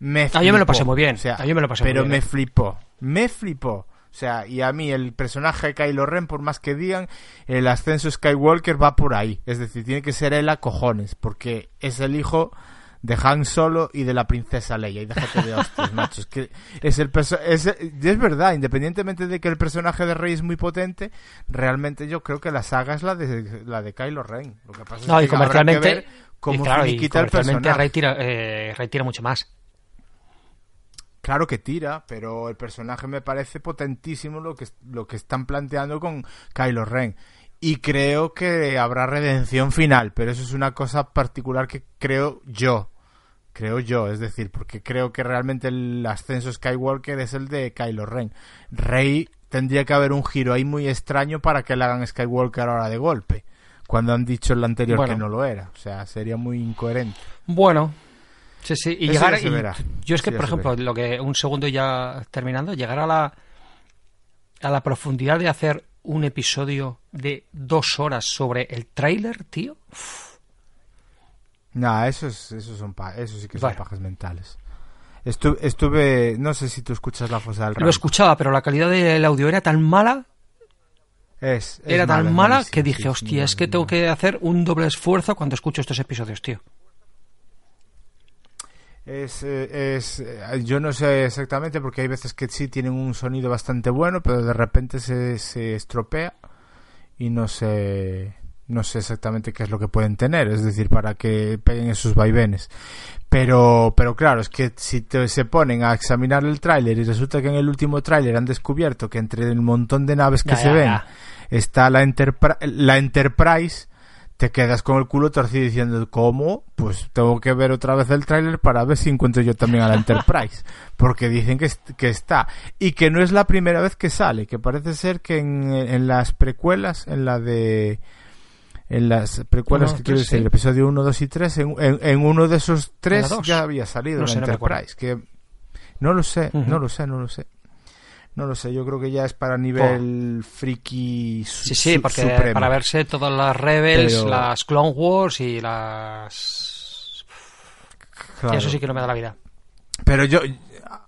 me Ah, yo me lo flipó. pasé muy bien. O sea, Ah, yo me lo pasé muy pero bien, me eh. flipó. Me flipó. O sea, y a mí el personaje de Kylo Ren, por más que digan, el ascenso Skywalker va por ahí. Es decir, tiene que ser él a cojones, porque es el hijo de Han Solo y de la princesa Leia. Y déjate de hostias, [LAUGHS] macho. Es que es el es, es verdad, independientemente de que el personaje de Rey es muy potente, realmente yo creo que la saga es la de, la de Kylo Ren. Lo que pasa es No, que y comercialmente. habrá que ver y cómo claro, y finiquita el comercialmente personaje. Rey tira, eh, Rey tira mucho más. Claro que tira, pero el personaje me parece potentísimo lo que, lo que están planteando con Kylo Ren. Y creo que habrá redención final, pero eso es una cosa particular que creo yo. Creo yo, es decir, porque creo que realmente el ascenso Skywalker es el de Kylo Ren. Rey tendría que haber un giro ahí muy extraño para que le hagan Skywalker ahora de golpe, cuando han dicho en la anterior Bueno. que no lo era. O sea, sería muy incoherente. Bueno, sí, sí. Y Eso llegar. y- yo es que, por ejemplo, lo que un segundo ya terminando, llegar a la a la profundidad de hacer un episodio de dos horas sobre el tráiler, tío. Nah, eso, es, eso, son eso sí que son Bueno. pajas mentales. Estu- estuve, no sé si tú escuchas la fosa del Lo escuchaba, pero la calidad del audio era tan mala, Es, es era mala, tan mala malísima, que dije, hostia, es que tengo que hacer un doble esfuerzo cuando escucho estos episodios, tío. Es, eh, es, eh, yo no sé exactamente porque hay veces que sí tienen un sonido bastante bueno, pero de repente se, se estropea y no sé, no sé exactamente qué es lo que pueden tener, es decir, para que peguen esos vaivenes. Pero, pero claro, es que si te- se ponen a examinar el tráiler y resulta que en el último tráiler han descubierto que entre el montón de naves que Ya, se ya, ven ya. está la, Enterpri- la Enterprise, te quedas con el culo torcido diciendo, ¿cómo? Pues tengo que ver otra vez el tráiler para ver si encuentro yo también a la Enterprise. [LAUGHS] Porque dicen que, que está. Y que no es la primera vez que sale, que parece ser que en, en las precuelas, en la de... En las precuelas que quiero decir, sí. el episodio 1, 2 y 3, en, en- en uno de esos tres ya había salido No la. Enterprise. que no lo sé, no lo sé, no lo sé. No lo sé, yo creo que ya es para nivel friki su- Sí, sí, porque supremo. para verse todas las Rebels, Pero- las Clone Wars y las... Claro. Eso sí que no me da la vida. Pero yo,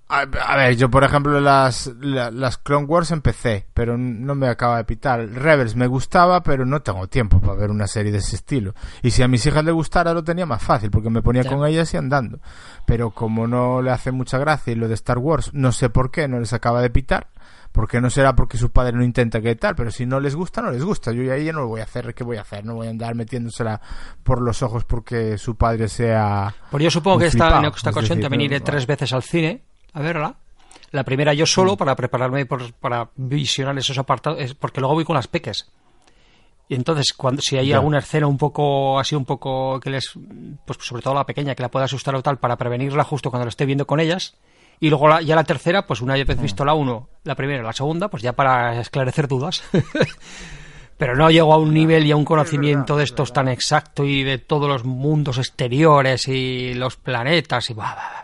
a, a ver, yo por ejemplo las, la- las Clone Wars empecé, pero no me acaba de pitar. Rebels me gustaba, pero no tengo tiempo para ver una serie de ese estilo. Y si a mis hijas les gustara lo tenía más fácil, porque me ponía con ellas y andando. Pero como no le hace mucha gracia y lo de Star Wars, no sé por qué, no les acaba de pitar. Porque no será porque su padre no intenta que tal, pero si no les gusta, no les gusta. Yo ya no lo voy a hacer, ¿qué voy a hacer? No voy a andar metiéndosela por los ojos porque su padre sea... Pues yo supongo que esta, en esta es ocasión también iré tres veces al cine a verla. La primera yo solo para prepararme por- para visionar esos apartados, es porque luego voy con las peques. Y entonces, cuando si hay Ya. alguna escena un poco así, un poco que les, pues sobre todo la pequeña, que la pueda asustar o tal, para prevenirla justo cuando la esté viendo con ellas. Y luego la- ya la tercera, pues una vez visto la uno, la primera y la segunda, pues ya para esclarecer dudas. [LAUGHS] Pero no llego a un nivel y a un conocimiento de estos tan exacto y de todos los mundos exteriores y los planetas y... bah, no.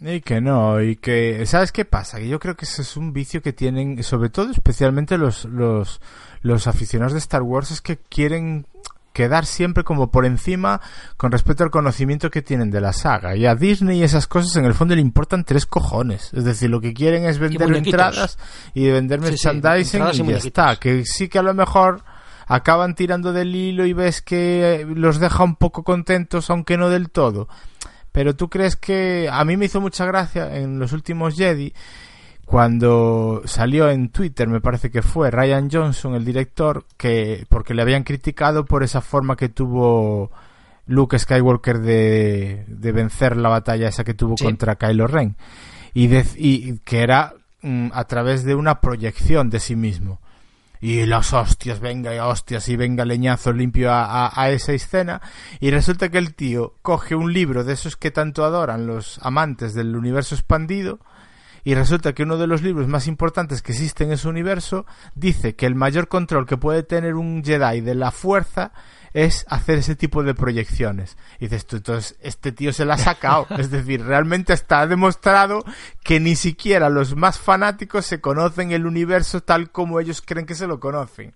Y que no, y que... ¿Sabes qué pasa? Que yo creo que ese es un vicio que tienen, sobre todo especialmente los, los, los aficionados de Star Wars, es que quieren quedar siempre como por encima con respecto al conocimiento que tienen de la saga. Y a Disney y esas cosas en el fondo le importan tres cojones. Es decir, lo que quieren es vender entradas y vender Sí, sí, merchandising y y, ya está. Que sí que a lo mejor acaban tirando del hilo y ves que los deja un poco contentos, aunque no del todo. Pero tú crees que a mí me hizo mucha gracia en los últimos Jedi cuando salió en Twitter, me parece que fue Ryan Johnson, el director, que porque le habían criticado por esa forma que tuvo Luke Skywalker de, de vencer la batalla esa que tuvo contra Kylo Ren. Y, y que era mm, a través de una proyección de sí mismo. Y las hostias, venga y hostias, y venga leñazo limpio a, a, esa escena. Y resulta que el tío coge un libro de esos que tanto adoran los amantes del universo expandido y resulta que uno de los libros más importantes que existen en ese universo dice que el mayor control que puede tener un Jedi de la fuerza es hacer ese tipo de proyecciones. Y dices tú, entonces este tío se la ha sacado. [LAUGHS] es decir, realmente está demostrado que ni siquiera los más fanáticos se conocen el universo tal como ellos creen que se lo conocen.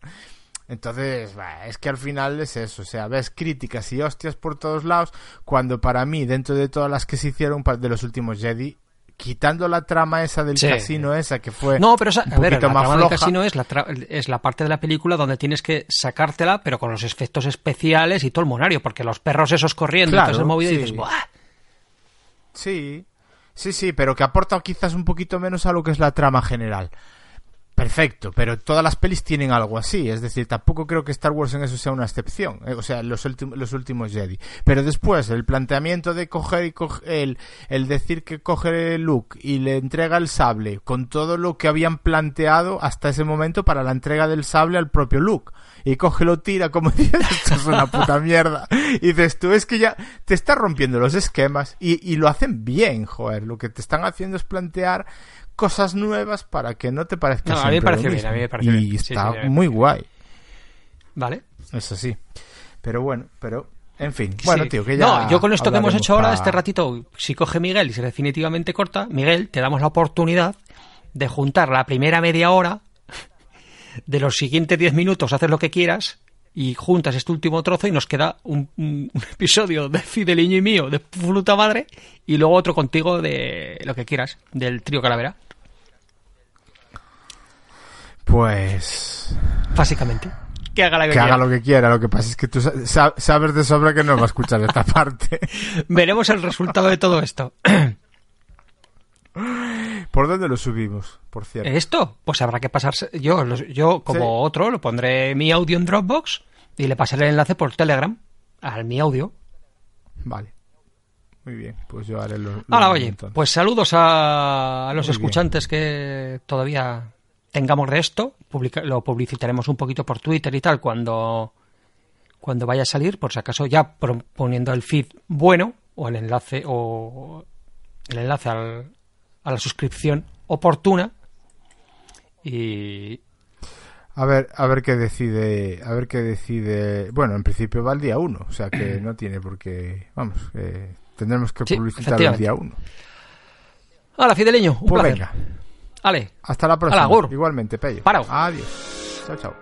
Entonces, es que al final es eso, o sea, ves críticas y hostias por todos lados, cuando para mí, dentro de todas las que se hicieron de los últimos Jedi, quitando la trama esa del casino esa que fue no pero a ver, la trama del casino es la, es la parte de la película donde tienes que sacártela pero con los efectos especiales y todo el monario porque los perros esos corriendo claro, y todo movido y dices ¡buah! sí sí sí pero que aporta quizás un poquito menos a lo que es la trama general perfecto, pero todas las pelis tienen algo así, es decir, tampoco creo que Star Wars en eso sea una excepción, eh, o sea, los, los últimos Jedi. Pero después, el planteamiento de coger y el, el decir que coge Luke y le entrega el sable, con todo lo que habían planteado hasta ese momento para la entrega del sable al propio Luke. Y coge lo tira como [LAUGHS] dices, esto es una puta mierda. Y dices, tú es que ya te está rompiendo los esquemas y, y lo hacen bien, joder. Lo que te están haciendo es plantear cosas nuevas para que no te parezca no, a mí me pareció bien, a mí me pareció y está muy guay. Vale. Eso sí. Pero bueno, pero en fin, bueno, tío, que ya. No, yo con esto que hemos hecho ahora, este ratito, si coge Miguel y se definitivamente corta, Miguel, te damos la oportunidad de juntar la primera media hora de los siguientes 10 minutos, haces lo que quieras y juntas este último trozo y nos queda un, un, episodio de Fideliño y mío de puta madre y luego otro contigo de lo que quieras, del trío Calavera. Pues... Básicamente. Que haga, que, haga lo que quiera. Lo que pasa es que tú sabes de sobra que no va a escuchar [LAUGHS] esta parte. Veremos el resultado de todo esto. [LAUGHS] ¿Por dónde lo subimos, por cierto? ¿Esto? Pues habrá que pasarse. Yo, yo como otro, lo pondré mi audio en Dropbox y le pasaré el enlace por Telegram al mi audio. Vale. Muy bien, pues yo haré lo. Ahora, oye, pues saludos a, los escuchantes que todavía tengamos de esto. lo publicitaremos un poquito por Twitter y tal cuando, cuando vaya a salir, por si acaso ya poniendo el feed bueno o el enlace o el enlace al, a la suscripción oportuna y a ver a ver qué decide a ver qué decide. Bueno en principio va el día 1 o sea que no tiene por qué vamos tendremos que publicitar el día 1 Hola Fideleño un pues placer. Ale. hasta la próxima. Igualmente Pello. Paro. adiós. Chao chao